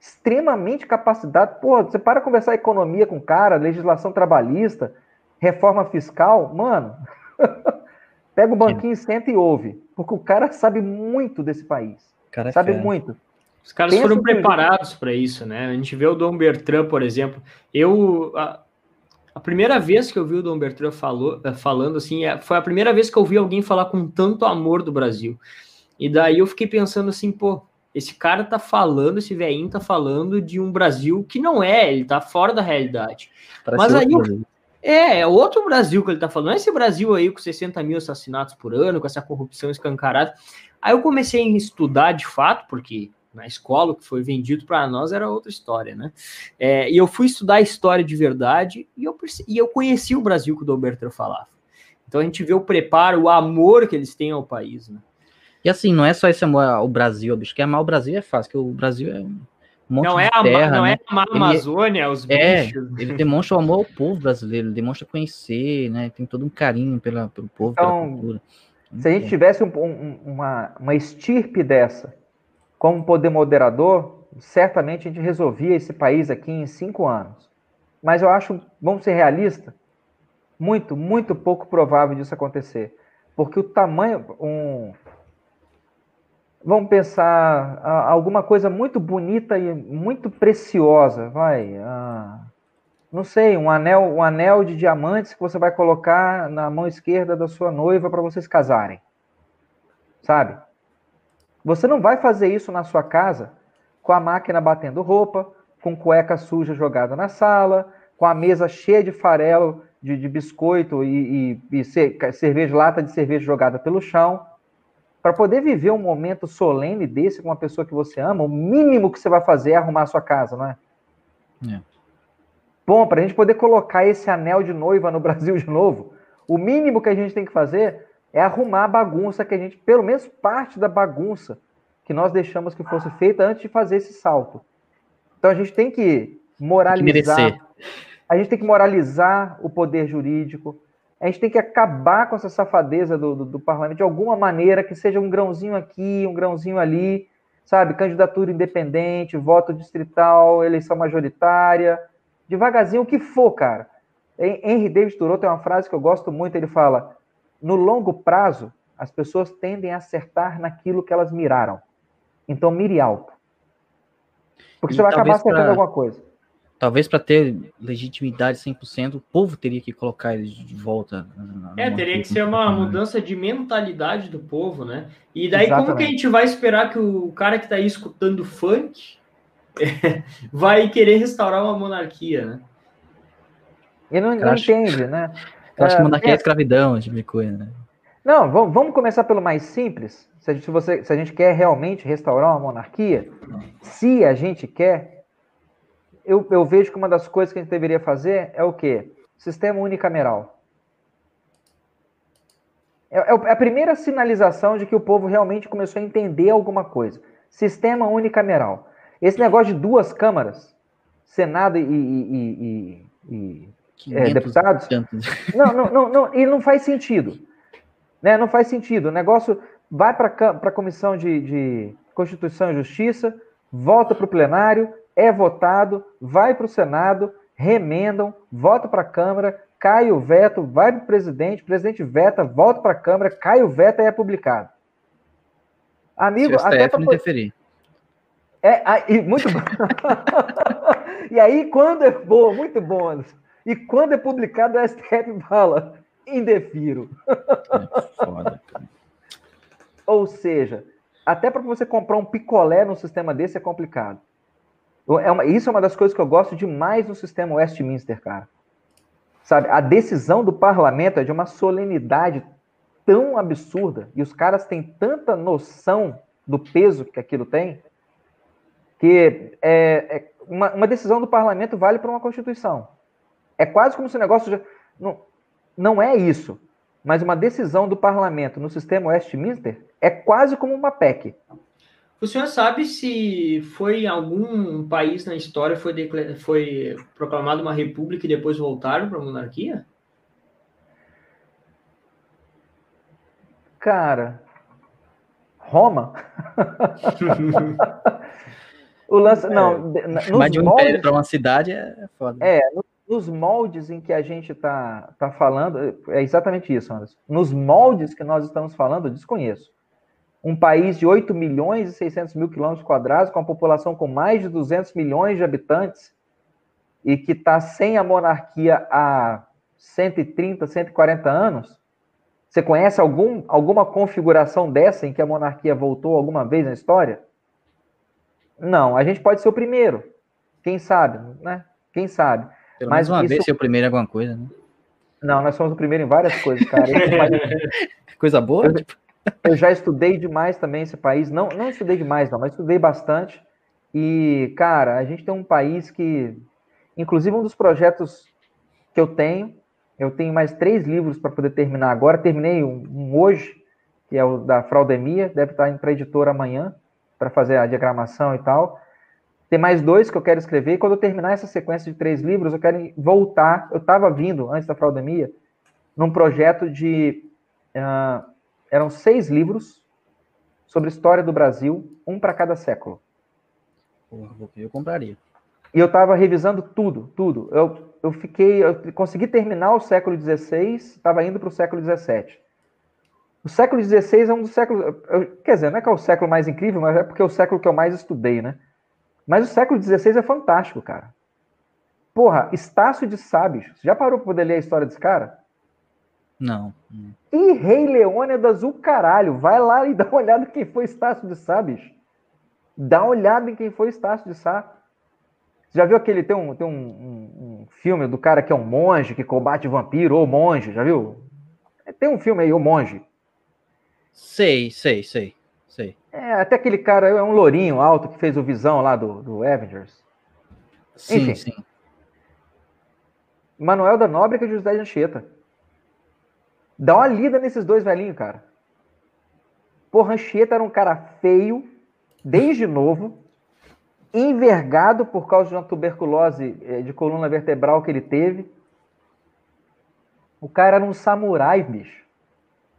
extremamente capacitado. Pô, você para conversar economia com o cara, legislação trabalhista, reforma fiscal, mano. pega o banquinho, senta e ouve. Porque o cara sabe muito desse país. Cara é sabe fera. muito. Os caras Pensa foram preparados para isso, né? A gente vê o Dom Bertrand, por exemplo. Eu. A, a primeira vez que eu vi o Dom Bertrand falou, eh, falando assim, é- foi a primeira vez que eu vi alguém falar com tanto amor do Brasil. E daí eu fiquei pensando assim, pô, esse cara tá falando, esse velhinho tá falando de um Brasil que não é, ele tá fora da realidade. Parece Mas aí Brasil. É, é outro Brasil que ele tá falando. É esse Brasil aí com 60 mil assassinatos por ano, com essa corrupção escancarada. Aí eu comecei a estudar de fato, porque na escola o que foi vendido para nós era outra história, né? É, e eu fui estudar a história de verdade e eu, e eu conheci o Brasil que o Bertrand falava. Então a gente vê o preparo, o amor que eles têm ao país, né? E assim, não é só esse amor ao Brasil, bicho, que amar o Brasil é fácil, que o Brasil é um monte Não de é, a, terra, não né? é amar a Ele- Amazônia, os É, bichos. ele demonstra o amor ao povo brasileiro, ele demonstra conhecer, né? Tem todo um carinho pela, pelo povo, Então, pela cultura. Se a gente tivesse um- um- uma, uma estirpe dessa como poder moderador, certamente a gente resolvia esse país aqui em cinco anos. Mas eu acho, vamos ser realistas, muito, muito pouco provável disso acontecer. Porque o tamanho. Um, vamos pensar ah, alguma coisa muito bonita e muito preciosa, vai. ah, não sei, um anel, um anel de diamantes que você vai colocar na mão esquerda da sua noiva para vocês casarem. Sabe? Você não vai fazer isso na sua casa com a máquina batendo roupa, com cueca suja jogada na sala, com a mesa cheia de farelo de, de biscoito e, e, e ce- cerveja, lata de cerveja jogada pelo chão. Para poder viver um momento solene desse com uma pessoa que você ama, o mínimo que você vai fazer é arrumar a sua casa, não é? É. Bom, para a gente poder colocar esse anel de noiva no Brasil de novo, o mínimo que a gente tem que fazer é arrumar a bagunça que a gente, pelo menos parte da bagunça que nós deixamos que fosse feita antes de fazer esse salto. Então a gente tem que moralizar. merecer. a gente tem que moralizar o poder jurídico. A gente tem que acabar com essa safadeza do, do, do parlamento de alguma maneira, que seja um grãozinho aqui, um grãozinho ali, sabe? Candidatura independente, voto distrital, eleição majoritária, devagarzinho, o que for, cara. Hen- Henry David Thoreau tem uma frase que eu gosto muito, ele fala: no longo prazo, as pessoas tendem a acertar naquilo que elas miraram. Então, mire alto. Porque E você vai acabar acertando pra- alguma coisa. Talvez para ter legitimidade 100%, o povo teria que colocar eles de volta. É, teria que ser uma mudança de mentalidade do povo, né? E daí, como que a Exatamente. gente vai esperar que o cara que tá aí escutando funk vai querer restaurar uma monarquia, né? E não, não acho- entende, né? Eu acho que É, monarquia é é- escravidão, tipo de coisa, né? Não, vamos, vamos começar pelo mais simples. Se a, gente, se você, se a gente quer realmente restaurar uma monarquia, se a gente quer, eu, eu vejo que uma das coisas que a gente deveria fazer é o quê? Sistema unicameral. É, é é a primeira sinalização de que o povo realmente começou a entender alguma coisa. Sistema unicameral. Esse negócio de duas câmaras, Senado e, e- e- e- 500 deputados? não, não, não, não, e não faz sentido. Né? Não faz sentido. O negócio vai para a Comissão de, de Constituição e Justiça, volta para o plenário, é votado, vai para o Senado, remendam, volta para a Câmara, cai o veto, vai para o presidente, o presidente veta, volta para a Câmara, cai o veto e é publicado. Se Amigo, o até pra interferir. é, aí, muito bom. e aí, quando é bom, muito bom, Anderson. E quando é publicado, o STF fala, indefiro. É foda, cara. Ou seja, até para você comprar um picolé num sistema desse é complicado. É uma- isso é uma das coisas que eu gosto demais no sistema Westminster, cara. Sabe, a decisão do parlamento é de uma solenidade tão absurda e os caras têm tanta noção do peso que aquilo tem que é, é uma, uma, decisão do parlamento vale para uma constituição. É quase como se o negócio já, não, não é isso, mas uma decisão do parlamento no sistema Westminster é quase como uma PEC. O senhor sabe se foi em algum país na história foi, foi proclamada uma república e depois voltaram para a monarquia? Cara, Roma? o lance, não, é. Mas de um moldes, império para uma cidade é foda. É, nos moldes em que a gente está tá falando, é exatamente isso, Anderson. Nos moldes que nós estamos falando, eu desconheço um país de 8 milhões e 600 mil quilômetros quadrados, com a população com mais de 200 milhões de habitantes, e que está sem a monarquia há 130, 140 anos, você conhece algum, alguma configuração dessa em que a monarquia voltou alguma vez na história? Não, a gente pode ser o primeiro. Quem sabe, né? Quem sabe. Pelo Mas uma isso... vez ser o primeiro em alguma coisa, né? Não, nós somos o primeiro em várias coisas, cara. coisa boa? Eu, tipo... Eu já estudei demais também esse país. Não, não estudei demais, não, mas estudei bastante. E, cara, a gente tem um país que, inclusive, um dos projetos que eu tenho, eu tenho mais três livros para poder terminar agora. Terminei um, hoje, que é o da Fraudemia, deve estar indo para a editora amanhã, para fazer a diagramação e tal. Tem mais dois que eu quero escrever. E quando eu terminar essa sequência de três livros, eu quero voltar. Eu estava vindo, antes da Fraudemia, num projeto de. Uh, eram seis livros sobre história do Brasil, um para cada século. eu compraria. E eu estava revisando tudo, tudo. Eu, eu fiquei, eu consegui terminar o século XVI, estava indo para o século XVII. O século XVI é um dos séculos. Quer dizer, não é que é o século mais incrível, mas é porque é o século que eu mais estudei, né? Mas o século XVI é fantástico, cara. Porra, Estácio de Sábios. Já parou para poder ler a história desse cara? Não. E Rei Leônidas, o caralho. Vai lá e dá uma olhada em quem foi Estácio de Sá, bicho. Dá uma olhada em quem foi Estácio de Sá. Você já viu aquele. Tem, um, tem um, um, um, filme do cara que é um monge que combate vampiro, ou monge, já viu? Tem um filme aí, O Monge. Sei, sei, sei, sei. É, até aquele cara é um lourinho alto que fez o Visão lá do, do Avengers. Sim, Enfim. sim. Manuel da Nóbrega e José de Anchieta. Dá uma lida nesses dois velhinhos, cara. Porra, Anchieta era um cara feio, desde novo, envergado por causa de uma tuberculose eh, de coluna vertebral que ele teve. O cara era um samurai, bicho.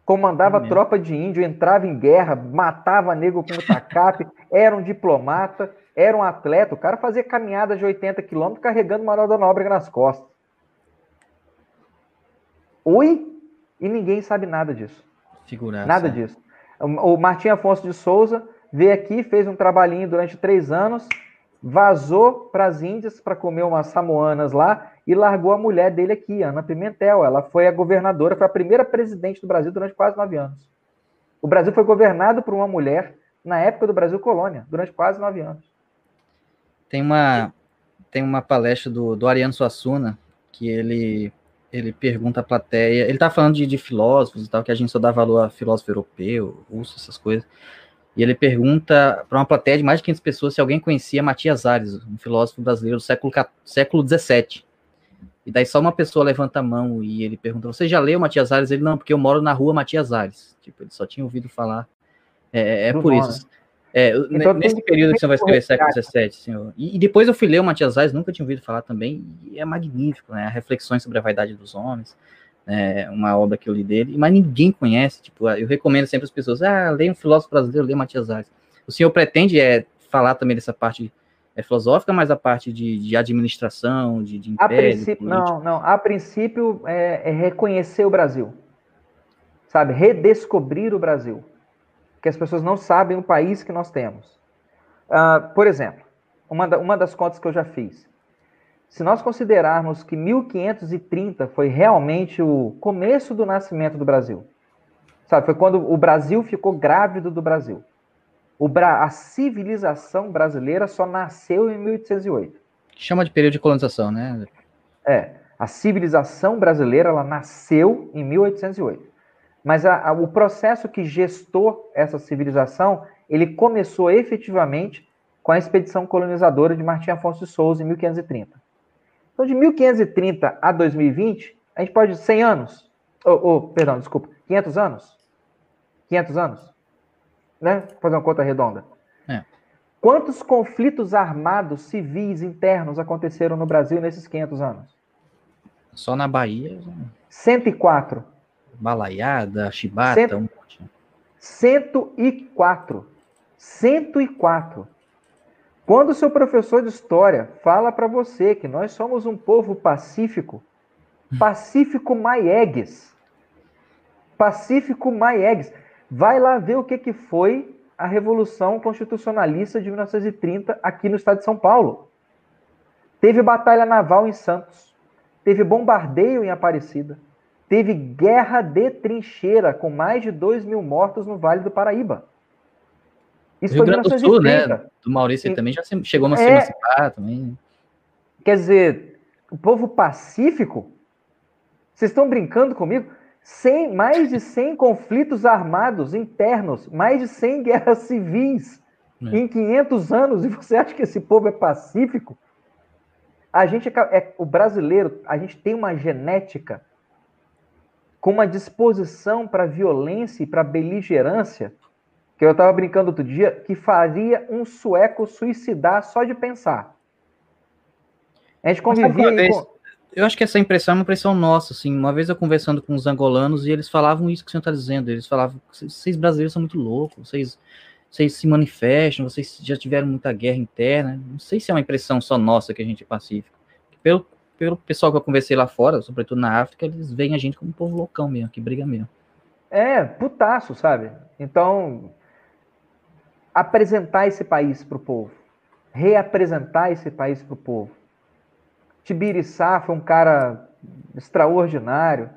Comandava é tropa de índio, entrava em guerra, matava nego com tacape, era um diplomata, era um atleta. O cara fazia caminhadas de 80 quilômetros carregando uma da Nóbrega nas costas. Oi? E ninguém sabe nada disso. Figuraça. Nada disso. O Martim Afonso de Souza veio aqui, fez um trabalhinho durante três anos, vazou para as Índias para comer umas samoanas lá e largou a mulher dele aqui, Ana Pimentel. Ela foi a governadora, foi a primeira presidente do Brasil durante quase nove anos. O Brasil foi governado por uma mulher na época do Brasil colônia, durante quase nove anos. Tem uma, tem uma palestra do, do Ariano Suassuna que ele ele pergunta à plateia, ele tá falando de, de, filósofos e tal, que a gente só dá valor a filósofo europeu, russo, essas coisas. E ele pergunta para uma plateia de mais de 500 pessoas se alguém conhecia Matias Ares, um filósofo brasileiro do século, século XVII. E daí só uma pessoa levanta a mão e ele pergunta: Você já leu Matias Ares? Ele não, porque eu moro na rua Matias Ares. Tipo, ele só tinha ouvido falar. É, é, é por isso. É, então, nesse período que você vai escrever século XVII, senhor. E, e, depois eu fui ler o Matias Ares, nunca tinha ouvido falar também, e é magnífico, né? Reflexões sobre a vaidade dos homens, é uma obra que eu li dele, mas ninguém conhece, tipo, eu recomendo sempre as pessoas, ah, leia um filósofo brasileiro, leia Matias Ares. O senhor pretende é, falar também dessa parte é, filosófica, mas a parte de, de administração, de, de império, a princípio, Não, não, a princípio é, é reconhecer o Brasil, sabe, redescobrir o Brasil que as pessoas não sabem o país que nós temos. Uh, por exemplo, uma, da, uma das contas que eu já fiz. Se nós considerarmos que 1530 foi realmente o começo do nascimento do Brasil, sabe, foi quando o Brasil ficou grávido do Brasil. Bra a civilização brasileira só nasceu em 1808. Chama de período de colonização, né? É, a civilização brasileira ela nasceu em 1808. Mas a, a, o processo que gestou essa civilização, ele começou efetivamente com a expedição colonizadora de Martim Afonso de Souza em 1530. Então, de 1530 a 2020, a gente pode 100 anos, ou, oh, perdão, desculpa, 500 anos, 500 anos, né? Vou fazer uma conta redonda. É. Quantos conflitos armados civis internos aconteceram no Brasil nesses 500 anos? Só na Bahia. 104. Balaiada, chibata, Cento... um monte. 104. 104. Quando o seu professor de história fala para você que nós somos um povo pacífico, pacífico Maiegues. Pacífico Maiegues. Vai lá ver o que, que foi a Revolução Constitucionalista de 1930 aqui no estado de São Paulo. Teve batalha naval em Santos, teve bombardeio em Aparecida, teve guerra de trincheira com mais de 2 mil mortos no Vale do Paraíba. Isso Rio foi Grande do Sul, né? Do Maurício e, também já chegou a se é, emancipar também. Quer dizer, o povo pacífico, vocês estão brincando comigo? 100, mais de 100 conflitos armados internos, mais de 100 guerras civis é. em 500 anos, e você acha que esse povo é pacífico? A gente é, é, o brasileiro, a gente tem uma genética com uma disposição para violência e para beligerância, que eu estava brincando outro dia, que faria um sueco suicidar só de pensar. A gente convivia com eu acho que essa impressão é uma impressão nossa, assim. Uma vez eu conversando com os angolanos e eles falavam isso que o senhor está dizendo. Eles falavam, vocês brasileiros são muito loucos, vocês, vocês se manifestam, vocês já tiveram muita guerra interna. Não sei se é uma impressão só nossa que a gente é pacífico. Pelo, pelo pessoal que eu conversei lá fora, sobretudo na África, eles veem a gente como um povo loucão mesmo, que briga mesmo. É, putaço, sabe? Então, apresentar esse país para o povo, reapresentar esse país para o povo Tibiriçá foi um cara extraordinário.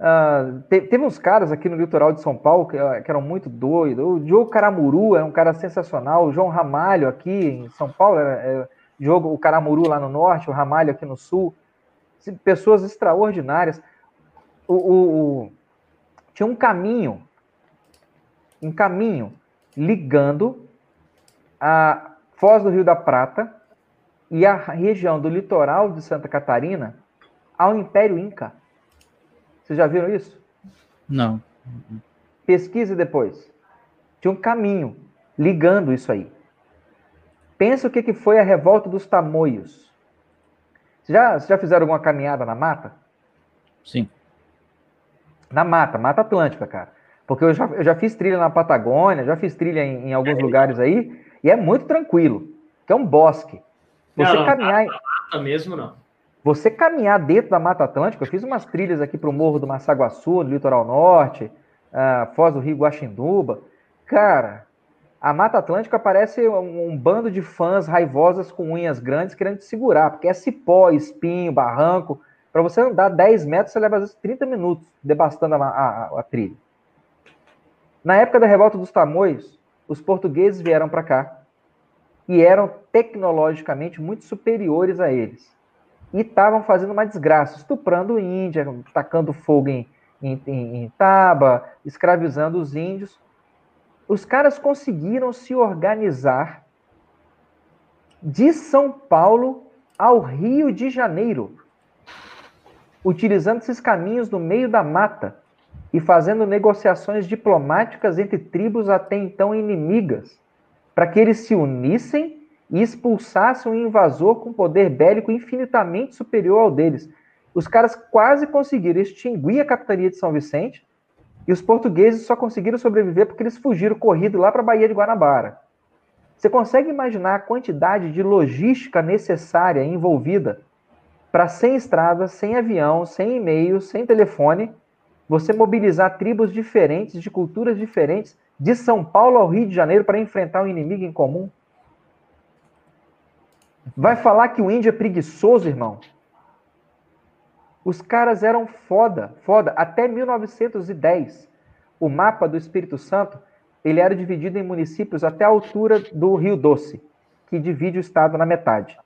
Uh, te, teve uns caras aqui no litoral de São Paulo que, que, eram muito doidos. O Diogo Caramuru era um cara sensacional. O João Ramalho aqui em São Paulo, era, era, Diogo, o Caramuru lá no norte, o Ramalho aqui no sul. Pessoas extraordinárias. O, o, o, tinha um caminho, um caminho ligando a Foz do Rio da Prata e a região do litoral de Santa Catarina ao Império Inca. Vocês já viram isso? Não. Pesquise depois. Tinha um caminho ligando isso aí. Pensa o que, que foi a revolta dos tamoios. Vocês já, vocês já fizeram alguma caminhada na mata? Sim. Na mata, Mata Atlântica, cara. Porque eu já, eu já fiz trilha na Patagônia, já fiz trilha em, em alguns lugares aí, e é muito tranquilo, que é um bosque. Você não, caminhar. Não, mata mesmo não. Você caminhar dentro da Mata Atlântica, eu fiz umas trilhas aqui para o Morro do Massaguaçu, no litoral norte, uh, Foz do Rio Guaxinduba. Cara, a Mata Atlântica parece um, um, bando de fãs raivosas com unhas grandes querendo te segurar, porque é cipó, espinho, barranco. Para você andar 10 metros, você leva às vezes 30 minutos debastando a, a, a trilha. Na época da revolta dos Tamoios, os portugueses vieram para cá e eram tecnologicamente muito superiores a eles. E estavam fazendo uma desgraça, estuprando Índia, tacando fogo em, em, em Taba, escravizando os índios. Os caras conseguiram se organizar de São Paulo ao Rio de Janeiro, utilizando esses caminhos no meio da mata e fazendo negociações diplomáticas entre tribos até então inimigas para que eles se unissem e expulsassem um invasor com poder bélico infinitamente superior ao deles. Os caras quase conseguiram extinguir a capitania de São Vicente e os portugueses só conseguiram sobreviver porque eles fugiram corrido lá para a Baía de Guanabara. Você consegue imaginar a quantidade de logística necessária envolvida para sem estrada, sem avião, sem e-mail, sem telefone, você mobilizar tribos diferentes, de culturas diferentes, de São Paulo ao Rio de Janeiro para enfrentar um inimigo em comum? Vai falar que o índio é preguiçoso, irmão? Os caras eram foda, foda. Até 1910, o mapa do Espírito Santo ele era dividido em municípios até a altura do Rio Doce, que divide o estado na metade.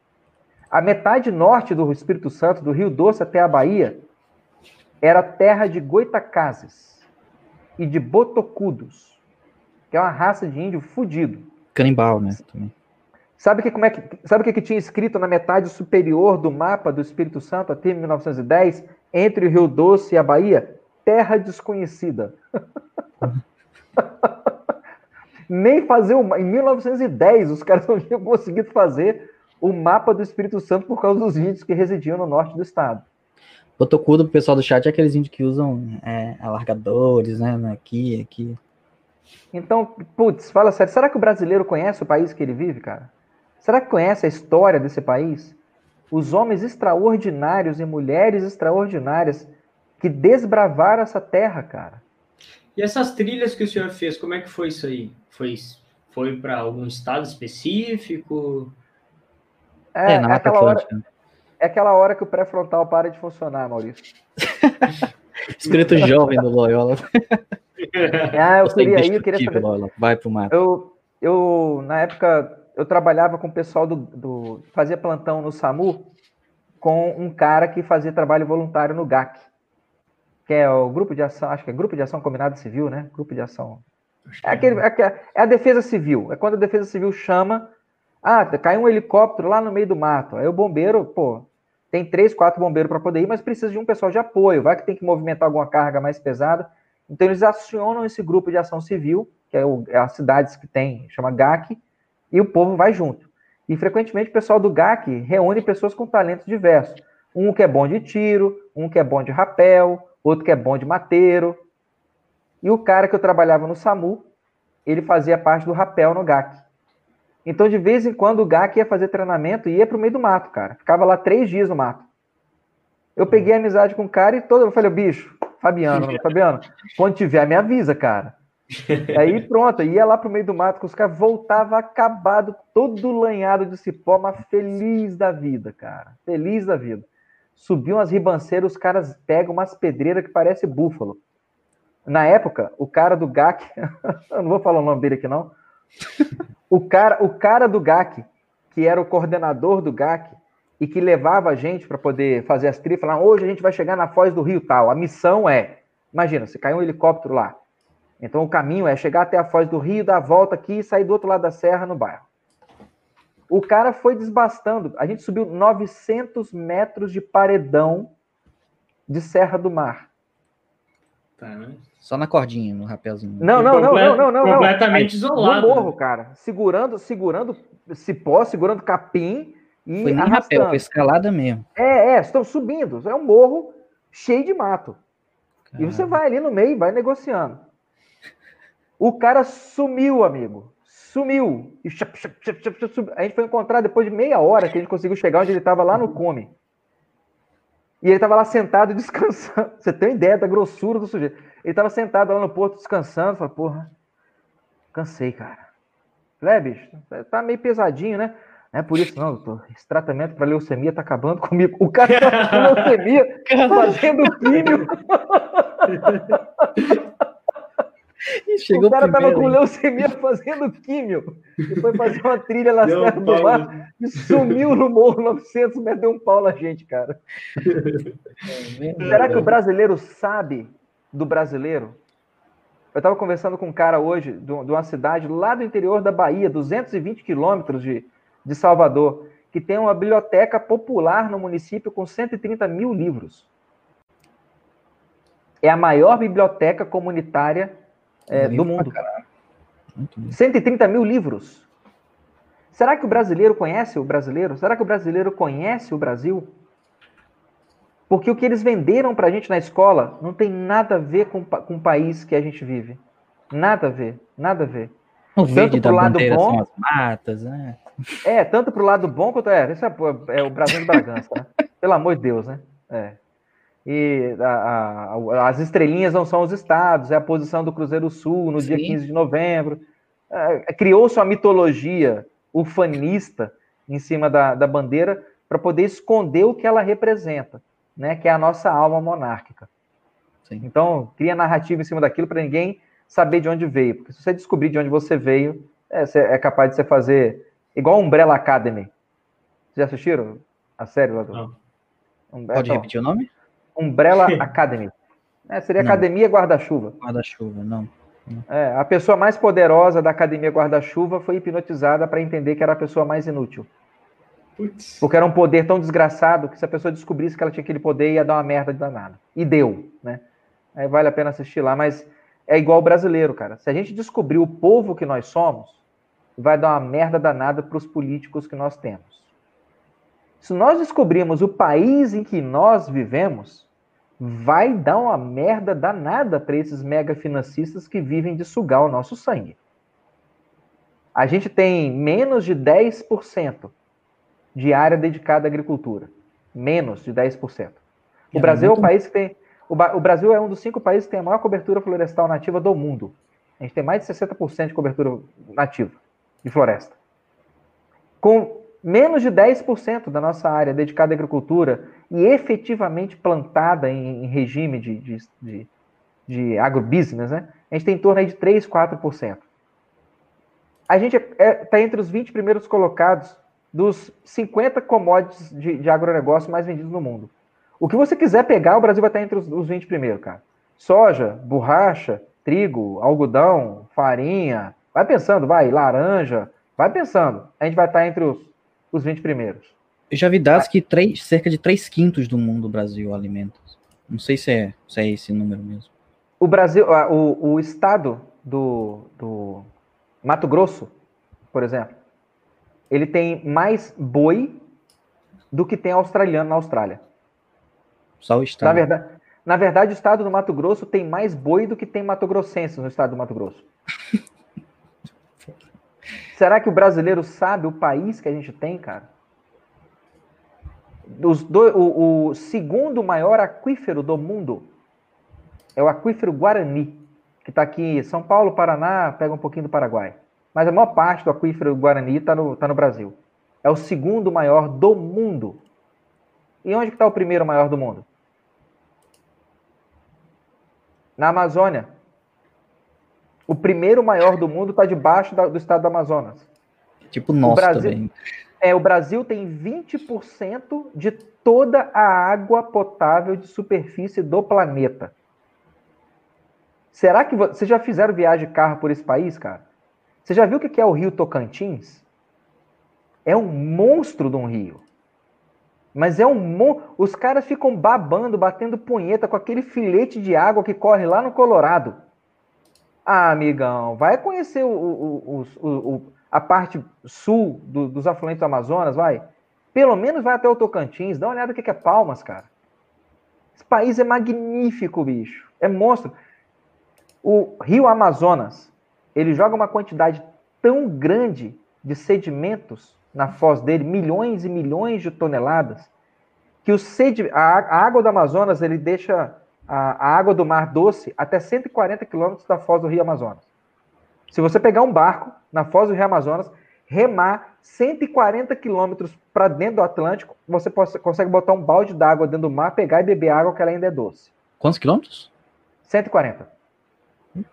A metade norte do Espírito Santo, do Rio Doce até a Bahia, era terra de Goitacazes. e de botocudos, que é uma raça de índio fudido. Canibal, né? Também. Sabe que como é que sabe o que, que tinha escrito na metade superior do mapa do Espírito Santo até 1910, entre o Rio Doce e a Bahia? Terra desconhecida. Nem fazer o em 1910 os caras não tinham conseguido fazer o mapa do Espírito Santo por causa dos índios que residiam no norte do estado. Botocudo pro pessoal do chat é aqueles índios que usam é, alargadores, né? Aqui, aqui. Então, putz, fala sério, será que o brasileiro conhece o país que ele vive, cara? Será que conhece a história desse país? Os homens extraordinários e mulheres extraordinárias que desbravaram essa terra, cara. E essas trilhas que o senhor fez, como é que foi isso aí? Foi, foi para algum estado específico? É, é, é aquela hora, é aquela hora que o pré-frontal para de funcionar, Maurício. Escrito jovem do Loyola. Ah, eu queria ir, eu queria saber. Loyola. Vai pro mato. Eu, eu, na época, eu trabalhava com o pessoal do, do. Fazia plantão no SAMU com um cara que fazia trabalho voluntário no GAC, que é o Grupo de Ação, acho que é Grupo de Ação Combinado Civil, né? Grupo de Ação. É, aquele, é, é a Defesa Civil. É quando a Defesa Civil chama. Ah, caiu um helicóptero lá no meio do mato. Aí o bombeiro, pô, tem três, quatro bombeiros para poder ir, mas precisa de um pessoal de apoio. Vai que tem que movimentar alguma carga mais pesada. Então eles acionam esse grupo de ação civil, que é, o, é as cidades que tem, chama GAC, e o povo vai junto. E frequentemente o pessoal do GAC reúne pessoas com talentos diversos. Um que é bom de tiro, um que é bom de rapel, outro que é bom de mateiro. E o cara que eu trabalhava no SAMU, ele fazia parte do rapel no GAC. Então, de vez em quando, o GAC ia fazer treinamento e ia para o meio do mato, cara. Ficava lá três dias no mato. Eu peguei amizade com o cara e todo. Eu falei, bicho, Fabiano, Fabiano, quando tiver, me avisa, cara. Aí pronto, ia lá pro meio do mato com os caras, voltava acabado, todo lanhado de cipó, mas feliz da vida, cara. Feliz da vida. Subiam as ribanceiras, os caras pegam umas pedreiras que parece búfalo. Na época, o cara do GAC, eu não vou falar o nome dele aqui não, o cara, o cara do GAC, que era o coordenador do GAC, e que levava a gente para poder fazer as trilhas, falar, hoje a gente vai chegar na foz do rio tal. A missão é, imagina, se caiu um helicóptero lá. Então o caminho é chegar até a foz do rio, dar a volta aqui e sair do outro lado da serra no bairro. O cara foi desbastando. A gente subiu 900 metros de paredão de Serra do Mar. Tá, né? Só na cordinha, no rapelzinho. Não, não, não, não, não, não. Completamente isolado. No morro, cara. Segurando, segurando cipó, segurando capim e foi nem rapel, foi escalada mesmo. É, é, estão subindo. É um morro cheio de mato. Caramba. E você vai ali no meio, vai negociando. O cara sumiu, amigo. Sumiu. E a gente foi encontrar depois de meia hora que a gente conseguiu chegar onde ele estava lá no cume. E ele estava lá sentado descansando. Você tem ideia da grossura do sujeito. Ele estava sentado lá no porto descansando. Falei, porra, cansei, cara. Falei, é, bicho, tá meio pesadinho, né? É por isso, não, doutor. Esse tratamento para leucemia está acabando comigo. O cara tá com leucemia fazendo químio. o cara estava com leucemia fazendo químio. E foi fazer uma trilha na Serra do Mar e sumiu no morro 900 metros, deu um pau na gente, cara. É, Será que o brasileiro sabe do brasileiro? Eu estava conversando com um cara hoje, de uma cidade lá do interior da Bahia, 220 quilômetros de, de Salvador, que tem uma biblioteca popular no município com 130 mil livros. É a maior biblioteca comunitária é, do mundo. 130 mil livros. Será que o brasileiro conhece o brasileiro? Será que o brasileiro conhece o Brasil? Porque o que eles venderam para a gente na escola não tem nada a ver com, com o país que a gente vive. Nada a ver, nada a ver. O tanto pro lado bom, as matas, né? É, tanto pro lado bom quanto é, isso é, é o Brasil de Bragança, né? Pelo amor de Deus, né? É. E a, a, as estrelinhas não são os estados, é a posição do Cruzeiro Sul no Sim. dia 15 de novembro. É, Criou-se uma mitologia ufanista em cima da, da bandeira para poder esconder o que ela representa, né? Que é a nossa alma monárquica. Sim. Então, cria narrativa em cima daquilo para ninguém saber de onde veio. Porque se você descobrir de onde você veio, é, é capaz de você fazer igual Umbrella Academy. Vocês já assistiram a série lá do. Pode então, repetir o nome? Umbrella Academy. É, seria Não. academia guarda-chuva. Guarda-chuva, não. É, a pessoa mais poderosa da academia guarda-chuva foi hipnotizada para entender que era a pessoa mais inútil. Putz. Porque era um poder tão desgraçado que se a pessoa descobrisse que ela tinha aquele poder, ia dar uma merda de danada. E deu, né? Aí vale a pena assistir lá, mas é igual o brasileiro, cara. Se a gente descobrir o povo que nós somos, vai dar uma merda danada para os políticos que nós temos. Se nós descobrirmos o país em que nós vivemos, vai dar uma merda danada para esses mega financistas que vivem de sugar o nosso sangue. A gente tem menos de 10% de área dedicada à agricultura. Menos de 10%. O É Brasil é o muito- país que tem. O Brasil é um dos cinco países que tem a maior cobertura florestal nativa do mundo. A gente tem mais de 60% de cobertura nativa de floresta. Com menos de 10% da nossa área dedicada à agricultura e efetivamente plantada em, em regime de, de, de, de agrobusiness, né? a gente tem em torno aí de 3, 4%. A gente está entre os 20 primeiros colocados dos 50 commodities de, de agronegócio mais vendidos no mundo. O que você quiser pegar, o Brasil vai estar entre os, os 20 primeiros, cara. Soja, borracha, trigo, algodão, farinha. Vai pensando, vai, laranja. Vai pensando. A gente vai estar entre os, os 20 primeiros. Eu já vi dados que três, cerca de 3 quintos do mundo o Brasil alimenta. Não sei se é, se é esse número mesmo. O Brasil, ah, o, o estado do, do Mato Grosso, por exemplo, ele tem mais boi do que tem australiano na Austrália. Só o Na estado. verdade, na verdade, o estado do Mato Grosso tem mais boi do que tem matogrossenses no estado do Mato Grosso. Será que o brasileiro sabe o país que a gente tem, cara? Os o, o segundo maior aquífero do mundo é o aquífero Guarani, que está aqui em São Paulo, Paraná, pega um pouquinho do Paraguai. Mas a maior parte do aquífero Guarani está no, tá no Brasil. É o segundo maior do mundo. E onde está o primeiro maior do mundo? Na Amazônia. O primeiro maior do mundo está debaixo da- do estado do Amazonas. Tipo nosso Brasil- também. É, o Brasil tem 20% de toda a água potável de superfície do planeta. Será que vo- vocês já fizeram viagem de carro por esse país, cara? Você já viu o que que é o Rio Tocantins? É um monstro de um rio. Mas é um mon... Os caras ficam babando, batendo punheta com aquele filete de água que corre lá no Colorado. Ah, amigão, vai conhecer o, o- o- o- a parte sul do- dos afluentes do Amazonas, vai. Pelo menos vai até o Tocantins, dá uma olhada no que é Palmas, cara. Esse país é magnífico, bicho. É monstro. O rio Amazonas, ele joga uma quantidade tão grande de sedimentos na foz dele, milhões e milhões de toneladas, que o sedi... a, a água do Amazonas ele deixa a, a água do mar doce até 140 quilômetros da foz do rio Amazonas. Se você pegar um barco na foz do rio Amazonas, remar 140 quilômetros para dentro do Atlântico, você pos- consegue botar um balde d'água dentro do mar, pegar e beber água que ela ainda é doce. Quantos quilômetros? 140.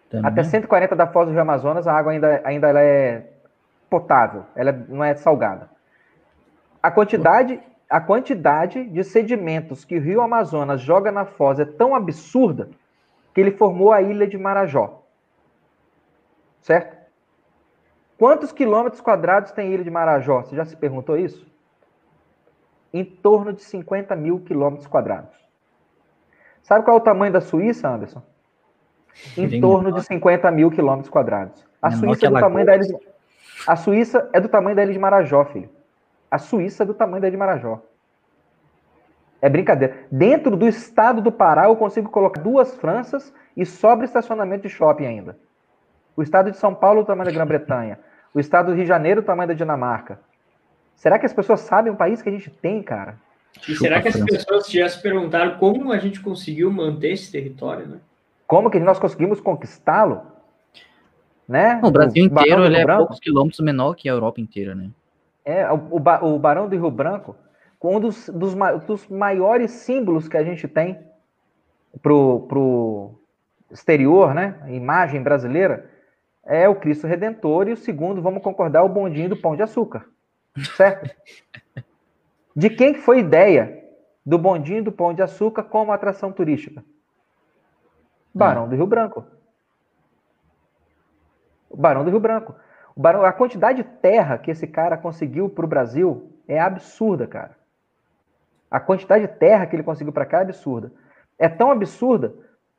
Também. Até 140 da foz do Rio Amazonas, a água ainda, ainda ela é potável, ela não é salgada. A quantidade, a quantidade de sedimentos que o Rio Amazonas joga na foz é tão absurda que ele formou a ilha de Marajó. Certo? Quantos quilômetros quadrados tem a ilha de Marajó? Você já se perguntou isso? Em torno de 50 mil quilômetros quadrados. Sabe qual é o tamanho da Suíça, Anderson? Em torno de 50 mil quilômetros quadrados. A Suíça é do tamanho da ilha de... A Suíça é do tamanho da ilha de Marajó, filho. A Suíça é do tamanho da de Marajó. É brincadeira. Dentro do estado do Pará, eu consigo colocar duas Franças e sobra estacionamento de shopping ainda. O estado de São Paulo, o tamanho da Grã-Bretanha. O estado do Rio de Janeiro, o tamanho da Dinamarca. Será que as pessoas sabem o país que a gente tem, cara? E será que as pessoas já se perguntaram como a gente conseguiu manter esse território, né? Como que nós conseguimos conquistá-lo? Né? O Brasil Barão inteiro é poucos quilômetros menor que a Europa inteira, né? É, o, o Ba- o Barão do Rio Branco, um dos, dos, dos maiores símbolos que a gente tem pro, pro exterior, né? Imagem brasileira, é o Cristo Redentor, e o segundo, vamos concordar, o bondinho do Pão de Açúcar. Certo? De quem que foi a ideia do bondinho do Pão de Açúcar como atração turística? Barão do Rio Branco. O Barão do Rio Branco. A quantidade de terra que esse cara conseguiu para o Brasil é absurda, cara. A quantidade de terra que ele conseguiu para cá é absurda. É tão absurda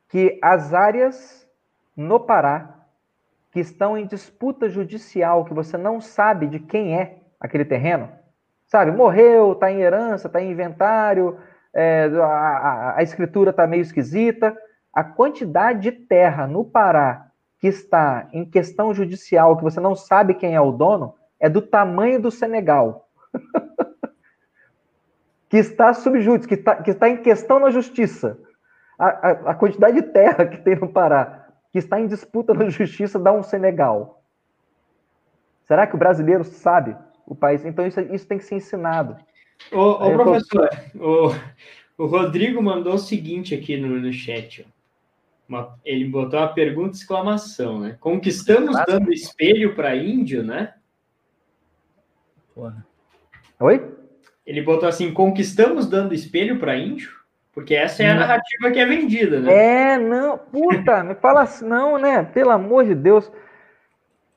que as áreas no Pará que estão em disputa judicial, que você não sabe de quem é aquele terreno, sabe? Morreu, está em herança, está em inventário, é, a, a, a escritura está meio esquisita. A quantidade de terra no Pará que está em questão judicial, que você não sabe quem é o dono, é do tamanho do Senegal. que está subjúdice, que está, que está em questão na justiça. A, a, a, quantidade de terra que tem no Pará, que está em disputa na justiça, dá um Senegal. Será que o brasileiro sabe o país? Então isso, isso tem que ser ensinado. Ô, ô professor, tô... o, o Rodrigo mandou o seguinte aqui no, no chat. Uma, ele botou uma pergunta exclamação, né? Conquistamos dando espelho para índio, né? Porra. Oi? Ele botou assim: conquistamos dando espelho para índio? Porque essa é a narrativa que é vendida, né? É, não, puta, me fala assim, não, né? Pelo amor de Deus.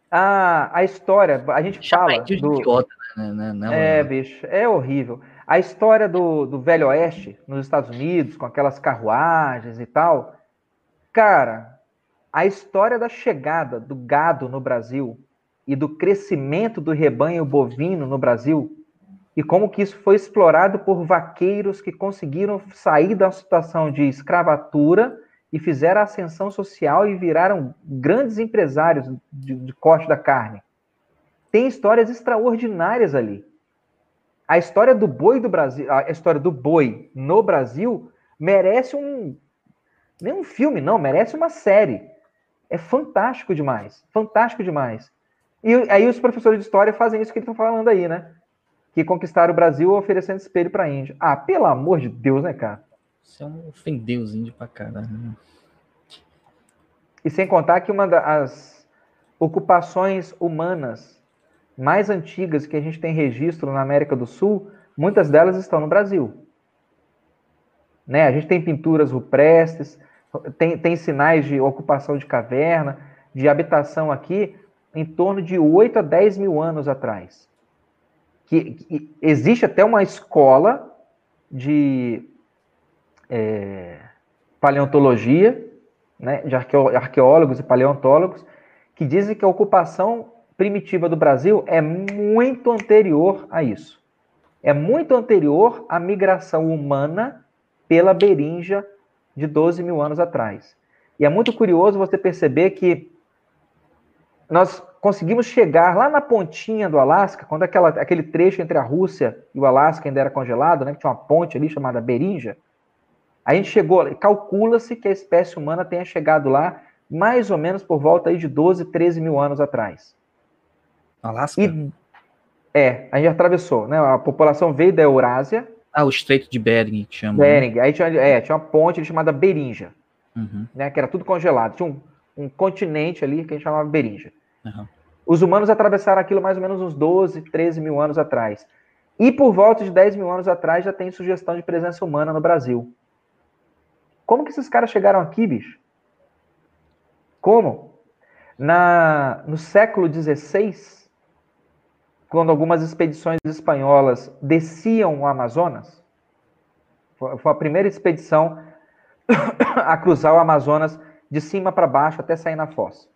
A, a história, a gente fala. Do... Idiota, né? Não, não, é, é, bicho, é horrível. A história do, do Velho Oeste, nos Estados Unidos, com aquelas carruagens e tal. Cara, a história da chegada do gado no Brasil e do crescimento do rebanho bovino no Brasil e como que isso foi explorado por vaqueiros que conseguiram sair da situação de escravatura e fizeram a ascensão social e viraram grandes empresários de, de corte da carne. Tem histórias extraordinárias ali. A história do boi do Brasil, a história do boi no Brasil merece um nem um filme, não, merece uma série. É fantástico demais, fantástico demais. E aí os professores de história fazem isso que eles estão falando aí, né? que conquistaram o Brasil oferecendo espelho para a Índia. Ah, pelo amor de Deus, né, cara? Isso é um ofender os índios pra caralho. Né? E sem contar que uma das ocupações humanas mais antigas que a gente tem registro na América do Sul, muitas delas estão no Brasil. Né? A gente tem pinturas rupestres, tem, tem sinais de ocupação de caverna, de habitação aqui, em torno de 8 a 10 mil anos atrás que, que existe até uma escola de é, paleontologia, né, de arqueólogos e paleontólogos, que dizem que a ocupação primitiva do Brasil é muito anterior a isso. É muito anterior à migração humana pela Berinja de 12 mil anos atrás. E é muito curioso você perceber que nós conseguimos chegar lá na pontinha do Alasca, quando aquela, aquele trecho entre a Rússia e o Alasca ainda era congelado, né, que tinha uma ponte ali chamada Berinja, a gente chegou, calcula-se que a espécie humana tenha chegado lá mais ou menos por volta aí de 12, 13 mil anos atrás. Alasca? E, é, a gente atravessou, né? A população veio da Eurásia. Ah, o Estreito de Bering, que chama. Né? Bering. Né? Aí tinha, é, tinha uma ponte chamada Berinja, uhum. né? Que era tudo congelado. Tinha um, um continente ali que a gente chamava Berinja. Uhum. Os humanos atravessaram aquilo mais ou menos uns 12, 13 mil anos atrás. E por volta de 10 mil anos atrás já tem sugestão de presença humana no Brasil. Como que esses caras chegaram aqui, bicho? Como? Na, no século XVI, quando algumas expedições espanholas desciam o Amazonas, foi, a primeira expedição a cruzar o Amazonas de cima para baixo até sair na foz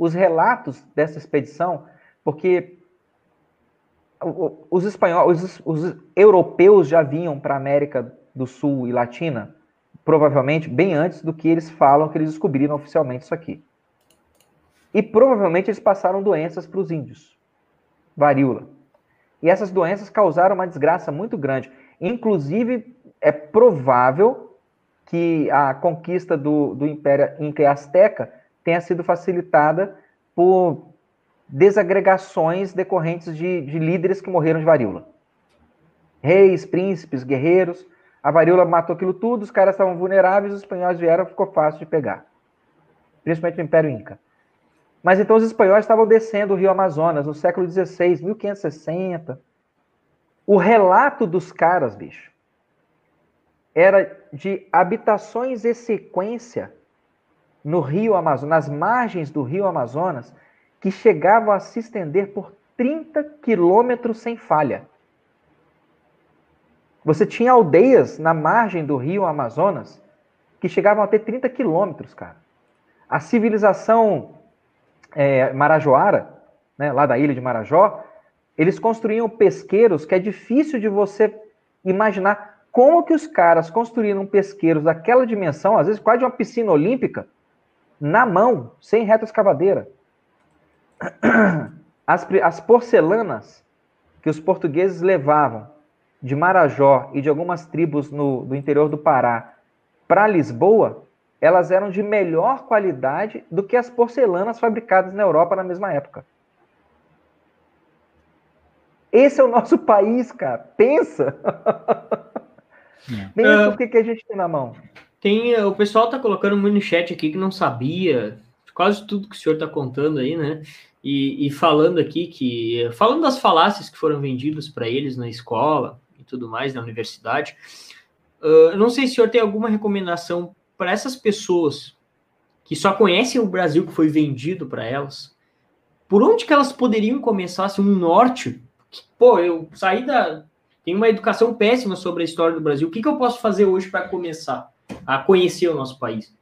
os relatos dessa expedição, porque os espanhóis, os, os europeus já vinham para a América do Sul e Latina, provavelmente bem antes do que eles falam que eles descobriram oficialmente isso aqui. E provavelmente eles passaram doenças para os índios, varíola. E essas doenças causaram uma desgraça muito grande. Inclusive, é provável que a conquista do, do Império Inca e Azteca tenha sido facilitada por desagregações decorrentes de, de líderes que morreram de varíola. Reis, príncipes, guerreiros. A varíola matou aquilo tudo, os caras estavam vulneráveis, os espanhóis vieram, ficou fácil de pegar. Principalmente o Império Inca. Mas então os espanhóis estavam descendo o rio Amazonas no século XVI, 1560. O relato dos caras, bicho, era de habitações e sequência no Rio Amazonas, nas margens do Rio Amazonas, que chegavam a se estender por 30 quilômetros sem falha. Você tinha aldeias na margem do Rio Amazonas que chegavam a ter 30 quilômetros, cara. A civilização é, marajoara, né, lá da ilha de Marajó, eles construíam pesqueiros que é difícil de você imaginar como que os caras construíram pesqueiros daquela dimensão, às vezes quase uma piscina olímpica, na mão, sem reta escavadeira. As, as porcelanas que os portugueses levavam de Marajó e de algumas tribos no, do interior do Pará para Lisboa, elas eram de melhor qualidade do que as porcelanas fabricadas na Europa na mesma época. Esse é o nosso país, cara. Pensa. Pensa uh, o que, que a gente tem na mão. Tem, o pessoal está colocando muito no chat aqui que não sabia quase tudo que o senhor está contando aí, né? E, e, falando aqui que falando das falácias que foram vendidas para eles na escola e tudo mais na universidade. Uh, não sei se o senhor tem alguma recomendação para essas pessoas que só conhecem o Brasil que foi vendido para elas. Por onde que elas poderiam começar? Se um norte, pô, eu saí da tenho uma educação péssima sobre a história do Brasil. O que, que eu posso fazer hoje para começar a conhecer o nosso país?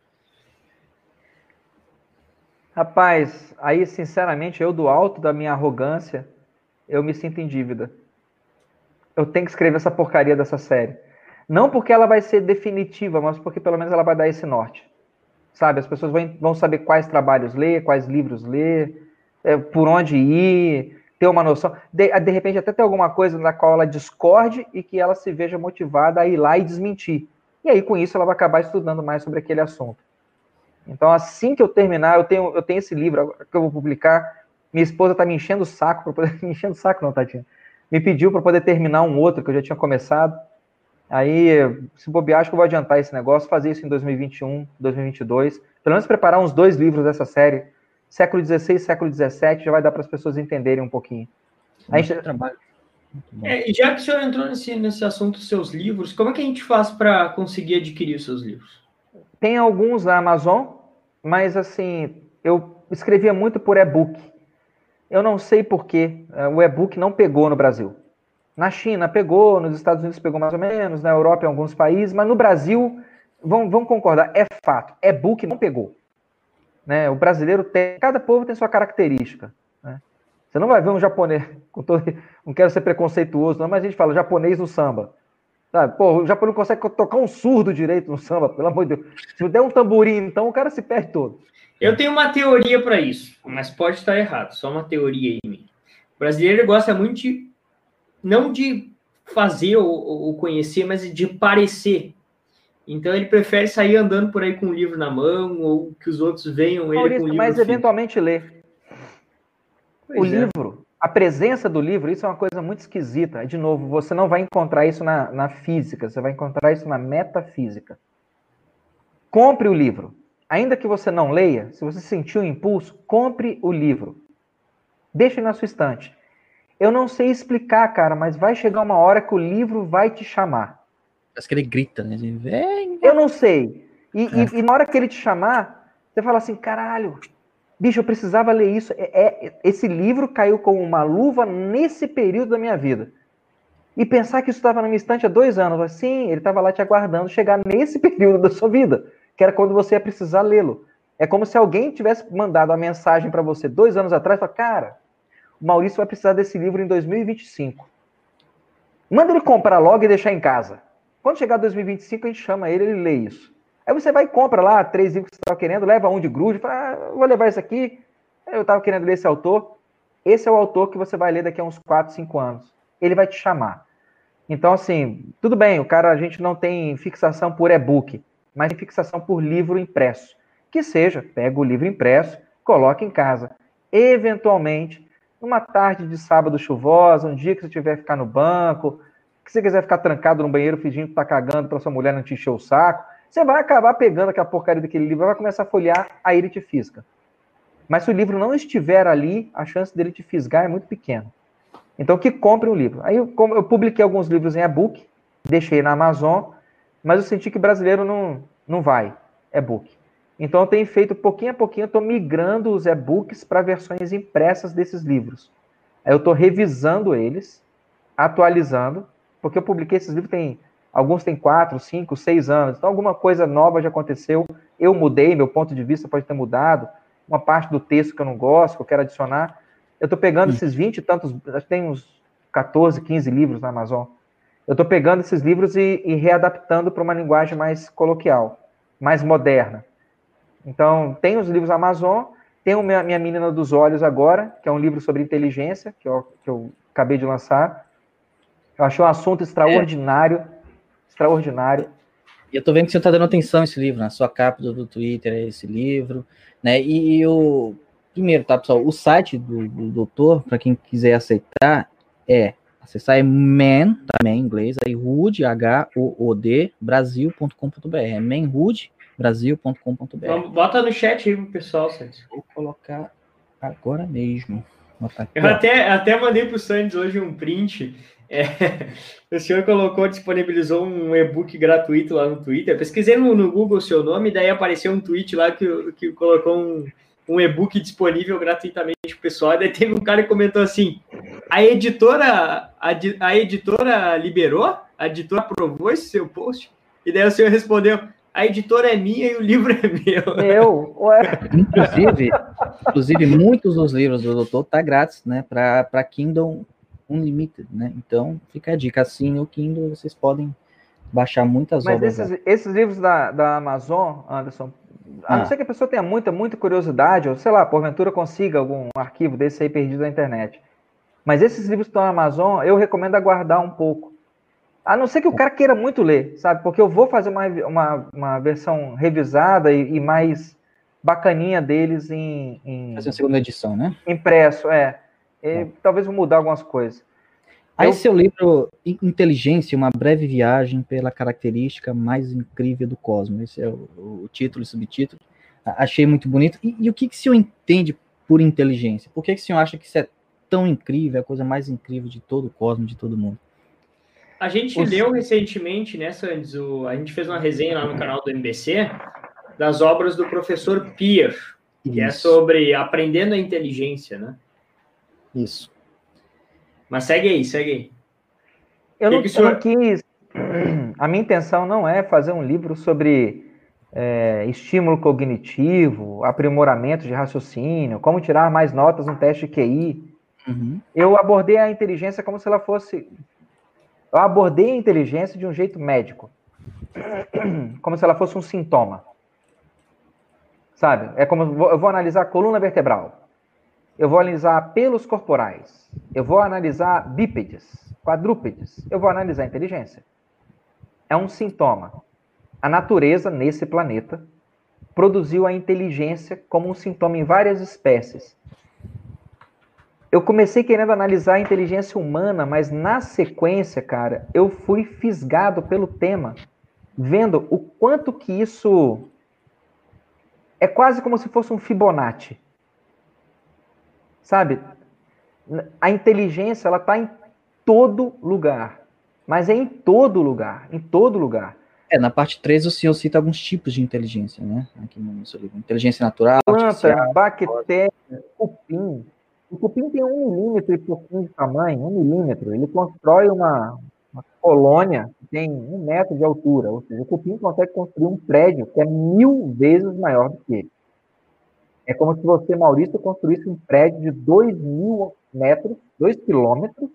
Rapaz, aí sinceramente, eu do alto da minha arrogância, eu me sinto em dívida. Eu tenho que escrever essa porcaria dessa série. Não porque ela vai ser definitiva, mas porque pelo menos ela vai dar esse norte. Sabe? As pessoas vão, vão saber quais trabalhos ler, quais livros ler, é, por onde ir, ter uma noção. De, de repente, até ter alguma coisa na qual ela discorde e que ela se veja motivada a ir lá e desmentir. E aí, com isso, ela vai acabar estudando mais sobre aquele assunto. Então, assim que eu terminar, eu tenho, eu tenho esse livro que eu vou publicar. Minha esposa está me enchendo o saco para poder. Me enchendo o saco, não, Tadinha. Me pediu para poder terminar um outro que eu já tinha começado. Aí, se bobear, acho que eu vou adiantar esse negócio, fazer isso em 2021, 2022. Pelo menos preparar uns dois livros dessa série. Século XVI, século XVII, já vai dar para as pessoas entenderem um pouquinho. A gente... trabalho. É, já que o senhor entrou nesse, nesse assunto dos seus livros, como é que a gente faz para conseguir adquirir os seus livros? Tem alguns na Amazon, mas assim, eu escrevia muito por e-book. Eu não sei porquê, é, o e-book não pegou no Brasil. Na China pegou, nos Estados Unidos pegou mais ou menos, na Europa em alguns países, mas no Brasil, vamos, vamos concordar, é fato, e-book não pegou. Né? O brasileiro tem, cada povo tem sua característica. Né? Você não vai ver um japonês, todo, não quero ser preconceituoso, não, mas a gente fala japonês no samba. Sabe? Pô, o japonês não consegue tocar um surdo direito no samba, pelo amor de Deus. Se der um tamborim, então o cara se perde todo. Eu tenho uma teoria para isso, mas pode estar errado, só uma teoria aí. O brasileiro gosta muito de, não de fazer ou, ou conhecer, mas de parecer. Então ele prefere sair andando por aí com o livro na mão, ou que os outros venham Maurício, ele com o livro. Mas eventualmente ler. Pois o é. livro a presença do livro, isso é uma coisa muito esquisita. De novo, você não vai encontrar isso na, na física, você vai encontrar isso na metafísica. Compre o livro. Ainda que você não leia, se você sentir o um impulso, compre o livro. Deixe na sua estante. Eu não sei explicar, cara, mas vai chegar uma hora que o livro vai te chamar. Parece que ele grita, né? Vem. Eu não sei. E, é. e, e na hora que ele te chamar, você fala assim, caralho, Bicho, eu precisava ler isso. É, é, esse livro caiu como uma luva nesse período da minha vida. E pensar que isso estava na minha estante há dois anos. Assim, ele estava lá te aguardando chegar nesse período da sua vida, que era quando você ia precisar lê-lo. É como se alguém tivesse mandado a mensagem para você dois anos atrás, falar, cara, o Maurício vai precisar desse livro em 2025. Manda ele comprar logo e deixar em casa. Quando chegar 2025, a gente chama ele, ele lê isso. Aí você vai e compra lá três livros que você estava querendo, leva um de grude, fala, ah, vou levar esse aqui. Eu estava querendo ler esse autor. Esse é o autor que você vai ler daqui a uns 4, 5 anos. Ele vai te chamar. Então, assim, tudo bem, o cara, a gente não tem fixação por e-book, mas tem fixação por livro impresso. Que seja, pega o livro impresso, coloca em casa. Eventualmente, numa tarde de sábado chuvosa, um dia que você tiver ficar no banco, que você quiser ficar trancado no banheiro fingindo que tá cagando para sua mulher não te encher o saco, você vai acabar pegando aquela porcaria daquele livro, vai começar a folhear, aí ele te fisga. Mas se o livro não estiver ali, a chance dele te fisgar é muito pequena. Então, que compre um livro. Aí eu, eu publiquei alguns livros em e-book, deixei na Amazon. mas eu senti que brasileiro não, não vai, e-book. Então eu tenho feito pouquinho a pouquinho, eu estou migrando os e-books para versões impressas desses livros. Eu estou revisando eles, atualizando, porque eu publiquei esses livros tem alguns têm quatro, cinco, seis anos. Então alguma coisa nova já aconteceu. Eu mudei, meu ponto de vista pode ter mudado. Uma parte do texto que eu não gosto, que eu quero adicionar. Eu estou pegando esses 20 e tantos, acho que tem uns 14, 15 livros na Amazon. Eu estou pegando esses livros e, e readaptando para uma linguagem mais coloquial, mais moderna. Então, tem os livros Amazon, tem o Minha, Minha Menina dos Olhos agora, que é um livro sobre inteligência, que eu, que eu acabei de lançar. Eu achei um assunto extraordinário, é. extraordinário. E eu tô vendo que você está dando atenção a esse livro, na né? sua capa do, Twitter é esse livro, né? E, e o primeiro, tá, pessoal? O site do, do doutor, para quem quiser aceitar, é acessar é man, também em inglês, aí hood, H-O-O-D, brasil.com.br. É manhoodbrasil.com.br. Bota no chat aí pro pessoal, Santos. Vou colocar agora mesmo. Eu até, até mandei pro Santos hoje um print. É, o senhor colocou, disponibilizou um e-book gratuito lá no Twitter. pesquisei no, no Google o seu nome, daí apareceu um tweet lá que, que colocou um um e-book disponível gratuitamente para o pessoal. E daí teve um cara que comentou assim: a editora, a, a editora liberou? A editora aprovou esse seu post? E daí o senhor respondeu: a editora é minha e o livro é meu. Meu, ué. Inclusive, inclusive muitos dos livros do doutor tá grátis, né, para Kindle Unlimited, né? Então, fica a dica, assim, o Kindle vocês podem baixar muitas Mas obras. Mas esses, esses, livros da, da Amazon, Anderson, a não ah. ser que a pessoa tenha muita, muita curiosidade, ou sei lá, porventura consiga algum arquivo desse aí perdido na internet. Mas esses livros que estão na Amazon, eu recomendo aguardar um pouco. A não ser que o cara queira muito ler, sabe? Porque eu vou fazer uma, uma, uma versão revisada e, e mais bacaninha deles em, em. Fazer a segunda edição, né? Impresso, é. E, é. Talvez vou mudar algumas coisas. Aí, eu... seu livro, Inteligência, uma breve viagem pela característica mais incrível do cosmos. Esse é o, o título e subtítulo. Achei muito bonito. E, e, o que, que o senhor entende por inteligência? Por que, que o senhor acha que isso é tão incrível, é a coisa mais incrível de todo o cosmos, de todo mundo? A gente Os... leu recentemente, né, Sandes? O, a gente fez uma resenha lá no canal do MBC das obras do professor Pierre, que é sobre aprendendo a inteligência, né? Isso. Mas segue aí, segue aí. Eu, não, eu não quis. A minha intenção não é fazer um livro sobre é, estímulo cognitivo, aprimoramento de raciocínio, como tirar mais notas no teste de QI. Uhum. Eu abordei a inteligência como se ela fosse. Eu abordei a inteligência de um jeito médico, como se ela fosse um sintoma. Sabe? É como eu vou analisar a coluna vertebral eu vou analisar pelos corporais, eu vou analisar bípedes, quadrúpedes, eu vou analisar inteligência. É um sintoma. A natureza, nesse planeta, produziu a inteligência como um sintoma em várias espécies. Eu comecei querendo analisar a inteligência humana, mas na sequência, cara, eu fui fisgado pelo tema, vendo o quanto que isso é quase como se fosse um Fibonacci Sabe? A inteligência, ela está em todo lugar. Mas é em todo lugar, em todo lugar. É, na parte 3 o senhor cita alguns tipos de inteligência, né? Aqui no seu livro. Inteligência natural, Planta, bactéria, cupim. O cupim tem um milímetro e pouquinho de tamanho, um milímetro. Ele constrói uma, uma colônia que tem um metro de altura. Ou seja, o cupim consegue construir um prédio que é mil vezes maior do que ele. É como se você, Maurício, construísse um prédio de 2 mil metros, 2 quilômetros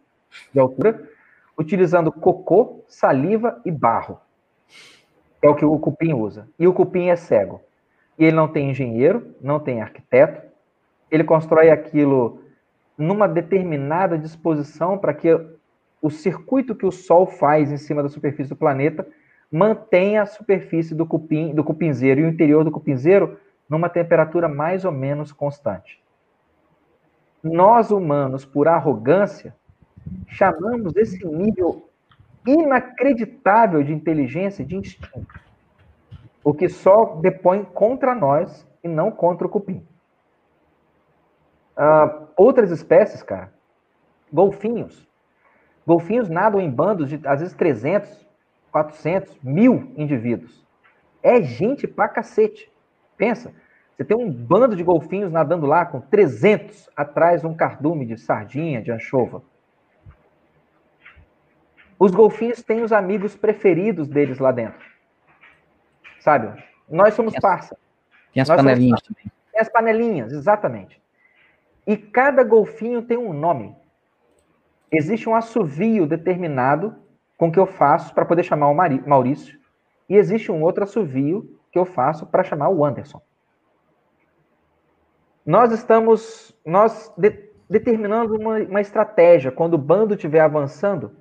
de altura, utilizando cocô, saliva e barro. É o que o cupim usa. E o cupim é cego. E ele não tem engenheiro, não tem arquiteto. Ele constrói aquilo numa determinada disposição para que o circuito que o Sol faz em cima da superfície do planeta mantenha a superfície do cupim, do cupinzeiro e o interior do cupinzeiro numa temperatura mais ou menos constante. Nós humanos, por arrogância, chamamos esse nível inacreditável de inteligência de instinto, o que só depõe contra nós e não contra o cupim. Uh, outras espécies, cara, golfinhos. Golfinhos nadam em bandos de, às vezes, 300, 400, mil indivíduos. É gente pra cacete. Pensa, você tem um bando de golfinhos nadando lá com 300 atrás de um cardume de sardinha, de anchova. Os golfinhos têm os amigos preferidos deles lá dentro. Sabe? Nós somos parça. Tem as Nós panelinhas também. Tem as panelinhas, exatamente. E cada golfinho tem um nome. Existe um assovio determinado com que eu faço para poder chamar o Maurício. E existe um outro assovio que eu faço para chamar o Anderson. Nós estamos nós de, determinando uma, uma estratégia. Quando o bando estiver avançando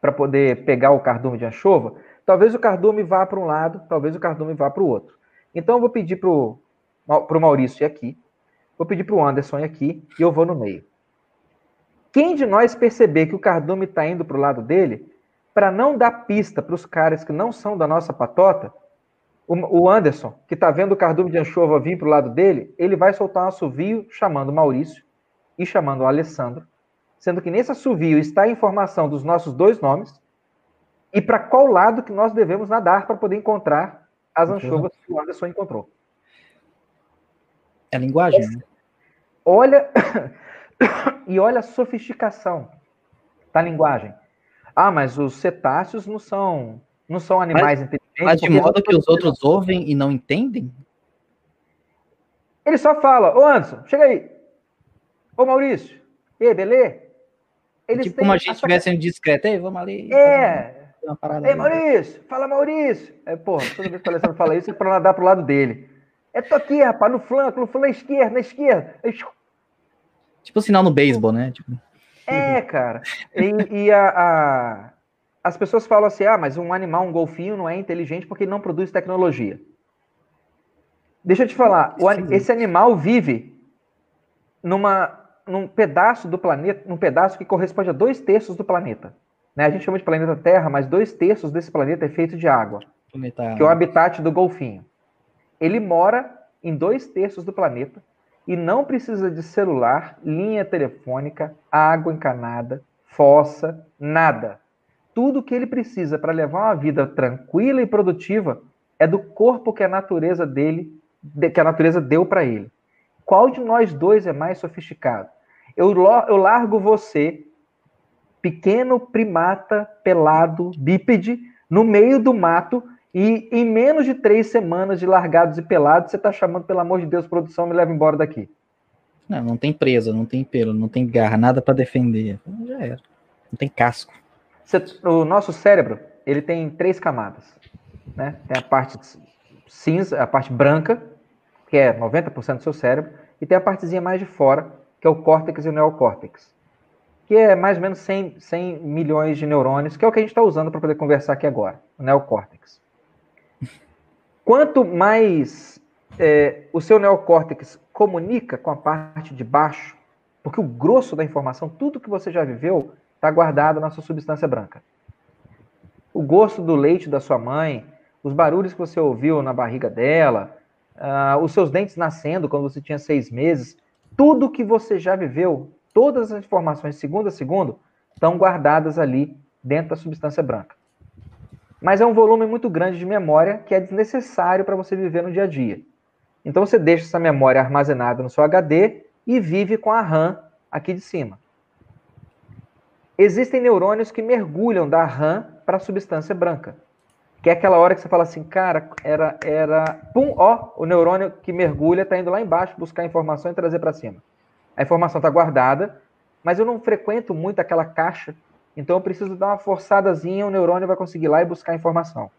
para poder pegar o cardume de anchova, talvez o cardume vá para um lado, talvez o cardume vá para o outro. Então eu vou pedir para o Maurício ir aqui, vou pedir para o Anderson aqui e eu vou no meio. Quem de nós perceber que o cardume está indo para o lado dele, para não dar pista para os caras que não são da nossa patota, o Anderson, que está vendo o cardume de anchova vir para o lado dele, ele vai soltar um assovio chamando Maurício e chamando o Alessandro, sendo que nesse assovio está a informação dos nossos dois nomes e para qual lado que nós devemos nadar para poder encontrar as anchovas que o Anderson encontrou. É linguagem, né? Olha, e olha a sofisticação da linguagem. Ah, mas os cetáceos não são, não são animais mas, inteligentes. Mas de modo que os outros ouvem e não entendem? Ele só fala, ô Anderson, chega aí. Ô Maurício, e beleza? Eles tipo como a gente estivesse sendo discreto, ei, vamos ali. É. Ei, Maurício, fala Maurício. É, porra, toda vez que o Alessandro fala isso é para nadar pro lado dele. É, tô aqui, rapaz, no flanco, no flanco, na esquerda, na esquerda. Tipo sinal no beisebol, né? Tipo... É, cara. E, e a, a, as pessoas falam assim: ah, mas um animal, um golfinho, não é inteligente porque ele não produz tecnologia. Deixa eu te falar, o, esse animal vive numa, num pedaço do planeta, num pedaço que corresponde a dois terços do planeta. Né? A gente chama de planeta Terra, mas dois terços desse planeta é feito de água, planeta... que é o habitat do golfinho. Ele mora em dois terços do planeta e não precisa de celular, linha telefônica, água encanada, fossa, nada. Tudo que ele precisa para levar uma vida tranquila e produtiva é do corpo que a natureza dele, que a natureza deu para ele. Qual de nós dois é mais sofisticado? Eu, eu largo você, pequeno primata pelado, bípede, no meio do mato, e em menos de três semanas de largados e pelados, você está chamando, pelo amor de Deus, produção, me leva embora daqui. Não, não tem presa, não tem pelo, não tem garra, nada para defender. Já era. Não tem casco. O nosso cérebro, ele tem três camadas. Né? Tem a parte cinza, a parte branca, que é 90% do seu cérebro, e tem a partezinha mais de fora, que é o córtex e o neocórtex, que é mais ou menos 100, 100 milhões de neurônios, que é o que a gente está usando para poder conversar aqui agora, o neocórtex. Quanto mais é, o seu neocórtex comunica com a parte de baixo, porque o grosso da informação, tudo que você já viveu, está guardado na sua substância branca. O gosto do leite da sua mãe, os barulhos que você ouviu na barriga dela, uh, os seus dentes nascendo quando você tinha seis meses, tudo que você já viveu, todas as informações, segundo a segundo, estão guardadas ali dentro da substância branca mas é um volume muito grande de memória que é desnecessário para você viver no dia a dia. Então você deixa essa memória armazenada no seu HD e vive com a RAM aqui de cima. Existem neurônios que mergulham da RAM para a substância branca. Que é aquela hora que você fala assim, cara, era, era, pum, ó, o neurônio que mergulha está indo lá embaixo buscar informação e trazer para cima. A informação está guardada, mas eu não frequento muito aquela caixa então eu preciso dar uma forçadazinha, o neurônio vai conseguir ir lá e buscar informação.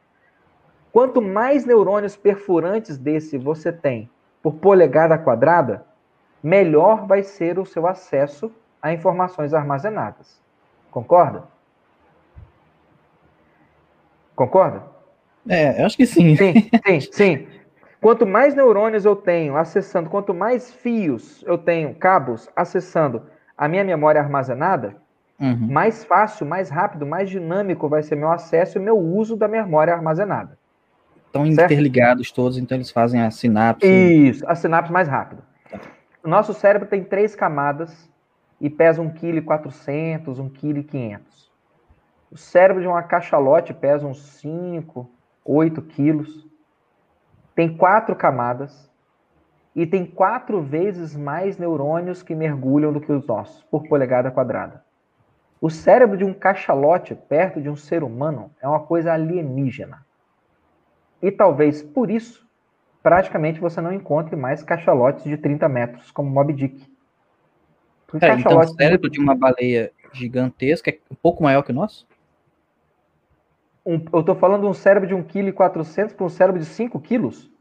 Quanto mais neurônios perfurantes desse você tem por polegada quadrada, melhor vai ser o seu acesso a informações armazenadas. Concorda? Concorda? É, eu acho que sim. Sim, sim, sim. Quanto mais neurônios eu tenho acessando, quanto mais fios eu tenho, cabos acessando a minha memória armazenada, Uhum. Mais fácil, mais rápido, mais dinâmico vai ser meu acesso e meu uso da memória armazenada. Estão interligados todos, então eles fazem a sinapse. Isso, a sinapse mais rápido. O nosso cérebro tem três camadas e pesa 1,4 kg, 1,5 kg. O cérebro de uma cachalote pesa uns 5, 8 quilos. Tem quatro camadas e tem quatro vezes mais neurônios que mergulham do que os nossos, por polegada quadrada. O cérebro de um cachalote perto de um ser humano é uma coisa alienígena. E talvez por isso, praticamente você não encontre mais cachalotes de 30 metros, como Moby Dick. É, então o cérebro de uma baleia gigantesca é um pouco maior que o nosso? Um, eu estou falando de um cérebro de 1,4 kg para um cérebro de 5 quilos?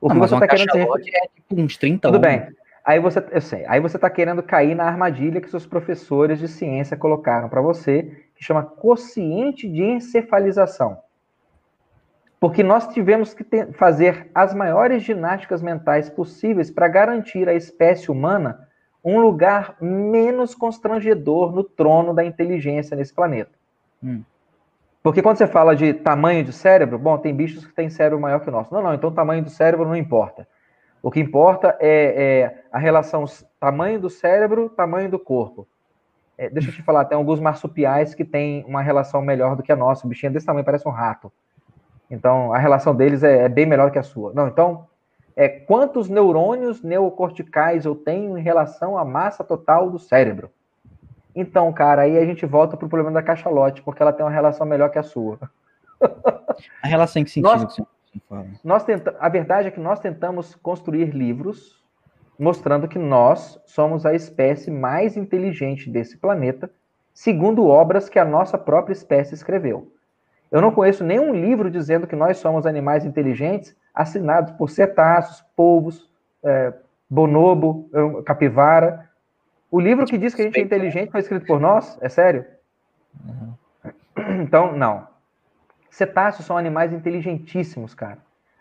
O que você está querendo dizer? É tipo uns 30 Tudo bem. Aí você, eu sei, aí você está querendo cair na armadilha que seus professores de ciência colocaram para você, que chama quociente de encefalização. Porque nós tivemos que ter, fazer as maiores ginásticas mentais possíveis para garantir à espécie humana um lugar menos constrangedor no trono da inteligência nesse planeta. Hum. Porque quando você fala de tamanho de cérebro, bom, tem bichos que têm cérebro maior que o nosso. Não, não, então o tamanho do cérebro não importa. O que importa é, é a relação tamanho do cérebro, tamanho do corpo. É, deixa eu te falar, tem alguns marsupiais que têm uma relação melhor do que a nossa. O bichinho é desse tamanho, parece um rato. Então, a relação deles é, é bem melhor que a sua. Não, então, é quantos neurônios neocorticais eu tenho em relação à massa total do cérebro? Então, cara, aí a gente volta para o problema da cachalote, porque ela tem uma relação melhor que a sua. A relação em que sentido? Nós, nós tenta, a verdade é que nós tentamos construir livros mostrando que nós somos a espécie mais inteligente desse planeta, segundo obras que a nossa própria espécie escreveu. Eu não conheço nenhum livro dizendo que nós somos animais inteligentes assinados por cetáceos, polvos, é, bonobo, capivara. O livro que diz que a gente é inteligente foi escrito por nós? É sério? Uhum. Então, não. Cetáceos são animais inteligentíssimos, cara.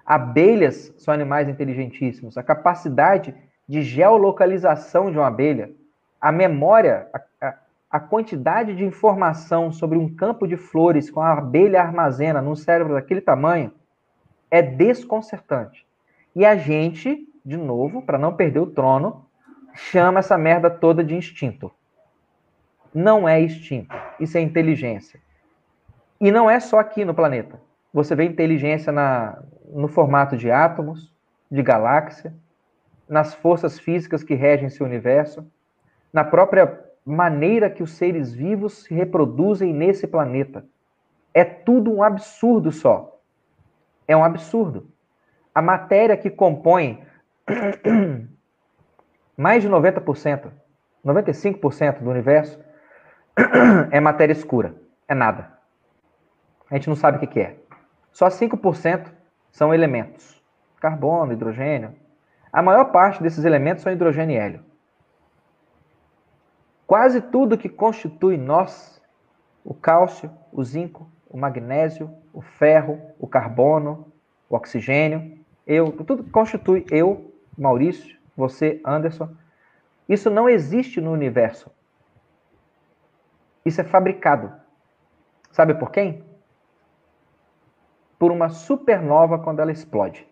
Abelhas são animais inteligentíssimos. A capacidade de geolocalização de uma abelha, a memória, a, a, a quantidade de informação sobre um campo de flores com a abelha armazena num cérebro daquele tamanho é desconcertante. E a gente, de novo, para não perder o trono, chama essa merda toda de instinto. Não é instinto, isso é inteligência. E não é só aqui no planeta. Você vê inteligência na, no formato de átomos, de galáxia, nas forças físicas que regem seu universo, na própria maneira que os seres vivos se reproduzem nesse planeta. É tudo um absurdo só. É um absurdo. A matéria que compõe mais de 90%, 95% do universo é matéria escura. É nada. A gente não sabe o que, que é. Só 5% são elementos: carbono, hidrogênio. A maior parte desses elementos são hidrogênio e hélio. Quase tudo que constitui nós, o cálcio, o zinco, o magnésio, o ferro, o carbono, o oxigênio, eu, tudo que constitui eu, Maurício, você, Anderson, isso não existe no universo. Isso é fabricado. Sabe por quem? Por uma supernova quando ela explode.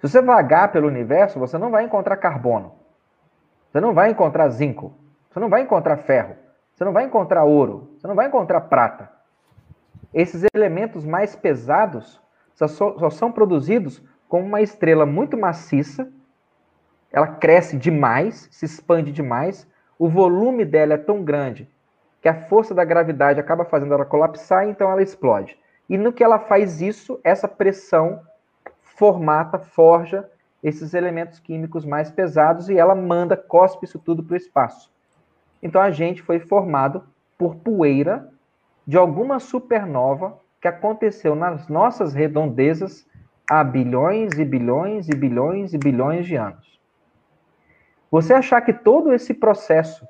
Se você vagar pelo universo, você não vai encontrar carbono. Você não vai encontrar zinco. Você não vai encontrar ferro. Você não vai encontrar ouro. Você não vai encontrar prata. Esses elementos mais pesados só, só são produzidos com uma estrela muito maciça. Ela cresce demais, se expande demais. O volume dela é tão grande que a força da gravidade acaba fazendo ela colapsar, então ela explode. E no que ela faz isso, essa pressão formata, forja esses elementos químicos mais pesados e ela manda, cospe isso tudo para o espaço. Então a gente foi formado por poeira de alguma supernova que aconteceu nas nossas redondezas há bilhões e bilhões e bilhões e bilhões de anos. Você achar que todo esse processo,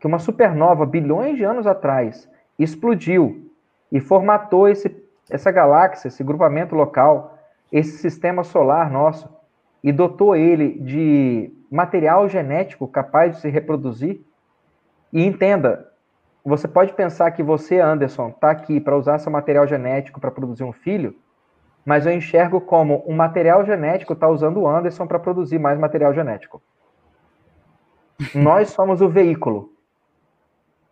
que uma supernova bilhões de anos atrás explodiu e formatou esse essa galáxia, esse grupamento local, esse sistema solar nosso, e dotou ele de material genético capaz de se reproduzir. E entenda, você pode pensar que você, Anderson, está aqui para usar seu material genético para produzir um filho, mas eu enxergo como um material genético está usando o Anderson para produzir mais material genético. Nós somos o veículo.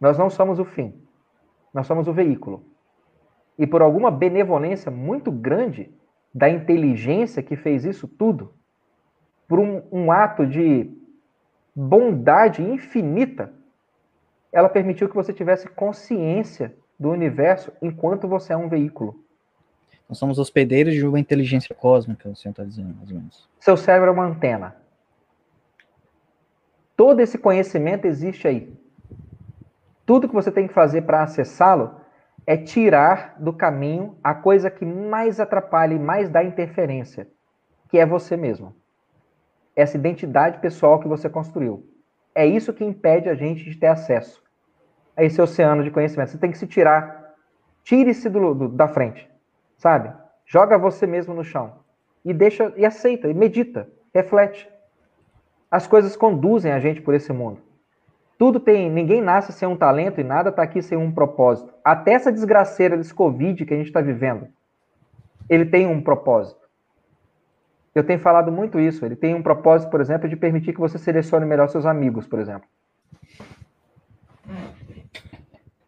Nós não somos o fim. Nós somos o veículo. E por alguma benevolência muito grande da inteligência que fez isso tudo, por um, um ato de bondade infinita, ela permitiu que você tivesse consciência do universo enquanto você é um veículo. Nós somos hospedeiros de uma inteligência cósmica, o senhor está dizendo, mais ou menos. Seu cérebro é uma antena. Todo esse conhecimento existe aí. Tudo que você tem que fazer para acessá-lo é tirar do caminho a coisa que mais atrapalha e mais dá interferência, que é você mesmo. Essa identidade pessoal que você construiu. É isso que impede a gente de ter acesso a esse oceano de conhecimento. Você tem que se tirar. Tire-se do, do, da frente, sabe? Joga você mesmo no chão e deixa e aceita, e medita, reflete. As coisas conduzem a gente por esse mundo. Tudo tem, ninguém nasce sem um talento e nada está aqui sem um propósito. Até essa desgraceira desse Covid que a gente está vivendo, ele tem um propósito. Eu tenho falado muito isso. Ele tem um propósito, por exemplo, de permitir que você selecione melhor seus amigos, por exemplo.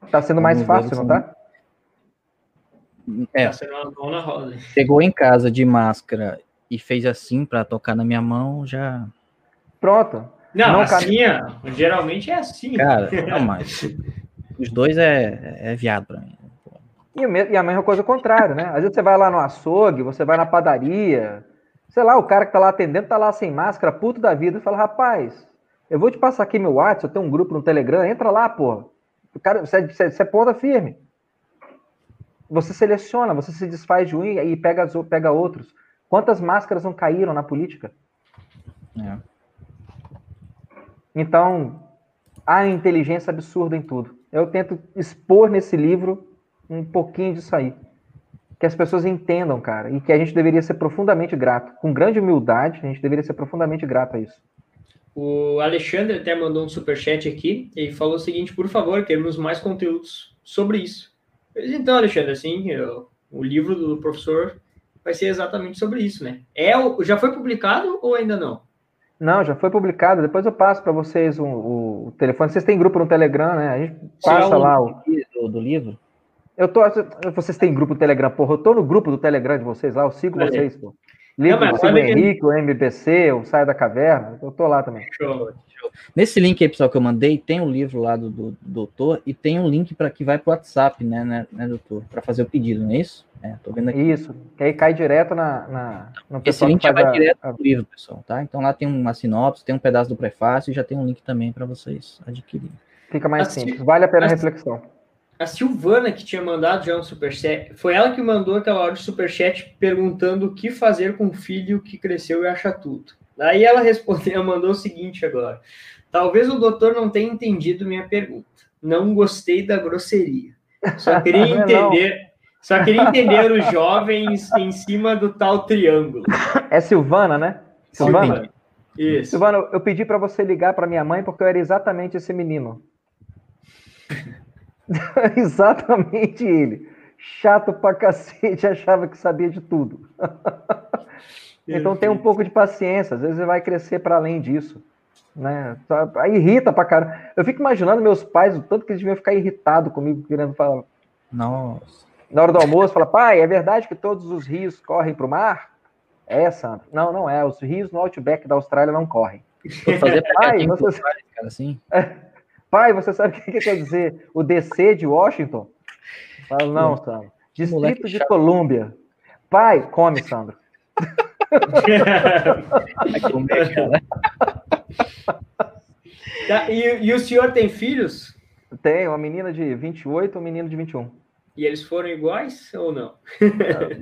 Tá sendo mais fácil, não tá? É. Tá. Chegou em casa de máscara e fez assim para tocar na minha mão, já. Pronto. Não, não assim, é, geralmente é assim. Cara, não, mas os dois é, é viado para mim. E, e a mesma coisa ao contrário, né? Às vezes você vai lá no açougue, você vai na padaria, sei lá, o cara que tá lá atendendo tá lá sem máscara, puto da vida, e fala, rapaz, eu vou te passar aqui meu WhatsApp, eu tenho um grupo no Telegram, entra lá, porra. O cara, você, você, você é ponta firme. Você seleciona, você se desfaz de um e pega, pega outros. Quantas máscaras não caíram na política? É. Então, há inteligência absurda em tudo. Eu tento expor nesse livro um pouquinho disso aí. Que as pessoas entendam, cara, e que a gente deveria ser profundamente grato. Com grande humildade, a gente deveria ser profundamente grato a isso. O Alexandre até mandou um superchat aqui e falou o seguinte: por favor, queremos mais conteúdos sobre isso. Então, Alexandre, assim, eu, o livro do professor vai ser exatamente sobre isso, né? É, já foi publicado ou ainda não? Não, já foi publicado. Depois eu passo para vocês o, o, telefone. Vocês têm grupo no Telegram, né? A gente passa lá o do, do, livro. Eu tô. Vocês têm grupo no Telegram, porra. Eu tô no grupo do Telegram de vocês lá. Eu sigo vocês, pô. Livro do Henrique, que... o MBC, o Saia da Caverna, eu tô lá também. Show. Nesse link aí, pessoal, que eu mandei, tem o um livro lá do, do, do, doutor e tem um link para que vai para o WhatsApp, né, né, né doutor? Para fazer o pedido, não é isso? É, tô vendo aqui. Isso, que aí cai direto na, na no Esse link já vai a, direto a... livro, pessoal, tá? Então lá tem uma sinopse, tem um pedaço do prefácio e já tem um link também para vocês adquirirem. Fica mais assim, simples, vale a pena a reflexão a Silvana que tinha mandado já um superchat, foi ela que mandou aquela hora de superchat perguntando o que fazer com o filho que cresceu e acha tudo. Daí ela respondeu, mandou o seguinte agora: Talvez o doutor não tenha entendido minha pergunta. Não gostei da grosseria. Só queria entender, só queria entender os jovens em cima do tal triângulo. É Silvana, né? Silvana. Isso. Silvana, eu pedi para você ligar para minha mãe porque eu era exatamente esse menino. Exatamente ele. Chato pra cacete, achava que sabia de tudo. Então tem um pouco de paciência, às vezes você vai crescer para além disso. Né? Aí irrita pra caramba. Eu fico imaginando meus pais, o tanto que eles deviam ficar irritados comigo, querendo falar. Nossa. Na hora do almoço, fala, pai, é verdade que todos os rios correm para o mar? É, Santo. Não, não é. Os rios no Outback da Austrália não correm. Fazer pai, você... cara, assim. Pai, você sabe o que, quer dizer o DC de Washington? Falo, não, Sandro. Distrito de Colômbia. Pai, come, Sandro. tá, e, e, o senhor tem filhos? Tem, uma menina de 28 e um menino de 21. E eles foram iguais ou não?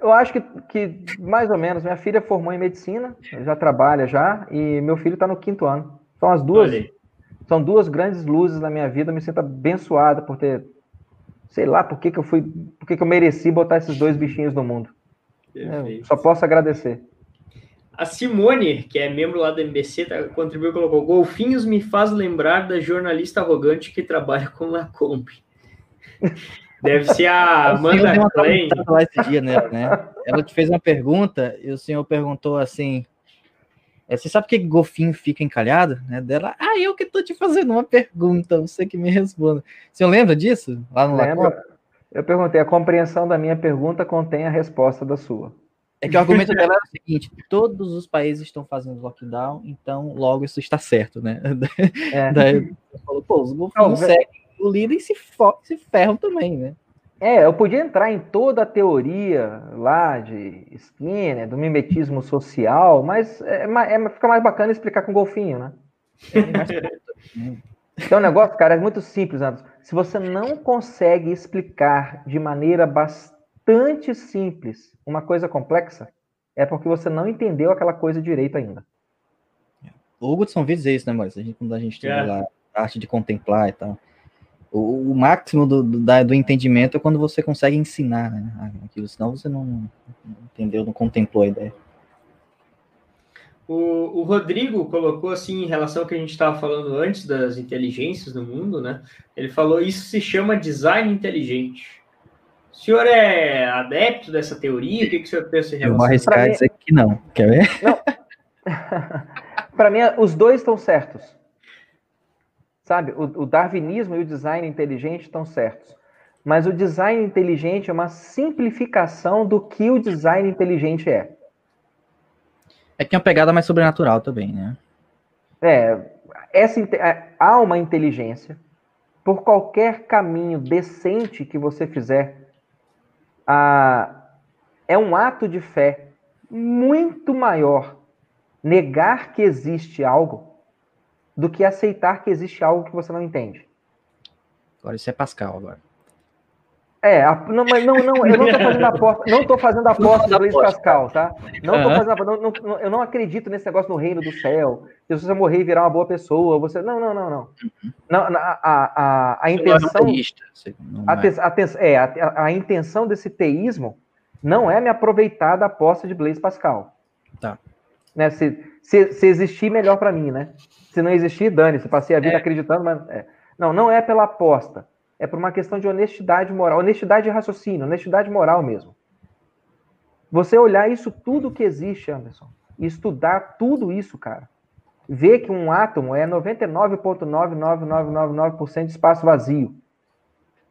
Eu acho que, que mais ou menos. Minha filha formou em medicina, já trabalha já, e meu filho está no quinto ano. São as duas são duas grandes luzes na minha vida. Eu me sinto abençoada por ter, sei lá, por que, que eu fui, por que, que eu mereci botar esses dois bichinhos no mundo. É, só posso agradecer. A Simone, que é membro lá da MBC, tá, contribuiu e colocou: Golfinhos me faz lembrar da jornalista arrogante que trabalha com Lacombe. Deve ser a Amanda Klein. Lá esse dia, né, né? Ela te fez uma pergunta e o senhor perguntou assim: É, você sabe por que golfinho fica encalhado? Né? Dela, ah, eu que tô te fazendo uma pergunta, você que me responda. Você lembra disso? Lá no Lembro. Eu perguntei, a compreensão da minha pergunta contém a resposta da sua. É que o argumento dela é o seguinte: todos os países estão fazendo lockdown, então logo isso está certo, né? É. Daí falou, pô, os golfinhos seguem o líder e se, se ferram também, né? É, eu podia entrar em toda a teoria lá de Skinner, do mimetismo social, mas é, é, fica mais bacana explicar com golfinho, né? Então, o negócio, cara, é muito simples, Anderson. Se você não consegue explicar de maneira bastante simples uma coisa complexa, é porque você não entendeu aquela coisa direito ainda. O Hudson diz isso, né, Maurício? A gente, quando a gente tem é. lá a arte de contemplar e tal. O, o máximo do, do, do, entendimento é quando você consegue ensinar né, aquilo, senão você não, não entendeu, não contemplou a ideia. O, o, Rodrigo colocou assim em relação ao que a gente estava falando antes das inteligências no mundo, né? Ele falou isso se chama design inteligente. O senhor é adepto dessa teoria? O que, que o senhor pensa em relação? Eu vou arriscar mim... dizer que não. Quer ver? Não. Para mim, os dois estão certos. Sabe, o, o darwinismo e o design inteligente estão certos. Mas o design inteligente é uma simplificação do que o design inteligente é. É que é uma pegada mais sobrenatural também, né? É, essa, é, há uma inteligência. Por qualquer caminho decente que você fizer, a, é um ato de fé muito maior negar que existe algo do que aceitar que existe algo que você não entende. Agora isso é Pascal agora. É, a, não, mas não, não, eu não estou fazendo aposta, não tô fazendo aposta do Blaise Pascal, tá? Não estou fazendo aposta, não, não, eu não acredito nesse negócio no reino do céu. Se você morrer e virar uma boa pessoa, você. Não, não, não, não. não a, a, a, a intenção. A, é, a, a intenção desse teísmo não é me aproveitar da aposta de Blaise Pascal. Tá. Né, se, se, se existir, melhor para mim, né? Se não existir, dane-se, passei a vida é. acreditando, mas. É. Não, não é pela aposta. É por uma questão de honestidade moral, honestidade de raciocínio, honestidade moral mesmo. Você olhar isso tudo que existe, Anderson, estudar tudo isso, cara. Ver que um átomo é 99,99999% de espaço vazio.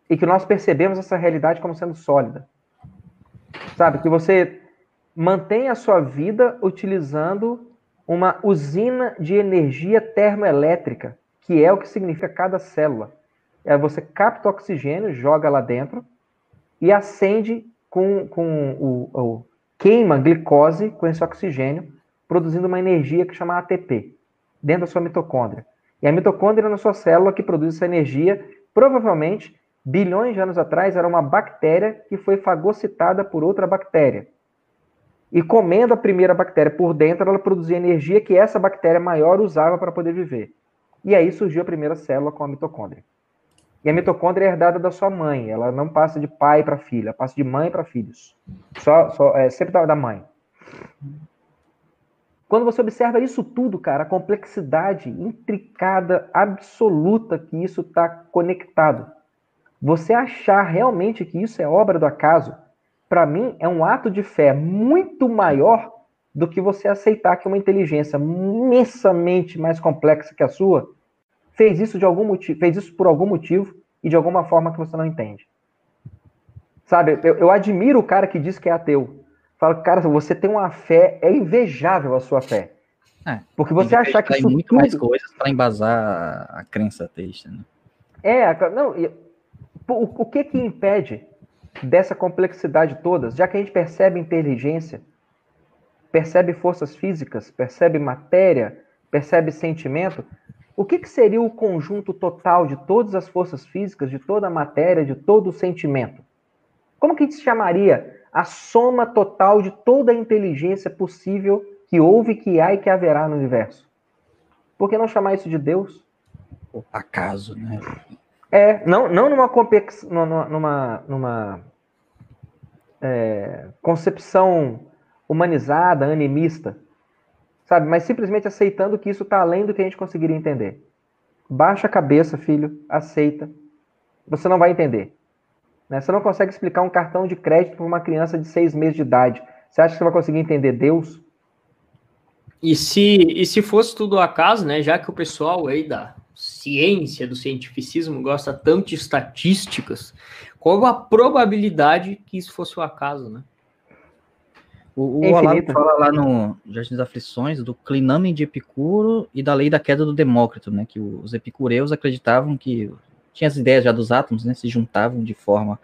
E que nós percebemos essa realidade como sendo sólida. Sabe? Que você mantém a sua vida utilizando uma usina de energia termoelétrica, que é o que significa cada célula. É você capta oxigênio, joga lá dentro e acende com, com o, o queima glicose com esse oxigênio, produzindo uma energia que chama ATP, dentro da sua mitocôndria. E a mitocôndria na sua célula que produz essa energia, provavelmente, bilhões de anos atrás, era uma bactéria que foi fagocitada por outra bactéria e comendo a primeira bactéria por dentro, ela produzia energia que essa bactéria maior usava para poder viver. E aí surgiu a primeira célula com a mitocôndria. E a mitocôndria é herdada da sua mãe, ela não passa de pai para filha, passa de mãe para filhos. Só, só, é sempre da mãe. Quando você observa isso tudo, cara, a complexidade intricada, absoluta que isso está conectado, você achar realmente que isso é obra do acaso, para mim, é um ato de fé muito maior do que você aceitar que uma inteligência imensamente mais complexa que a sua fez isso de algum motivo, fez isso por algum motivo e de alguma forma que você não entende. Sabe, eu, eu admiro o cara que diz que é ateu. Fala, cara, você tem uma fé, é invejável a sua fé. É, porque você achar que isso muito tudo... mais coisas para embasar a crença ateísta, né? É, não, o, o que que impede dessa complexidade toda, já que a gente percebe inteligência, percebe forças físicas, percebe matéria, percebe sentimento, o que, que seria o conjunto total de todas as forças físicas, de toda a matéria, de todo o sentimento? Como que a gente chamaria a soma total de toda a inteligência possível que houve, que há e que haverá no universo? Por que não chamar isso de Deus? O acaso, né? É, não, não numa, numa, numa, numa é, concepção humanizada, animista, sabe? Mas simplesmente aceitando que isso está além do que a gente conseguiria entender. Baixa a cabeça, filho, aceita. Você não vai entender. Né? Você não consegue explicar um cartão de crédito para uma criança de seis meses de idade. Você acha que você vai conseguir entender Deus? E se, e se fosse tudo acaso, né? Já que o pessoal aí da ciência, do cientificismo gosta tanto de estatísticas, qual a probabilidade que isso fosse o acaso, né? O, o Olavo fala lá no Jardim das Aflições do clinamen de Epicuro e da lei da queda do Demócrito, né? Que os epicureus acreditavam que tinha as ideias já dos átomos, né? Se juntavam de forma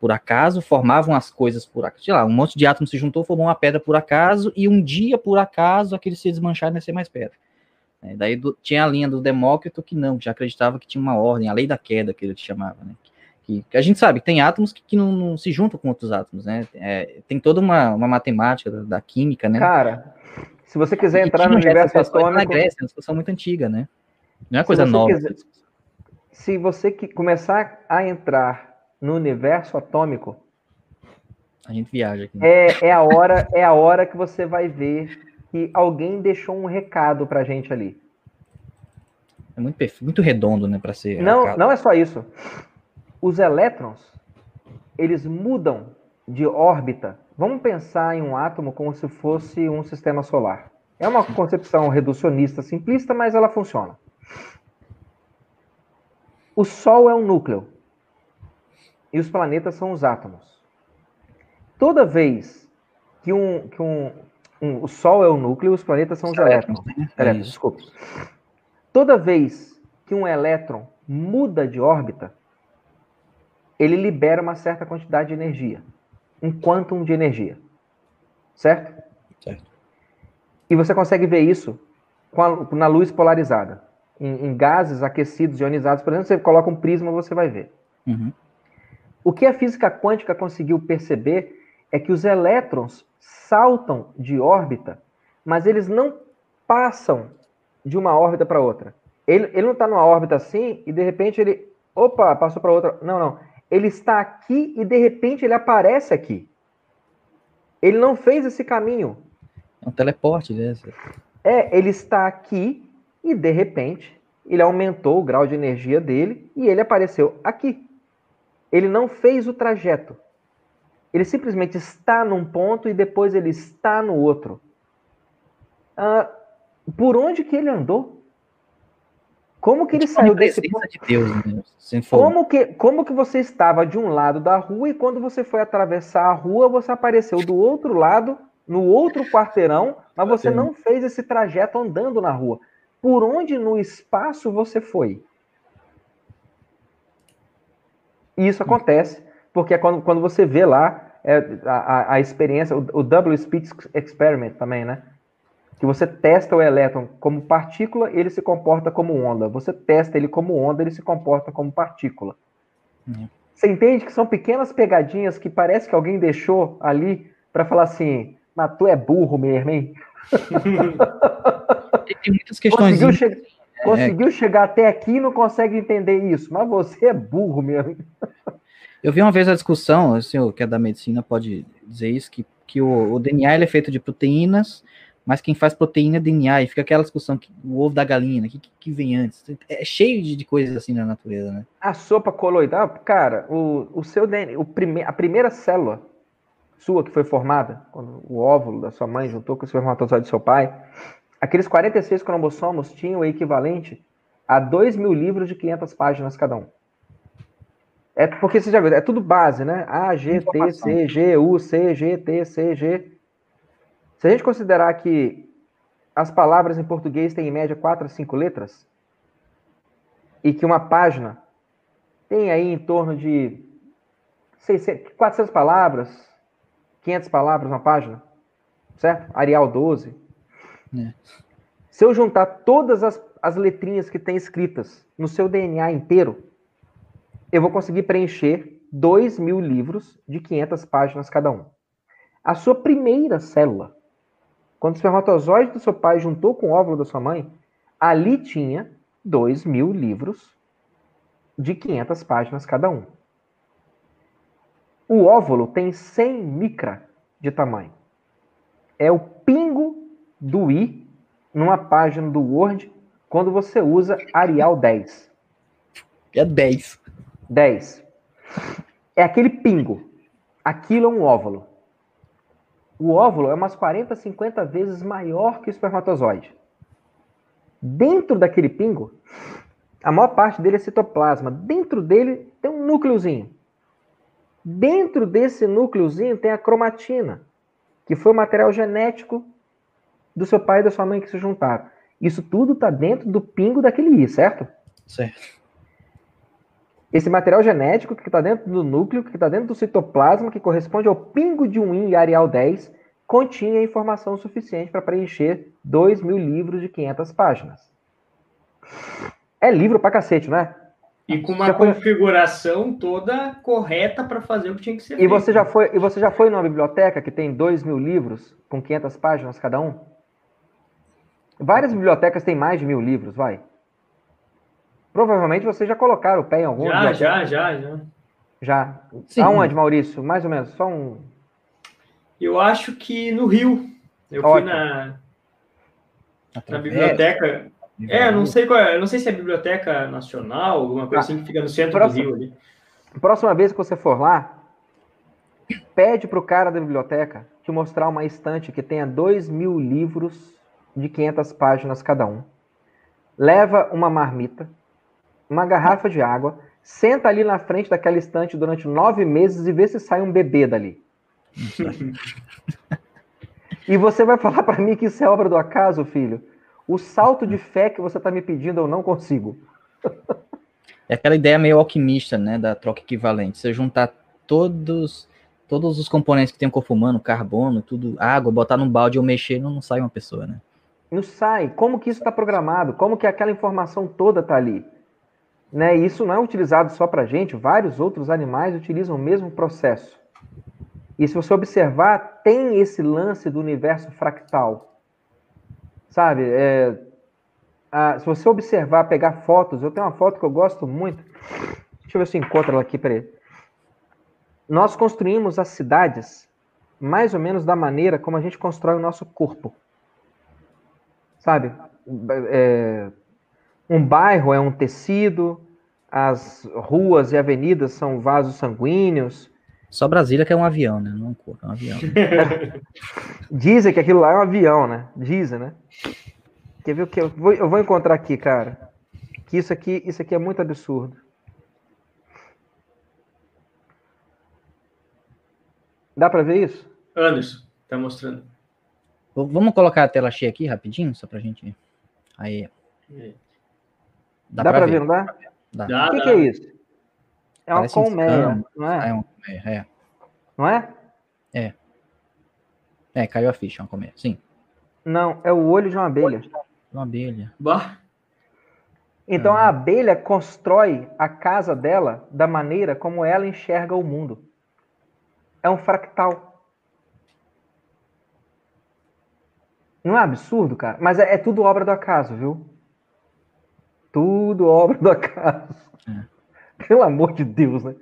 por acaso, formavam as coisas por acaso. Sei lá, um monte de átomos se juntou, formou uma pedra por acaso, e um dia, por acaso, aquele se desmanchar e ser mais pedra. É, daí do, tinha a linha do Demócrito que não, que já acreditava que tinha uma ordem, a lei da queda, que ele chamava, né? Que, que a gente sabe que tem átomos que, que não, não, se juntam com outros átomos, né? É, tem toda uma, uma matemática da, da, química, né? Cara, se você quiser entrar no universo atômico... Na Grécia, é uma discussão muito antiga, né? Não é coisa nova. Quiser, se você que começar a entrar no universo atômico, a gente viaja aqui. Né? É, é a hora, é a hora que você vai ver que alguém deixou um recado pra gente ali. É muito, muito redondo, né, para ser. Não, recado. não é só isso os elétrons, eles mudam de órbita. Vamos pensar em um átomo como se fosse um sistema solar. É uma concepção reducionista simplista, mas ela funciona. O Sol é um núcleo e os planetas são os átomos. Toda vez que um, que um, um o Sol é o núcleo, os planetas são os, os elétrons. elétrons, elétrons desculpe. Toda vez que um elétron muda de órbita, ele libera uma certa quantidade de energia, um quantum de energia. Certo? Certo. E você consegue ver isso a, na luz polarizada. Em, em, gases aquecidos, ionizados, por exemplo, você coloca um prisma, você vai ver. Uhum. O que a física quântica conseguiu perceber é que os elétrons saltam de órbita, mas eles não passam de uma órbita para outra. Ele, ele não está numa órbita assim e de repente ele, opa, passou para outra. Não, não ele está aqui e de repente ele aparece aqui. Ele não fez esse caminho. É um teleporte, né? É, ele está aqui e de repente ele aumentou o grau de energia dele e ele apareceu aqui. Ele não fez o trajeto. Ele simplesmente está num ponto e depois ele está no outro. Ah, por onde que ele andou? Como que ele tipo saiu desse ponto? De Deus, né? como, que, como que você estava de um lado da rua e quando você foi atravessar a rua, você apareceu do outro lado, no outro quarteirão, mas você não fez esse trajeto andando na rua. Por onde no espaço você foi? E isso acontece, porque é quando, quando você vê lá é, a, a, experiência, o, o Double Speed Experiment também, né? Que você testa o elétron como partícula, ele se comporta como onda. Você testa ele como onda, ele se comporta como partícula. Uhum. Você entende que são pequenas pegadinhas que parece que alguém deixou ali para falar assim, mas tu é burro mesmo, hein? Tem muitas questões. Conseguiu, che é... Conseguiu chegar até aqui e não consegue entender isso, mas você é burro mesmo. Eu vi uma vez a discussão, o senhor que é da medicina pode dizer isso, que, que o, o DNA é feito de proteínas mas quem faz proteína é DNA, e fica aquela discussão que o ovo da galinha, que, que vem antes. É cheio de, de, coisas assim na natureza, né? A sopa coloidal, cara, o, o seu DNA, o prime, a primeira célula sua que foi formada, quando o óvulo da sua mãe juntou com o espermatozoide do seu pai, aqueles 46 cromossomos tinham o equivalente a 2 mil livros de 500 páginas cada um. É porque você já viu, é tudo base, né? A, G, T, C, G, U, C, G, T, C, G. Se a gente considerar que as palavras em português têm em média 4 a 5 letras, e que uma página tem aí em torno de 600, 400 palavras, 500 palavras uma página, certo? Arial 12. É. Se eu juntar todas as, as letrinhas que tem escritas no seu DNA inteiro, eu vou conseguir preencher 2 mil livros de 500 páginas cada um. A sua primeira célula quando o espermatozoide do seu pai juntou com o óvulo da sua mãe, ali tinha 2 mil livros de 500 páginas cada um. O óvulo tem 100 micra de tamanho. É o pingo do i numa página do Word quando você usa Arial 10. É 10. 10. É aquele pingo. Aquilo é um óvulo. O óvulo é umas 40, 50 vezes maior que o espermatozoide. Dentro daquele pingo, a maior parte dele é citoplasma. Dentro dele tem um núcleozinho. Dentro desse núcleozinho tem a cromatina, que foi o material genético do seu pai e da sua mãe que se juntaram. Isso tudo está dentro do pingo daquele I, certo? Certo. Esse material genético que está dentro do núcleo, que está dentro do citoplasma, que corresponde ao pingo de um I e areal 10, continha informação suficiente para preencher 2 mil livros de 500 páginas. É livro pra cacete, não é? E com uma configuração toda correta para fazer o que tinha que ser e feito. Você já foi, e você já foi numa biblioteca que tem 2 mil livros com 500 páginas cada um? Várias bibliotecas têm mais de mil livros, vai. Provavelmente vocês já colocaram o pé em algum. Já, biblioteca. já, já, já. Já. Sim. Aonde, Maurício? Mais ou menos, só um. Eu acho que no Rio. Eu Ótimo. fui na, na biblioteca. É, não sei qual é, não sei se é Biblioteca Nacional, alguma coisa ah, assim que fica no centro próxima, do Rio ali. Próxima vez que você for lá, pede para o cara da biblioteca te mostrar uma estante que tenha dois mil livros de 500 páginas cada um. Leva uma marmita, uma garrafa de água, senta ali na frente daquela estante durante nove meses e vê se sai um bebê dali. e você vai falar para mim que isso é obra do acaso, filho? O salto de fé que você está me pedindo, eu não consigo. é aquela ideia meio alquimista, né, da troca equivalente. Você juntar todos todos os componentes que tem o corpo humano, carbono, tudo, água, botar num balde ou mexer, não, não sai uma pessoa, né? Não sai. Como que isso está programado? Como que aquela informação toda está ali? Né? Isso não é utilizado só para gente, vários outros animais utilizam o mesmo processo. E se você observar, tem esse lance do universo fractal. Sabe? É, a, se você observar, pegar fotos, eu tenho uma foto que eu gosto muito. Deixa eu ver se eu encontro ela aqui. Nós construímos as cidades mais ou menos da maneira como a gente constrói o nosso corpo. Sabe? É, um bairro é um tecido, as ruas e avenidas são vasos sanguíneos. Só Brasília que é um avião, né? Não é um avião. Dizem que aquilo lá é um avião, né? Dizem, né? Quer ver o que eu vou, eu vou encontrar aqui, cara? Que isso aqui, isso aqui é muito absurdo. Dá para ver isso? Anderson, tá mostrando. Vamos colocar a tela cheia aqui rapidinho, só pra gente. Aí. Dá, dá pra, ver, ver, não dá? Dá. dá o que, que, é isso? É Parece uma colmeia, não é? é uma colmeia, é. Não é? É. É, caiu a ficha, uma colmeia, sim. Não, é o olho de uma abelha. Uma abelha. Bah. Então a abelha constrói a casa dela da maneira como ela enxerga o mundo. É um fractal. Não é absurdo, cara? Mas é, é tudo obra do acaso, viu? Tudo obra do acaso. É. Pelo amor de Deus, né?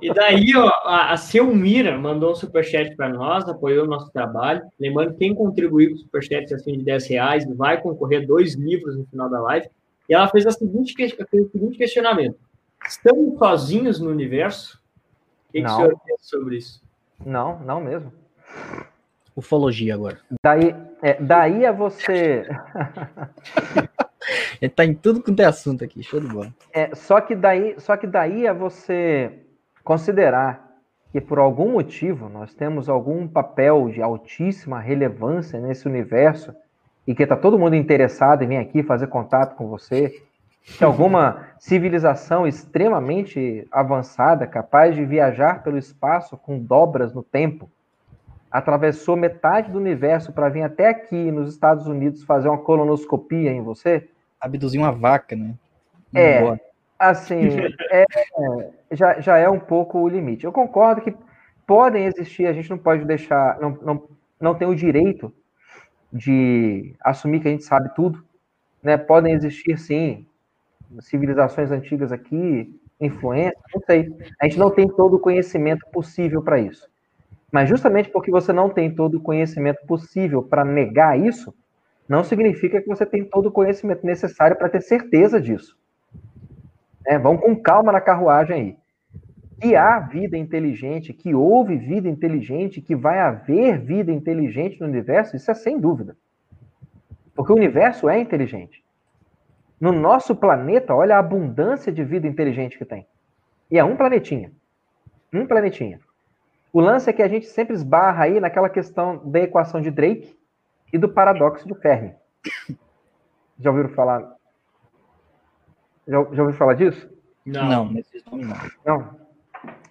E daí, ó, a Selmira mandou um superchat para nós, apoiou o nosso trabalho. Lembrando que quem contribuir com o superchat acima de 10 reais vai concorrer a dois livros no final da live. E ela fez a seguinte, o seguinte questionamento: Estamos sozinhos no universo? O que, que o senhor pensa sobre isso? Não, não mesmo. Ufologia agora. Daí, é, daí a você. Ele tá em tudo quanto é assunto aqui, show de bola. É, só que daí, só que daí a você considerar que por algum motivo nós temos algum papel de altíssima relevância nesse universo e que está todo mundo interessado em vir aqui fazer contato com você, que alguma civilização extremamente avançada, capaz de viajar pelo espaço com dobras no tempo, atravessou metade do universo para vir até aqui nos Estados Unidos fazer uma colonoscopia em você? Abduzir uma vaca, né? é, assim, é, já, já é um pouco o limite. Eu concordo que podem existir, a gente não pode deixar, não, não, não tem o direito de assumir que a gente sabe tudo, né? Podem existir, sim, civilizações antigas aqui, influência, não sei. A gente não tem todo o conhecimento possível para isso. Mas justamente porque você não tem todo o conhecimento possível para negar isso, não significa que você tem todo o conhecimento necessário para ter certeza disso. É, vamos com calma na carruagem aí. que há vida inteligente, que houve vida inteligente, que vai haver vida inteligente no universo, isso é sem dúvida. Porque o universo é inteligente. No nosso planeta, olha a abundância de vida inteligente que tem. E é um planetinha. Um planetinha. O lance é que a gente sempre esbarra aí naquela questão da equação de Drake e do paradoxo de Fermi. Já ouviram falar? Já, já ouviram falar disso? Não, não, não. não.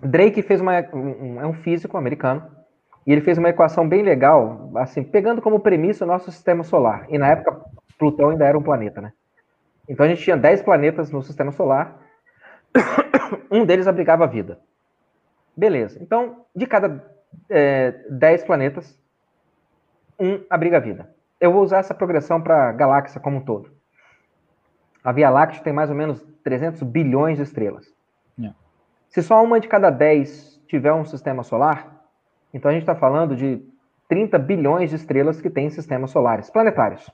Drake fez uma. Um, é um físico americano. E ele fez uma equação bem legal, assim, pegando como premissa o nosso sistema solar. E na época, Plutão ainda era um planeta, né? Então a gente tinha 10 planetas no sistema solar. um deles abrigava a vida. Beleza. Então, de cada é, 10 planetas, um abriga vida. Eu vou usar essa progressão para a galáxia como um todo. A Via Láctea tem mais ou menos 300 bilhões de estrelas. Yeah. Se só uma de cada 10 tiver um sistema solar, então a gente está falando de 30 bilhões de estrelas que têm sistemas solares planetários.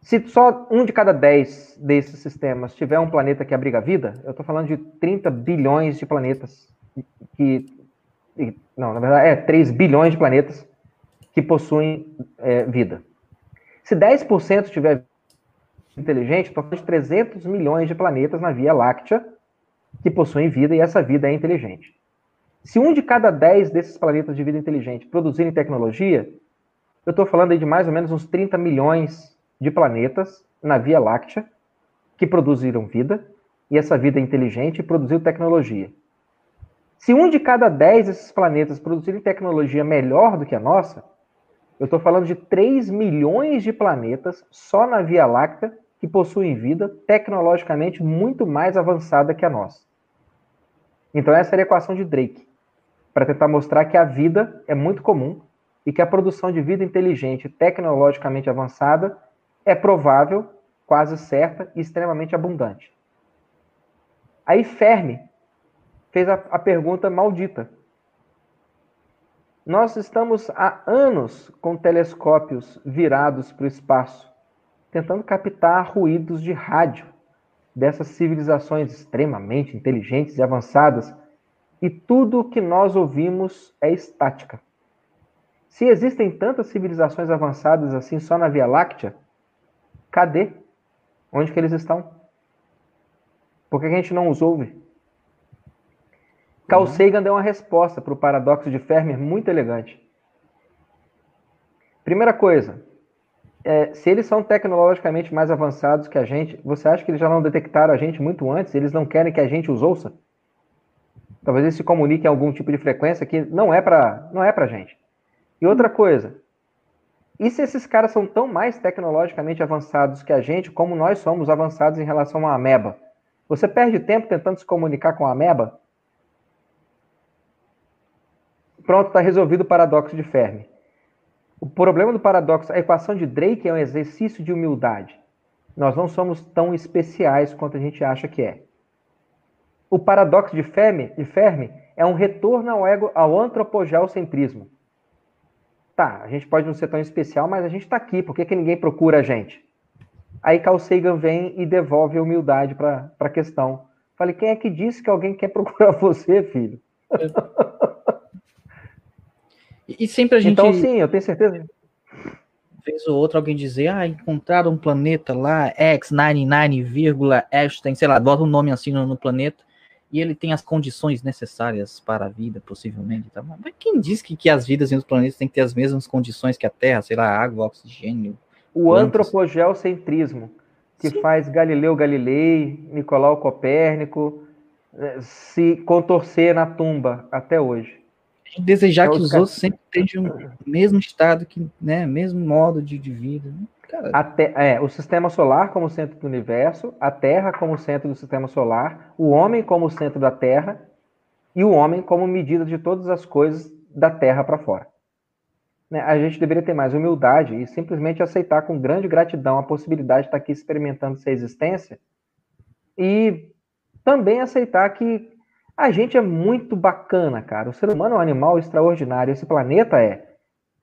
Se só um de cada 10 desses sistemas tiver um planeta que abriga vida, eu estou falando de 30 bilhões de planetas que. Não, na verdade, é 3 bilhões de planetas que possuem é, vida. Se 10% tiver inteligente, estou falando de 300 milhões de planetas na Via Láctea que possuem vida e essa vida é inteligente. Se um de cada 10 desses planetas de vida inteligente produzirem tecnologia, eu estou falando de mais ou menos uns 30 milhões de planetas na Via Láctea que produziram vida, e essa vida é inteligente produziu tecnologia. Se um de cada dez desses planetas produzirem tecnologia melhor do que a nossa, eu estou falando de 3 milhões de planetas só na Via Láctea que possuem vida tecnologicamente muito mais avançada que a nossa. Então, essa era a equação de Drake, para tentar mostrar que a vida é muito comum e que a produção de vida inteligente tecnologicamente avançada é provável, quase certa e extremamente abundante. Aí Fermi fez a, a pergunta maldita. Nós estamos há anos com telescópios virados para o espaço, tentando captar ruídos de rádio dessas civilizações extremamente inteligentes e avançadas, e tudo o que nós ouvimos é estática. Se existem tantas civilizações avançadas assim só na Via Láctea, Cadê? Onde que eles estão? Por que a gente não os ouve? Carl uhum. Sagan deu uma resposta para o paradoxo de Fermi muito elegante. Primeira coisa, é, se eles são tecnologicamente mais avançados que a gente, você acha que eles já não detectaram a gente muito antes? Eles não querem que a gente os ouça? Talvez eles se comuniquem em algum tipo de frequência que não é para não é para gente. E outra coisa, e se esses caras são tão mais tecnologicamente avançados que a gente, como nós somos avançados em relação à ameba? Você perde tempo tentando se comunicar com a ameba? Pronto, está resolvido o paradoxo de Fermi. O problema do paradoxo, a equação de Drake é um exercício de humildade. Nós não somos tão especiais quanto a gente acha que é. O paradoxo de Fermi, de Fermi é um retorno ao ego, ao antropogeocentrismo. Tá, a gente pode não ser tão especial, mas a gente está aqui, por que, que ninguém procura a gente? Aí Carl Sagan vem e devolve a humildade para a questão. Falei, quem é que disse que alguém quer procurar você, filho? E sempre a gente. Então, sim, eu tenho certeza. Vez ou outro alguém dizer, ah, encontraram um planeta lá, X99, Einstein, sei lá, bota um nome assim no, no planeta e ele tem as condições necessárias para a vida, possivelmente. Tá? Mas quem diz que, que as vidas em outros planetas têm que ter as mesmas condições que a Terra, sei lá, água, oxigênio? O plantas. antropogeocentrismo, que Sim. faz Galileu Galilei, Nicolau Copérnico eh, se contorcer na tumba até hoje. Desejar é que os outros sempre tenham o mesmo estado, que, né, mesmo modo de, de vida. Né? Te, é, o sistema solar como centro do universo, a Terra como centro do sistema solar, o homem como centro da Terra e o homem como medida de todas as coisas da Terra para fora. Né? A gente deveria ter mais humildade e simplesmente aceitar com grande gratidão a possibilidade de estar aqui experimentando essa existência e também aceitar que a gente é muito bacana, cara. O ser humano é um animal extraordinário. Esse planeta é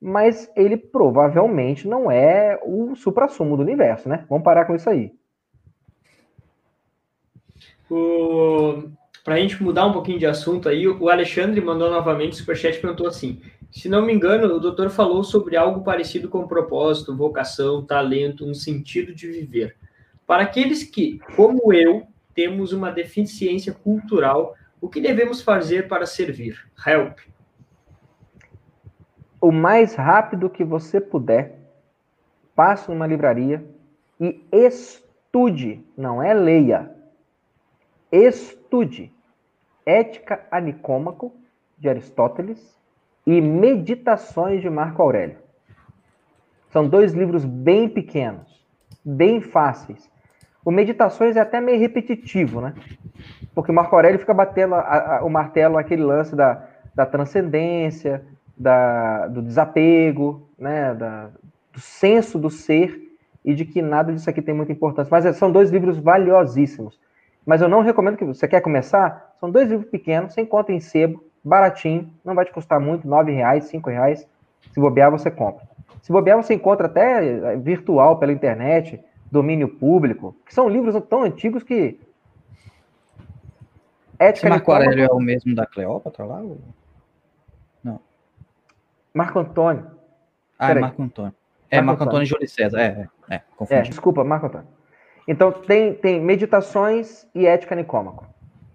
mas ele provavelmente não é o supra-sumo do universo, né? Vamos parar com isso aí. O... para a gente mudar um pouquinho de assunto aí, o Alexandre mandou novamente o superchat e perguntou assim: se não me engano, o doutor falou sobre algo parecido com propósito, vocação, talento, um sentido de viver. Para aqueles que, como eu, temos uma deficiência cultural, o que devemos fazer para servir? Help. O mais rápido que você puder, passe numa livraria e estude, não é leia Estude Ética a Nicômaco, de Aristóteles, e Meditações de Marco Aurélio. São dois livros bem pequenos, bem fáceis. O Meditações é até meio repetitivo, né? Porque Marco Aurélio fica batendo a, a, o martelo aquele lance da, da transcendência, da, do desapego, né? Da, do senso do ser e de que nada disso aqui tem muita importância. Mas são dois livros valiosíssimos. Mas eu não recomendo que você quer começar. São dois livros pequenos, sem conta em sebo, baratinho, não vai te custar muito, nove reais, cinco reais. Se bobear, você compra. Se bobear, você encontra até eh, virtual pela internet, domínio público, que são livros tão antigos que. Ética Esse Marco Aurélio é o mesmo da Cleópatra lá? Ou... Não. Marco Antônio. Ah, é Marco Antônio. É, Marco, Marco Antônio e Júlio César. É, é, é, é, desculpa, Marco Antônio. Então, tem, tem meditações e ética nicômaco.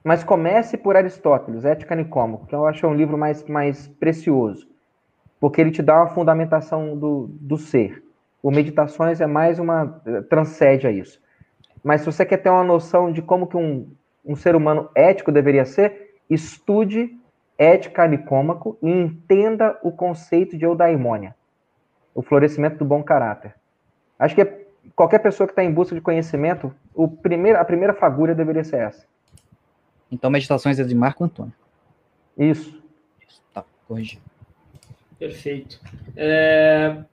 Mas comece por Aristóteles, Ética Nicômaco, que eu acho um livro mais, mais precioso, porque ele te dá uma fundamentação do, do ser. O Meditações é mais uma. transcende a isso. Mas se você quer ter uma noção de como que um, um ser humano ético deveria ser, estude Ética Nicômaco e entenda o conceito de eudaimônia, o florescimento do bom caráter. Acho que é qualquer pessoa que está em busca de conhecimento, o primeiro, a primeira fagulha deveria ser essa. Então, Meditações é de Marco Antônio. Isso. Isso. Tá, corrigi. Perfeito. É,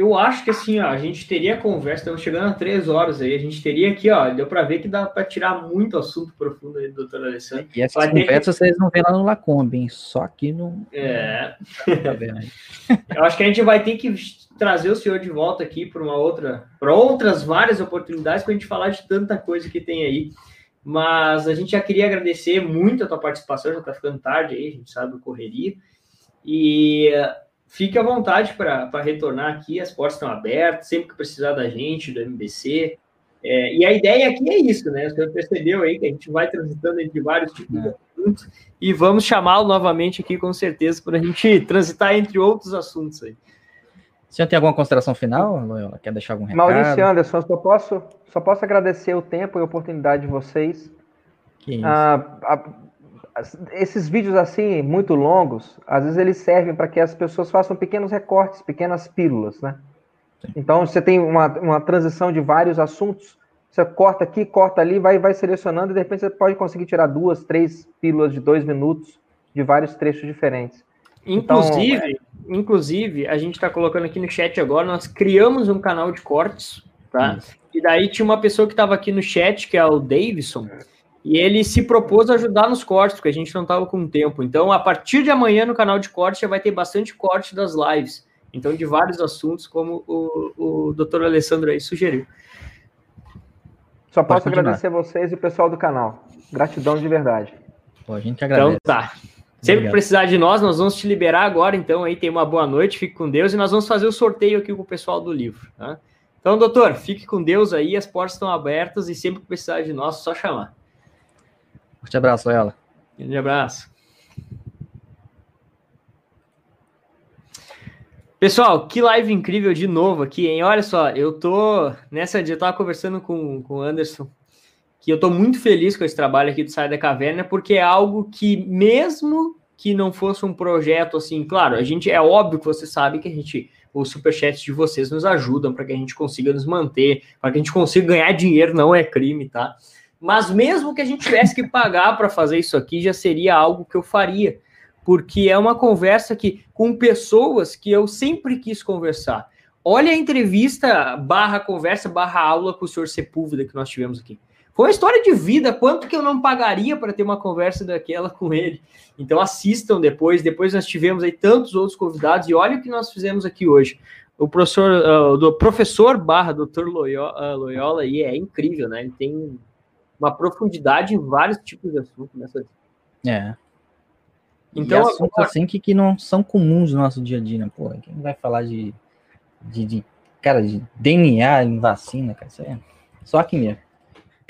eu acho que assim, ó, a gente teria conversa, estamos chegando a três horas aí, a gente teria aqui, ó, deu para ver que dá para tirar muito assunto profundo aí do doutor Alessandro. E essas conversas vocês não vêem lá no Lacombe, hein? Só aqui no... É. Tá eu acho que a gente vai ter que trazer o senhor de volta aqui para uma outra, para outras várias oportunidades para a gente falar de tanta coisa que tem aí. Mas a gente já queria agradecer muito a tua participação, já está ficando tarde aí, a gente sabe o correria. E fique à vontade para retornar aqui, as portas estão abertas, sempre que precisar da gente, do MBC. É, e a ideia aqui é isso, né? O senhor percebeu aí que a gente vai transitando entre vários tipos de assuntos e vamos chamá-lo novamente aqui, com certeza, para a gente transitar entre outros assuntos aí. O senhor tem alguma consideração final, Loyola? Quer deixar algum recado? Maurício Anderson, só posso, só posso agradecer o tempo e a oportunidade de vocês. Que isso. Ah, a, esses vídeos assim, muito longos, às vezes eles servem para que as pessoas façam pequenos recortes, pequenas pílulas, né? Sim. Então, você tem uma, uma transição de vários assuntos, você corta aqui, corta ali, vai, vai selecionando e de repente você pode conseguir tirar duas, três pílulas de dois minutos de vários trechos diferentes. Inclusive, então, inclusive, a gente está colocando aqui no chat agora, nós criamos um canal de cortes, tá? Isso. E daí tinha uma pessoa que estava aqui no chat, que é o Davidson, e ele se propôs a ajudar nos cortes, porque a gente não estava com tempo. Então, a partir de amanhã no canal de cortes já vai ter bastante corte das lives. Então, de vários assuntos, como o, o doutor Alessandro aí sugeriu. Só posso agradecer a vocês e o pessoal do canal. Gratidão de verdade. Pô, a gente agradece. Então tá. Sempre Obrigado. precisar de nós, nós vamos te liberar agora, então aí tem uma boa noite, fique com Deus e nós vamos fazer o sorteio aqui com o pessoal do livro. Tá? Então, doutor, fique com Deus aí, as portas estão abertas e sempre que precisar de nós, só chamar. Forte abraço, Loyola. Grande abraço. Pessoal, que live incrível de novo aqui, hein? Olha só, eu tô nessa dia, eu tava conversando com, com o Anderson que eu estou muito feliz com esse trabalho aqui do Sai da Caverna, porque é algo que, mesmo que não fosse um projeto assim, claro, a gente é óbvio que você sabe que a gente, os superchats de vocês nos ajudam para que a gente consiga nos manter, para que a gente consiga ganhar dinheiro, não é crime, tá? Mas mesmo que a gente tivesse que pagar para fazer isso aqui, já seria algo que eu faria, porque é uma conversa que com pessoas que eu sempre quis conversar. Olha a entrevista barra conversa barra aula com o senhor Sepúlveda que nós tivemos aqui. Foi uma história de vida, quanto que eu não pagaria para ter uma conversa daquela com ele. Então assistam depois, depois nós tivemos aí tantos outros convidados e olha o que nós fizemos aqui hoje. O professor, uh, do professor barra doutor Loyola, uh, Loyola aí é incrível, né? Ele tem uma profundidade em vários tipos de assuntos nessa É. Então, e assuntos agora... assim que, que não são comuns no nosso dia a dia, né? Pô, quem vai falar de, de, de cara, de DNA em vacina, cara, isso é só aqui mesmo.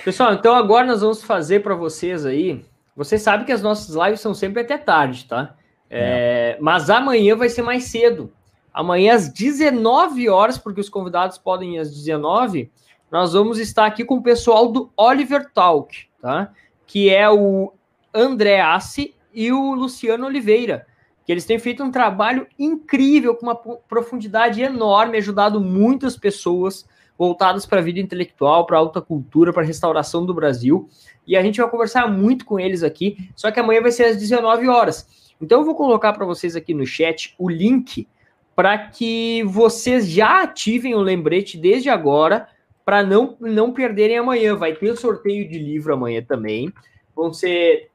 Pessoal, então agora nós vamos fazer para vocês aí. Vocês sabem que as nossas lives são sempre até tarde, tá? É. É, mas amanhã vai ser mais cedo. Amanhã às 19 horas, porque os convidados podem ir às 19, nós vamos estar aqui com o pessoal do Oliver Talk, tá? Que é o André Assi e o Luciano Oliveira, que eles têm feito um trabalho incrível, com uma profundidade enorme, ajudado muitas pessoas voltadas para a vida intelectual, para a alta cultura, para a restauração do Brasil. E a gente vai conversar muito com eles aqui, só que amanhã vai ser às 19 horas. Então eu vou colocar para vocês aqui no chat o link para que vocês já ativem o lembrete desde agora para não, não perderem amanhã. Vai ter o sorteio de livro amanhã também. Vão ser.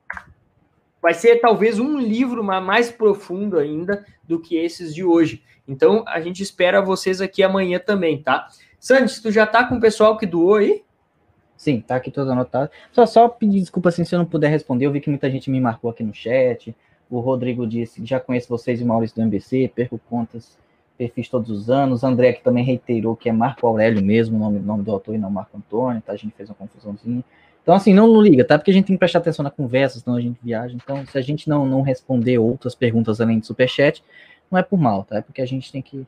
Vai ser talvez um livro mais profundo ainda do que esses de hoje. Então a gente espera vocês aqui amanhã também, tá? Santos, tu já tá com o pessoal que doou aí? Sim, tá aqui todo anotado. Só, só pedir desculpa assim, se eu não puder responder. Eu vi que muita gente me marcou aqui no chat. O Rodrigo disse já conheço vocês e Maurício do MBC, perco contas, perfis todos os anos. André que também reiterou que é Marco Aurélio mesmo, o nome, nome do autor e não Marco Antônio, tá? A gente fez uma confusãozinha. Então, assim, não, não liga, tá? Porque a gente tem que prestar atenção na conversa, senão a gente viaja. Então, se a gente não, não responder outras perguntas além do superchat, não é por mal, tá? É porque a gente tem que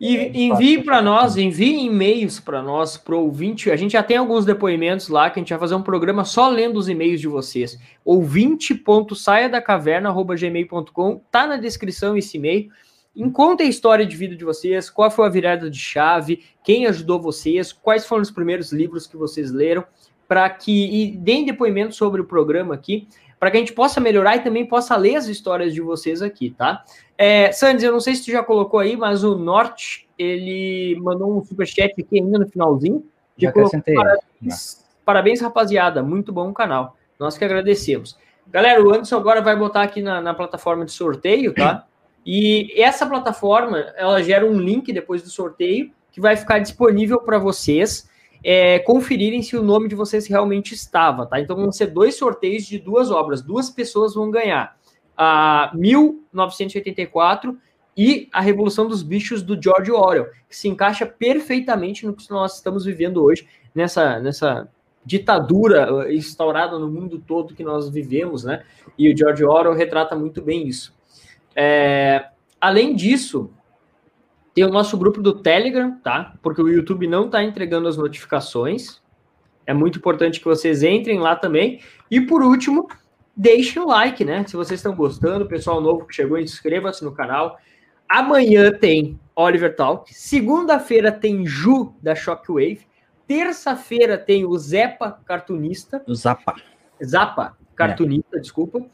e envie para nós, envie e-mails para nós, para o ouvinte. A gente já tem alguns depoimentos lá que a gente vai fazer um programa só lendo os e-mails de vocês. Ouvinte.saiadacaverna.gmail.com tá na descrição esse e-mail. Encontre a história de vida de vocês, qual foi a virada de chave, quem ajudou vocês, quais foram os primeiros livros que vocês leram, para que e deem depoimento sobre o programa aqui para que a gente possa melhorar e também possa ler as histórias de vocês aqui, tá? É, Sandes, eu não sei se tu já colocou aí, mas o Norte, ele mandou um superchat aqui ainda no finalzinho. Já acrescentei. Parabéns, parabéns, rapaziada, muito bom o canal. Nós que agradecemos. Galera, o Anderson agora vai botar aqui na, na plataforma de sorteio, tá? E essa plataforma, ela gera um link depois do sorteio que vai ficar disponível para vocês é, conferirem se o nome de vocês realmente estava, tá? Então vão ser dois sorteios de duas obras, duas pessoas vão ganhar. A 1984 e a Revolução dos Bichos do George Orwell, que se encaixa perfeitamente no que nós estamos vivendo hoje, nessa, nessa ditadura instaurada no mundo todo que nós vivemos, né? E o George Orwell retrata muito bem isso. É, além disso, tem o nosso grupo do Telegram, tá? Porque o YouTube não está entregando as notificações. É muito importante que vocês entrem lá também. E por último, deixem o like, né? Se vocês estão gostando, pessoal novo que chegou, inscreva-se no canal. Amanhã tem Oliver Talk. Segunda-feira tem Ju da Shockwave. Terça-feira tem o Zepa, cartunista. O Zapa. Zapa, cartunista, é. desculpa.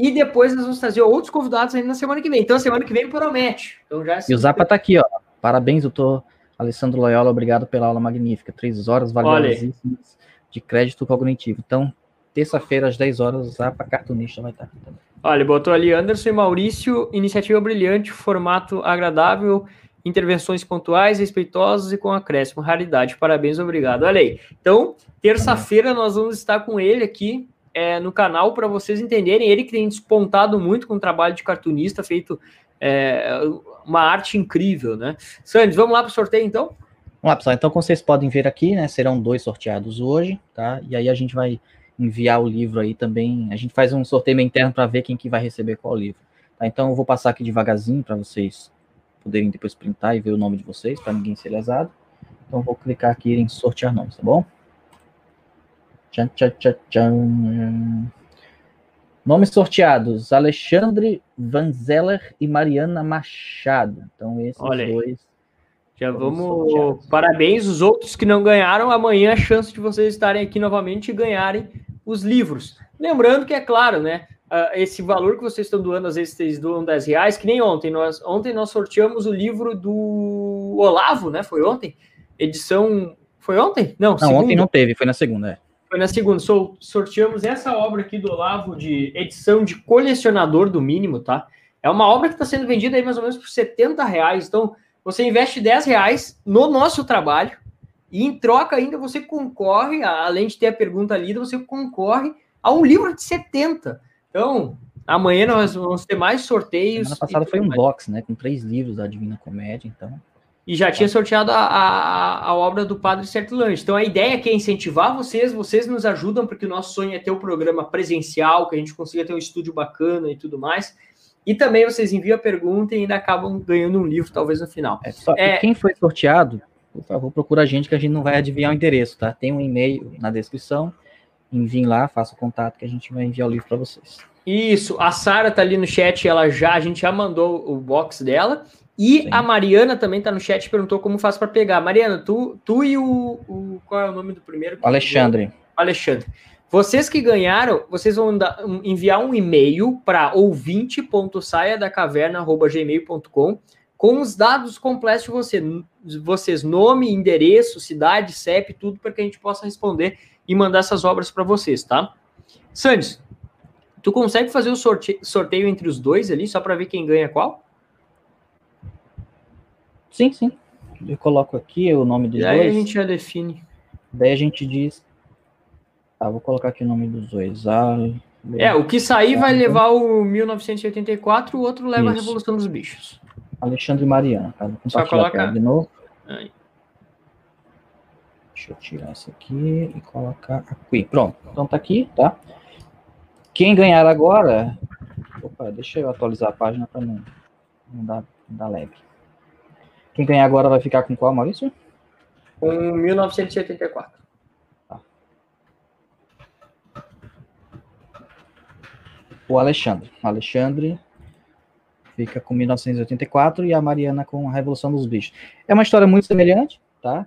E depois nós vamos trazer outros convidados ainda na semana que vem. Então, a semana que vem promete. Então, já e o Zapa tá aqui, ó. Parabéns, doutor Alessandro Loyola. Obrigado pela aula magnífica. Três horas valiosíssimas de crédito cognitivo. Então, terça-feira, às 10 horas, o Zapa Cartunista vai estar aqui também. Olha, botou ali Anderson e Maurício, iniciativa brilhante, formato agradável, intervenções pontuais, respeitosas e com acréscimo, raridade. Parabéns, obrigado. Olha aí. Então, terça-feira nós vamos estar com ele aqui é, no canal para vocês entenderem. Ele que tem despontado muito com o trabalho de cartunista, feito é, uma arte incrível, né? Sandy, vamos lá para o sorteio então? Vamos lá, pessoal. Então, como vocês podem ver aqui, né, serão dois sorteados hoje, tá? E aí a gente vai enviar o livro aí também. A gente faz um sorteio interno para ver quem que vai receber qual livro. Tá? Então, eu vou passar aqui devagarzinho para vocês poderem depois printar e ver o nome de vocês, para ninguém ser lesado. Então, vou clicar aqui em sortear nomes, tá bom? Tchan, tchan, tchan, tchan. Nomes sorteados: Alexandre Vanzeller e Mariana Machado. Então, esses Olha dois. Já vamos. Sorteados. Parabéns. Os outros que não ganharam, amanhã a chance de vocês estarem aqui novamente e ganharem os livros. Lembrando que, é claro, né? Uh, esse valor que vocês estão doando, às vezes vocês doam 10 reais, que nem ontem. Nós, ontem nós sorteamos o livro do Olavo, né? Foi ontem? Edição. Foi ontem? Não, não ontem não teve, foi na segunda. É. Foi na segunda. sorteamos essa obra aqui do Olavo de edição de colecionador do mínimo, tá? É uma obra que está sendo vendida aí mais ou menos por 70 reais. Então, você investe 10 reais no nosso trabalho e em troca ainda você concorre, além de ter a pergunta lida, você concorre a um livro de 70. Então, amanhã nós vamos ter mais sorteios. Semana passada foi um mais. box, né? Com três livros da Divina Comédia, então. E já tinha sorteado a, a, a obra do Padre Sertulante. Então a ideia aqui é incentivar vocês, vocês nos ajudam, porque o nosso sonho é ter o um programa presencial, que a gente consiga ter um estúdio bacana e tudo mais. E também vocês enviam a pergunta e ainda acabam ganhando um livro, talvez no final. É só, é... Quem foi sorteado, por favor, procura a gente que a gente não vai adivinhar o endereço, tá? Tem um e-mail na descrição. Enviem lá, faça o contato que a gente vai enviar o livro para vocês. Isso, a Sara tá ali no chat, ela já, a gente já mandou o box dela. E Sim. a Mariana também tá no chat perguntou como faz para pegar. Mariana, tu, tu e o, o, Qual é o nome do primeiro? Alexandre. Alexandre. Vocês que ganharam, vocês vão enviar um e-mail para ouvinte.saiadacaverna.gmail.com com os dados completos de você, vocês, nome, endereço, cidade, CEP, tudo para que a gente possa responder e mandar essas obras para vocês, tá? Sandes, tu consegue fazer o sorteio, sorteio entre os dois ali, só para ver quem ganha qual? Sim, sim. Eu coloco aqui o nome dos e dois. Aí a gente já define. Daí a gente diz Tá, vou colocar aqui o nome dos dois. Ah, é, o que sair vai levar o 1984, o outro leva Isso. a Revolução dos Bichos. Alexandre Mariana, tá? Vou Só colocar. de novo. Aí. Deixa eu tirar essa aqui e colocar aqui. Pronto. Então tá aqui, tá? Quem ganhar agora. Opa, deixa eu atualizar a página para não, não dar, não dar lag. Quem ganhar agora vai ficar com qual, Maurício? Com 1984. o Alexandre. O Alexandre fica com 1984 e a Mariana com a Revolução dos Bichos. É uma história muito semelhante, tá?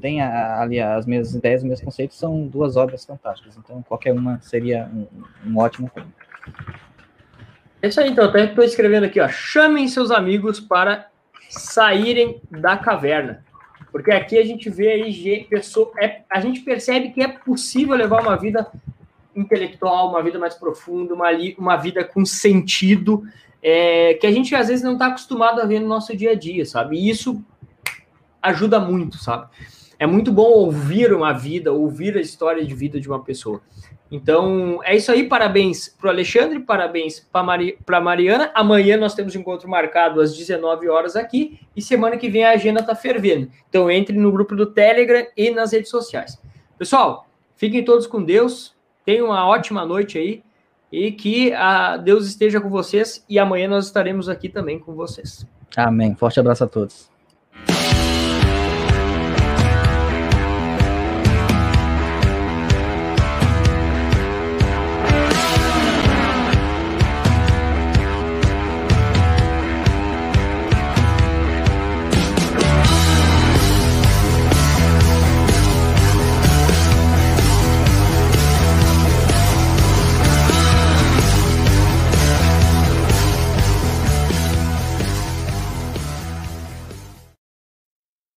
Tem a, ali as mesmas ideias, os mesmos conceitos, são duas obras fantásticas. Então, qualquer uma seria um, um ótimo filme. É isso aí, então. Até estou escrevendo aqui, ó. Chamem seus amigos para saírem da caverna. Porque aqui a gente vê aí, pessoa, é, a gente percebe que é possível levar uma vida intelectual, uma vida mais profunda, uma, uma vida com sentido, é, que a gente às vezes não está acostumado a ver no nosso dia a dia, sabe? E isso ajuda muito, sabe? É muito bom ouvir uma vida, ouvir a história de vida de uma pessoa. Então, é isso aí. Parabéns para o Alexandre, parabéns para Mari, a Mariana. Amanhã nós temos encontro marcado às 19 horas aqui e semana que vem a agenda está fervendo. Então, entre no grupo do Telegram e nas redes sociais. Pessoal, fiquem todos com Deus. Tenham uma ótima noite aí e que a Deus esteja com vocês e amanhã nós estaremos aqui também com vocês. Amém. Forte abraço a todos.